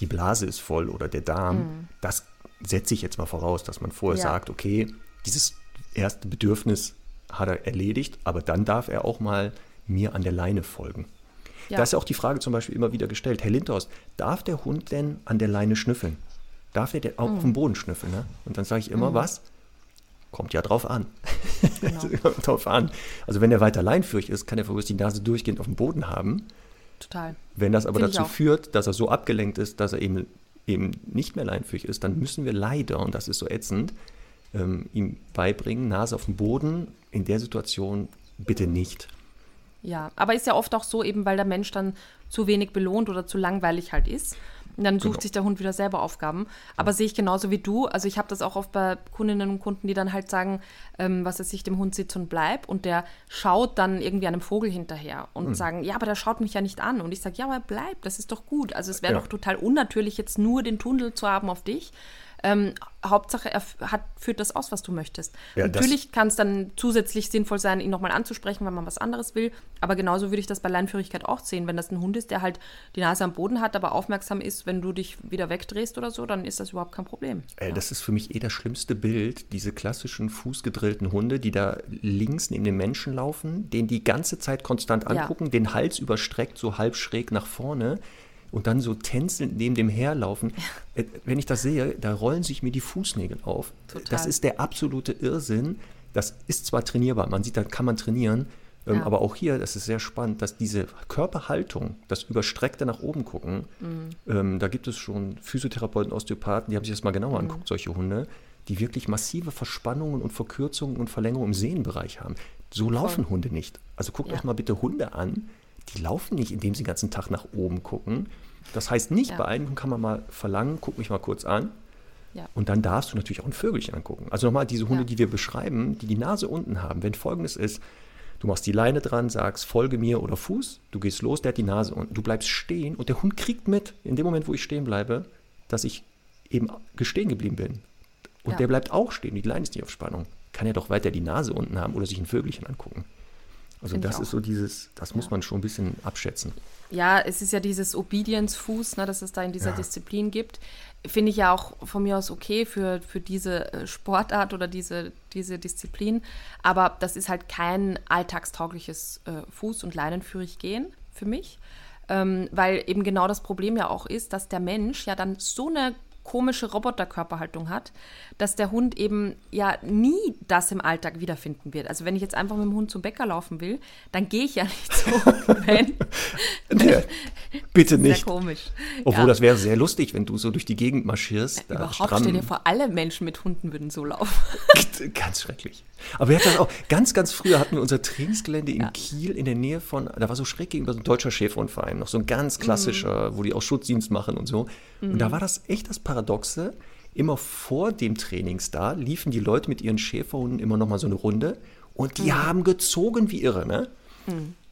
die Blase ist voll oder der Darm. Mhm. Das setze ich jetzt mal voraus, dass man vorher ja. sagt, okay, dieses erste Bedürfnis hat er erledigt, aber dann darf er auch mal mir an der Leine folgen. Ja. Da ist ja auch die Frage zum Beispiel immer wieder gestellt, Herr Lindhorst, darf der Hund denn an der Leine schnüffeln? Darf er denn auch mhm. auf dem Boden schnüffeln? Ne? Und dann sage ich immer, mhm. was? Kommt ja drauf an. Genau. drauf an. Also wenn er weiter leinführig ist, kann er vermutlich die Nase durchgehend auf dem Boden haben. Total. Wenn das aber Find dazu führt, dass er so abgelenkt ist, dass er eben, eben nicht mehr leinführig ist, dann müssen wir leider, und das ist so ätzend, ähm, ihm beibringen, Nase auf dem Boden, in der Situation bitte nicht. Ja, aber ist ja oft auch so, eben weil der Mensch dann zu wenig belohnt oder zu langweilig halt ist. Und dann sucht genau. sich der Hund wieder selber Aufgaben. Aber ja. sehe ich genauso wie du. Also ich habe das auch oft bei Kundinnen und Kunden, die dann halt sagen, ähm, was es sich dem Hund sitzt und bleibt. Und der schaut dann irgendwie einem Vogel hinterher und mhm. sagen, ja, aber der schaut mich ja nicht an. Und ich sage, ja, aber bleib, das ist doch gut. Also es wäre ja. doch total unnatürlich, jetzt nur den Tunnel zu haben auf dich. Ähm, Hauptsache, er hat, führt das aus, was du möchtest. Ja, Natürlich kann es dann zusätzlich sinnvoll sein, ihn nochmal anzusprechen, wenn man was anderes will. Aber genauso würde ich das bei Leinführigkeit auch sehen. Wenn das ein Hund ist, der halt die Nase am Boden hat, aber aufmerksam ist, wenn du dich wieder wegdrehst oder so, dann ist das überhaupt kein Problem. Äh, ja. Das ist für mich eh das schlimmste Bild, diese klassischen fußgedrillten Hunde, die da links neben dem Menschen laufen, den die ganze Zeit konstant angucken, ja. den Hals überstreckt, so halb schräg nach vorne und dann so tänzelnd neben dem herlaufen. Ja. Äh, wenn ich das sehe, da rollen sich mir die Fußnägel auf. Total. Das ist der absolute Irrsinn. Das ist zwar trainierbar, man sieht, da kann man trainieren, ähm, ja. aber auch hier, das ist sehr spannend, dass diese Körperhaltung, das überstreckte nach oben gucken, mhm. ähm, da gibt es schon Physiotherapeuten, Osteopathen, die haben sich das mal genauer mhm. angeguckt, solche Hunde, die wirklich massive Verspannungen und Verkürzungen und Verlängerungen im Sehnenbereich haben. So laufen Voll. Hunde nicht. Also guckt ja. euch mal bitte Hunde an, die laufen nicht, indem sie den ganzen Tag nach oben gucken. Das heißt nicht, ja. bei einigen kann man mal verlangen, guck mich mal kurz an. Ja. Und dann darfst du natürlich auch ein Vögelchen angucken. Also nochmal, diese Hunde, ja. die wir beschreiben, die die Nase unten haben, wenn folgendes ist, du machst die Leine dran, sagst, folge mir oder Fuß, du gehst los, der hat die Nase unten, du bleibst stehen und der Hund kriegt mit, in dem Moment, wo ich stehen bleibe, dass ich eben gestehen geblieben bin. Und der bleibt auch stehen, die Leine ist nicht auf Spannung. Kann er doch weiter die Nase unten haben oder sich ein Vögelchen angucken. Also Find das ist so dieses, das ja. muss man schon ein bisschen abschätzen. Ja, es ist ja dieses Obedience-Fuß, ne, dass es da in dieser ja. Disziplin gibt. Finde ich ja auch von mir aus okay für, für diese äh, Sportart oder diese, diese Disziplin. Aber das ist halt kein alltagstaugliches äh, Fuß- und Leinenführig gehen für mich. Ähm, weil eben genau das Problem ja auch ist, dass der Mensch ja dann so eine komische Roboterkörperhaltung hat, dass der Hund eben ja nie das im Alltag wiederfinden wird. Also wenn ich jetzt einfach mit dem Hund zum Bäcker laufen will, dann gehe ich ja nicht so, wenn. nee, bitte nicht. Sehr komisch. Obwohl ja. das wäre sehr lustig, wenn du so durch die Gegend marschierst. Ja, überhaupt stramm. stell dir vor, alle Menschen mit Hunden würden so laufen. ganz schrecklich. Aber wir hatten das auch, ganz, ganz früher hatten wir unser Trainingsgelände in ja. Kiel in der Nähe von, da war so schräg gegenüber so ein deutscher Schäferhundverein, noch so ein ganz klassischer, mhm. wo die auch Schutzdienst machen und so. Mhm. Und da mhm. war das echt das Paradoxe. Immer vor dem Trainingstag liefen die Leute mit ihren Schäferhunden immer noch mal so eine Runde und die mhm. haben gezogen wie irre, ne?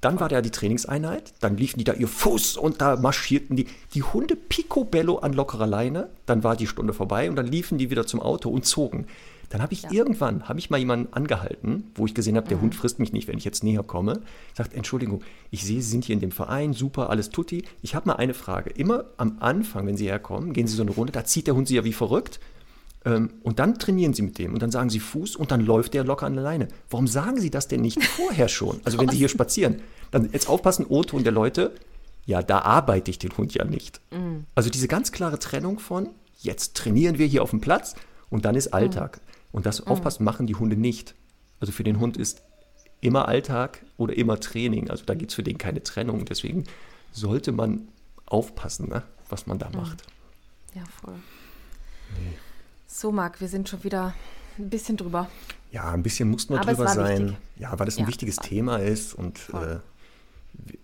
Dann war da die Trainingseinheit, dann liefen die da ihr Fuß und da marschierten die, die Hunde picobello an lockerer Leine. Dann war die Stunde vorbei und dann liefen die wieder zum Auto und zogen. Dann habe ich ja. irgendwann, habe ich mal jemanden angehalten, wo ich gesehen habe, der mhm. Hund frisst mich nicht, wenn ich jetzt näher komme. Sagt, Entschuldigung, ich sehe, Sie sind hier in dem Verein, super, alles tutti. Ich habe mal eine Frage. Immer am Anfang, wenn Sie herkommen, gehen Sie so eine Runde, da zieht der Hund Sie ja wie verrückt. Ähm, und dann trainieren Sie mit dem und dann sagen Sie Fuß und dann läuft der locker an der Leine. Warum sagen Sie das denn nicht vorher schon? Also wenn Sie hier spazieren. Dann jetzt aufpassen, O-Ton der Leute, ja, da arbeite ich den Hund ja nicht. Mhm. Also diese ganz klare Trennung von, jetzt trainieren wir hier auf dem Platz und dann ist Alltag. Mhm. Und das mhm. aufpassen machen die Hunde nicht. Also für den Hund ist immer Alltag oder immer Training. Also da gibt es für den keine Trennung. Deswegen sollte man aufpassen, ne, was man da mhm. macht. Ja, voll. Nee. So, Marc, wir sind schon wieder ein bisschen drüber. Ja, ein bisschen muss nur drüber sein. Wichtig. Ja, weil es ein ja, wichtiges Thema ist und äh,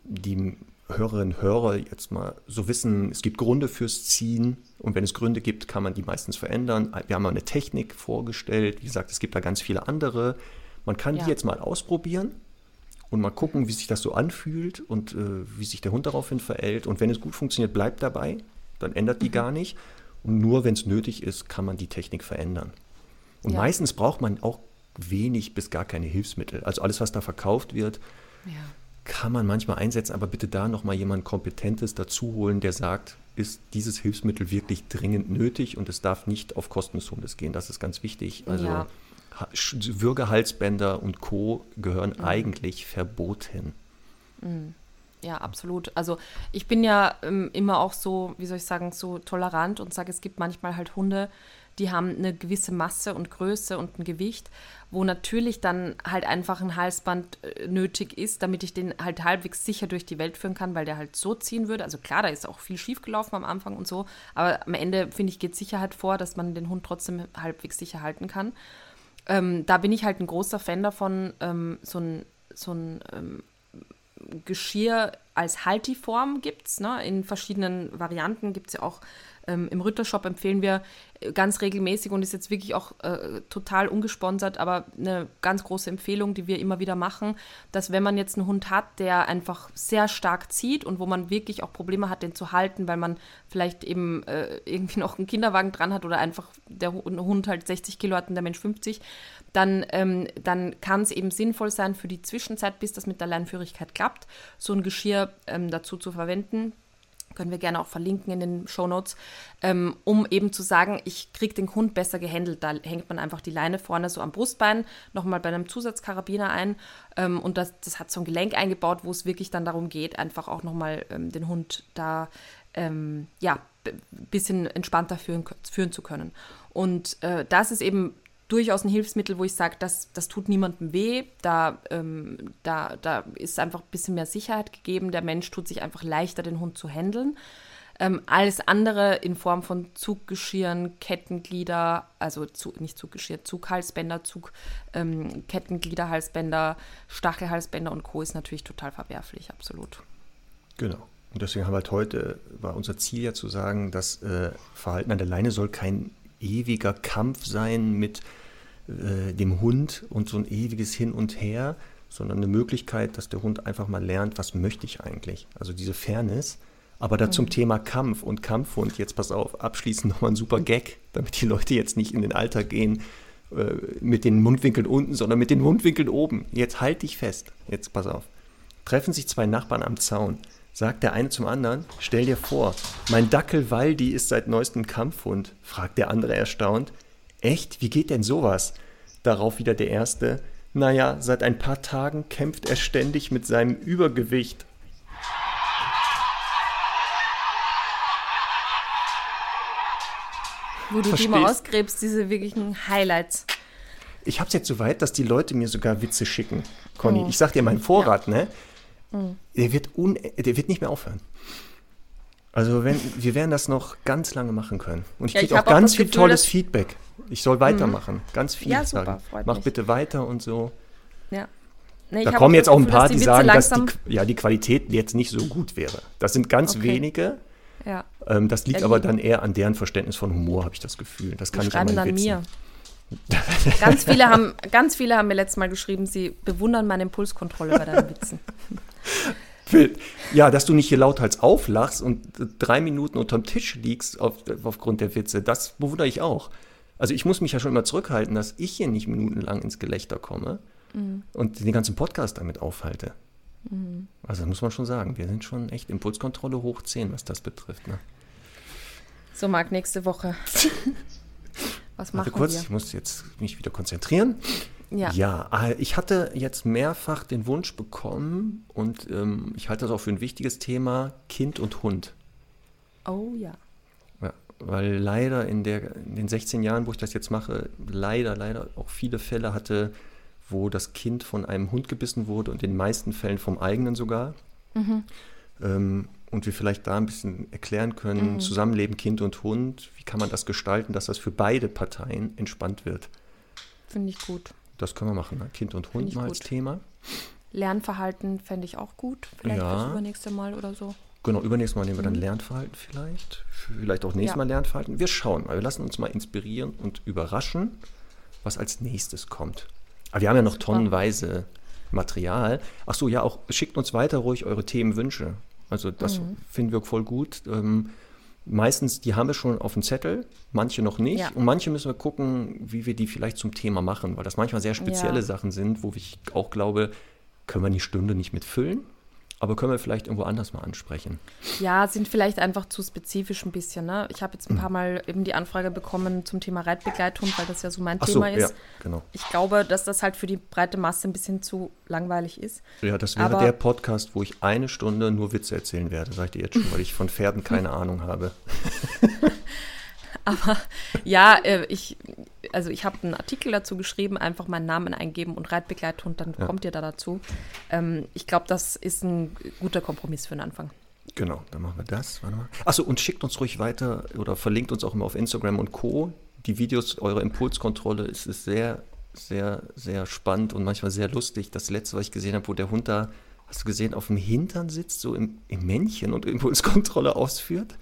die Hörerinnen und Hörer jetzt mal so wissen, es gibt Gründe fürs Ziehen und wenn es Gründe gibt, kann man die meistens verändern. Wir haben mal eine Technik vorgestellt. Wie gesagt, es gibt da ganz viele andere. Man kann ja. die jetzt mal ausprobieren und mal gucken, wie sich das so anfühlt und äh, wie sich der Hund daraufhin verhält. Und wenn es gut funktioniert, bleibt dabei. Dann ändert die mhm. gar nicht. Und nur wenn es nötig ist, kann man die Technik verändern. Und ja. meistens braucht man auch wenig bis gar keine Hilfsmittel. Also alles, was da verkauft wird, ja. kann man manchmal einsetzen, aber bitte da nochmal jemand Kompetentes dazu holen, der sagt, ist dieses Hilfsmittel wirklich dringend nötig und es darf nicht auf Kosten des Hundes gehen. Das ist ganz wichtig. Also ja. Würgehalsbänder und Co. gehören mhm. eigentlich verboten. Mhm. Ja, absolut. Also ich bin ja ähm, immer auch so, wie soll ich sagen, so tolerant und sage, es gibt manchmal halt Hunde, die haben eine gewisse Masse und Größe und ein Gewicht, wo natürlich dann halt einfach ein Halsband äh, nötig ist, damit ich den halt halbwegs sicher durch die Welt führen kann, weil der halt so ziehen würde. Also klar, da ist auch viel schiefgelaufen am Anfang und so, aber am Ende, finde ich, geht Sicherheit vor, dass man den Hund trotzdem halbwegs sicher halten kann. Ähm, da bin ich halt ein großer Fan davon, ähm, so ein, so ein ähm, Geschirr als Haltiform gibt es. Ne? In verschiedenen Varianten gibt es ja auch ähm, im Rittershop empfehlen wir äh, ganz regelmäßig und ist jetzt wirklich auch äh, total ungesponsert, aber eine ganz große Empfehlung, die wir immer wieder machen, dass wenn man jetzt einen Hund hat, der einfach sehr stark zieht und wo man wirklich auch Probleme hat, den zu halten, weil man vielleicht eben äh, irgendwie noch einen Kinderwagen dran hat oder einfach der Hund halt 60 Kilo hat und der Mensch 50, dann, ähm, dann kann es eben sinnvoll sein, für die Zwischenzeit, bis das mit der Leinführigkeit klappt, so ein Geschirr ähm, dazu zu verwenden. Können wir gerne auch verlinken in den Show Notes, ähm, um eben zu sagen, ich kriege den Hund besser gehandelt. Da hängt man einfach die Leine vorne so am Brustbein, nochmal bei einem Zusatzkarabiner ein. Ähm, und das, das hat so ein Gelenk eingebaut, wo es wirklich dann darum geht, einfach auch nochmal ähm, den Hund da ähm, ja, bisschen entspannter führen, führen zu können. Und äh, das ist eben durchaus ein Hilfsmittel, wo ich sage, das, das tut niemandem weh. Da, ähm, da, da ist einfach ein bisschen mehr Sicherheit gegeben. Der Mensch tut sich einfach leichter, den Hund zu handeln. Ähm, alles andere in Form von Zuggeschirren, Kettenglieder, also zu, nicht Zuggeschirr, Zughalsbänder, Zug, ähm, Kettengliederhalsbänder, Stachelhalsbänder und Co. ist natürlich total verwerflich, absolut. Genau. Und deswegen haben wir halt heute, war unser Ziel ja zu sagen, das äh, Verhalten an der Leine soll kein ewiger Kampf sein mit äh, dem Hund und so ein ewiges Hin und Her, sondern eine Möglichkeit, dass der Hund einfach mal lernt, was möchte ich eigentlich. Also diese Fairness. Aber da mhm. zum Thema Kampf und Kampfhund, jetzt pass auf, abschließend nochmal ein super Gag, damit die Leute jetzt nicht in den Alltag gehen äh, mit den Mundwinkeln unten, sondern mit den Mundwinkeln oben. Jetzt halt dich fest. Jetzt pass auf. Treffen sich zwei Nachbarn am Zaun. Sagt der eine zum anderen, stell dir vor, mein Dackel Waldi ist seit neuestem Kampfhund. Fragt der andere erstaunt, Echt? Wie geht denn sowas? Darauf wieder der Erste. Naja, seit ein paar Tagen kämpft er ständig mit seinem Übergewicht. Wo du die mal ausgräbst, diese wirklichen Highlights. Ich hab's jetzt so weit, dass die Leute mir sogar Witze schicken. Conny, oh. ich sag dir, mein Vorrat, ja. ne? Mhm. Der, wird un der wird nicht mehr aufhören. Also wenn, wir werden das noch ganz lange machen können. Und ich ja, kriege auch ganz viel Gefühl, tolles Feedback. Ich soll weitermachen. Mhm. Ganz viel ja, super, sagen. Mach mich. bitte weiter und so. Ja. Nee, da kommen jetzt auch ein paar, die, die sagen, dass die, ja, die Qualität jetzt nicht so gut wäre. Das sind ganz okay. wenige. Ja. Ähm, das liegt aber dann eher an deren Verständnis von Humor, habe ich das Gefühl. Das kann die ich an meinen Witzen. mir. ganz, viele haben, ganz viele haben mir letztes Mal geschrieben, sie bewundern meine Impulskontrolle bei deinen Witzen. Ja, dass du nicht hier lauthals auflachst und drei Minuten unterm Tisch liegst auf, aufgrund der Witze, das bewundere ich auch. Also ich muss mich ja schon immer zurückhalten, dass ich hier nicht minutenlang ins Gelächter komme mhm. und den ganzen Podcast damit aufhalte. Mhm. Also muss man schon sagen, wir sind schon echt Impulskontrolle hoch 10, was das betrifft. Ne? So, Marc, nächste Woche. was machen Warte kurz, wir? ich muss jetzt mich wieder konzentrieren. Ja. ja, äh, ich hatte jetzt mehrfach den Wunsch bekommen und ähm, ich halte das auch für ein wichtiges Thema, Kind und Hund. Oh ja. ja weil leider in, der, in den 16 Jahren, wo ich das jetzt mache, leider, leider auch viele Fälle hatte, wo das Kind von einem Hund gebissen wurde und in den meisten Fällen vom eigenen sogar. Mhm. Ähm, und wir vielleicht da ein bisschen erklären können, mhm. Zusammenleben Kind und Hund, wie kann man das gestalten, dass das für beide Parteien entspannt wird. Finde ich gut. Das können wir machen, ne? Kind und Hund mal als Thema. Lernverhalten fände ich auch gut, vielleicht ja. das übernächste Mal oder so. Genau, übernächstes Mal nehmen wir dann mhm. Lernverhalten vielleicht. Vielleicht auch nächstes ja. Mal Lernverhalten. Wir schauen mal. Wir lassen uns mal inspirieren und überraschen, was als nächstes kommt. Aber wir haben ja noch tonnenweise Material. Ach so, ja, auch schickt uns weiter ruhig eure Themenwünsche. Also das mhm. finden wir voll gut. Ähm, meistens, die haben wir schon auf dem Zettel, manche noch nicht. Ja. Und manche müssen wir gucken, wie wir die vielleicht zum Thema machen, weil das manchmal sehr spezielle ja. Sachen sind, wo ich auch glaube, können wir die Stunde nicht mitfüllen. Aber können wir vielleicht irgendwo anders mal ansprechen? Ja, sind vielleicht einfach zu spezifisch ein bisschen. Ne? Ich habe jetzt ein paar mhm. Mal eben die Anfrage bekommen zum Thema Reitbegleitung, weil das ja so mein Ach Thema so, ist. Ja, genau. Ich glaube, dass das halt für die breite Masse ein bisschen zu langweilig ist. Ja, das wäre Aber der Podcast, wo ich eine Stunde nur Witze erzählen werde, sage ich dir jetzt schon, weil ich von Pferden keine Ahnung habe. Aber ja, äh, ich, also ich habe einen Artikel dazu geschrieben, einfach meinen Namen eingeben und Reitbegleithund, dann ja. kommt ihr da dazu. Ähm, ich glaube, das ist ein guter Kompromiss für den Anfang. Genau, dann machen wir das. Warte mal. Achso, und schickt uns ruhig weiter oder verlinkt uns auch immer auf Instagram und Co. Die Videos, eure Impulskontrolle, es ist sehr, sehr, sehr spannend und manchmal sehr lustig. Das letzte, was ich gesehen habe, wo der Hund da, hast du gesehen, auf dem Hintern sitzt, so im, im Männchen und Impulskontrolle ausführt?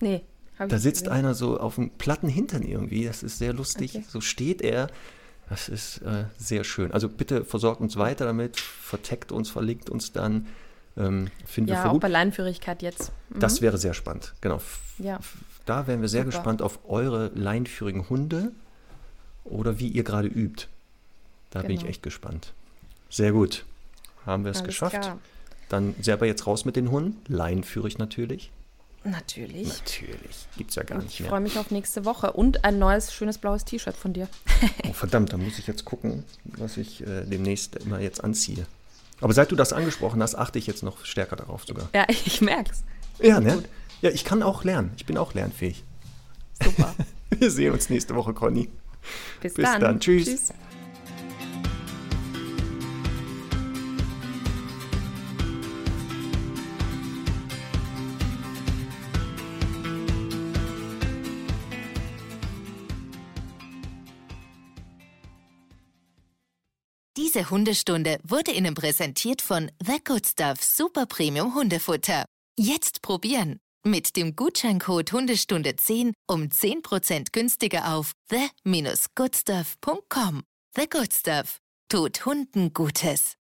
Nee. Da sitzt einer so auf dem platten Hintern irgendwie. Das ist sehr lustig. Okay. So steht er. Das ist äh, sehr schön. Also bitte versorgt uns weiter damit, verteckt uns, verlinkt uns dann. Ähm, finden ja, wir auch bei Leinführigkeit jetzt. Mhm. Das wäre sehr spannend, genau. Ja. Da wären wir sehr Super. gespannt auf eure leinführigen Hunde oder wie ihr gerade übt. Da genau. bin ich genau. echt gespannt. Sehr gut. Haben wir es geschafft. Klar. Dann selber jetzt raus mit den Hunden. Leinführig natürlich. Natürlich. Natürlich. Gibt es ja gar nicht mehr. Ich freue mich auf nächste Woche und ein neues, schönes blaues T-Shirt von dir. oh, verdammt, da muss ich jetzt gucken, was ich äh, demnächst immer jetzt anziehe. Aber seit du das angesprochen hast, achte ich jetzt noch stärker darauf sogar. Ja, ich merke es. Ja, ne? Gut. Ja, ich kann auch lernen. Ich bin auch lernfähig. Super. Wir sehen uns nächste Woche, Conny. Bis, Bis dann. dann. Tschüss. Tschüss. Diese Hundestunde wurde Ihnen präsentiert von The Good Stuff Super Premium Hundefutter. Jetzt probieren! Mit dem Gutscheincode Hundestunde 10 um 10% günstiger auf the-goodstuff.com. The Good Stuff tut Hunden Gutes.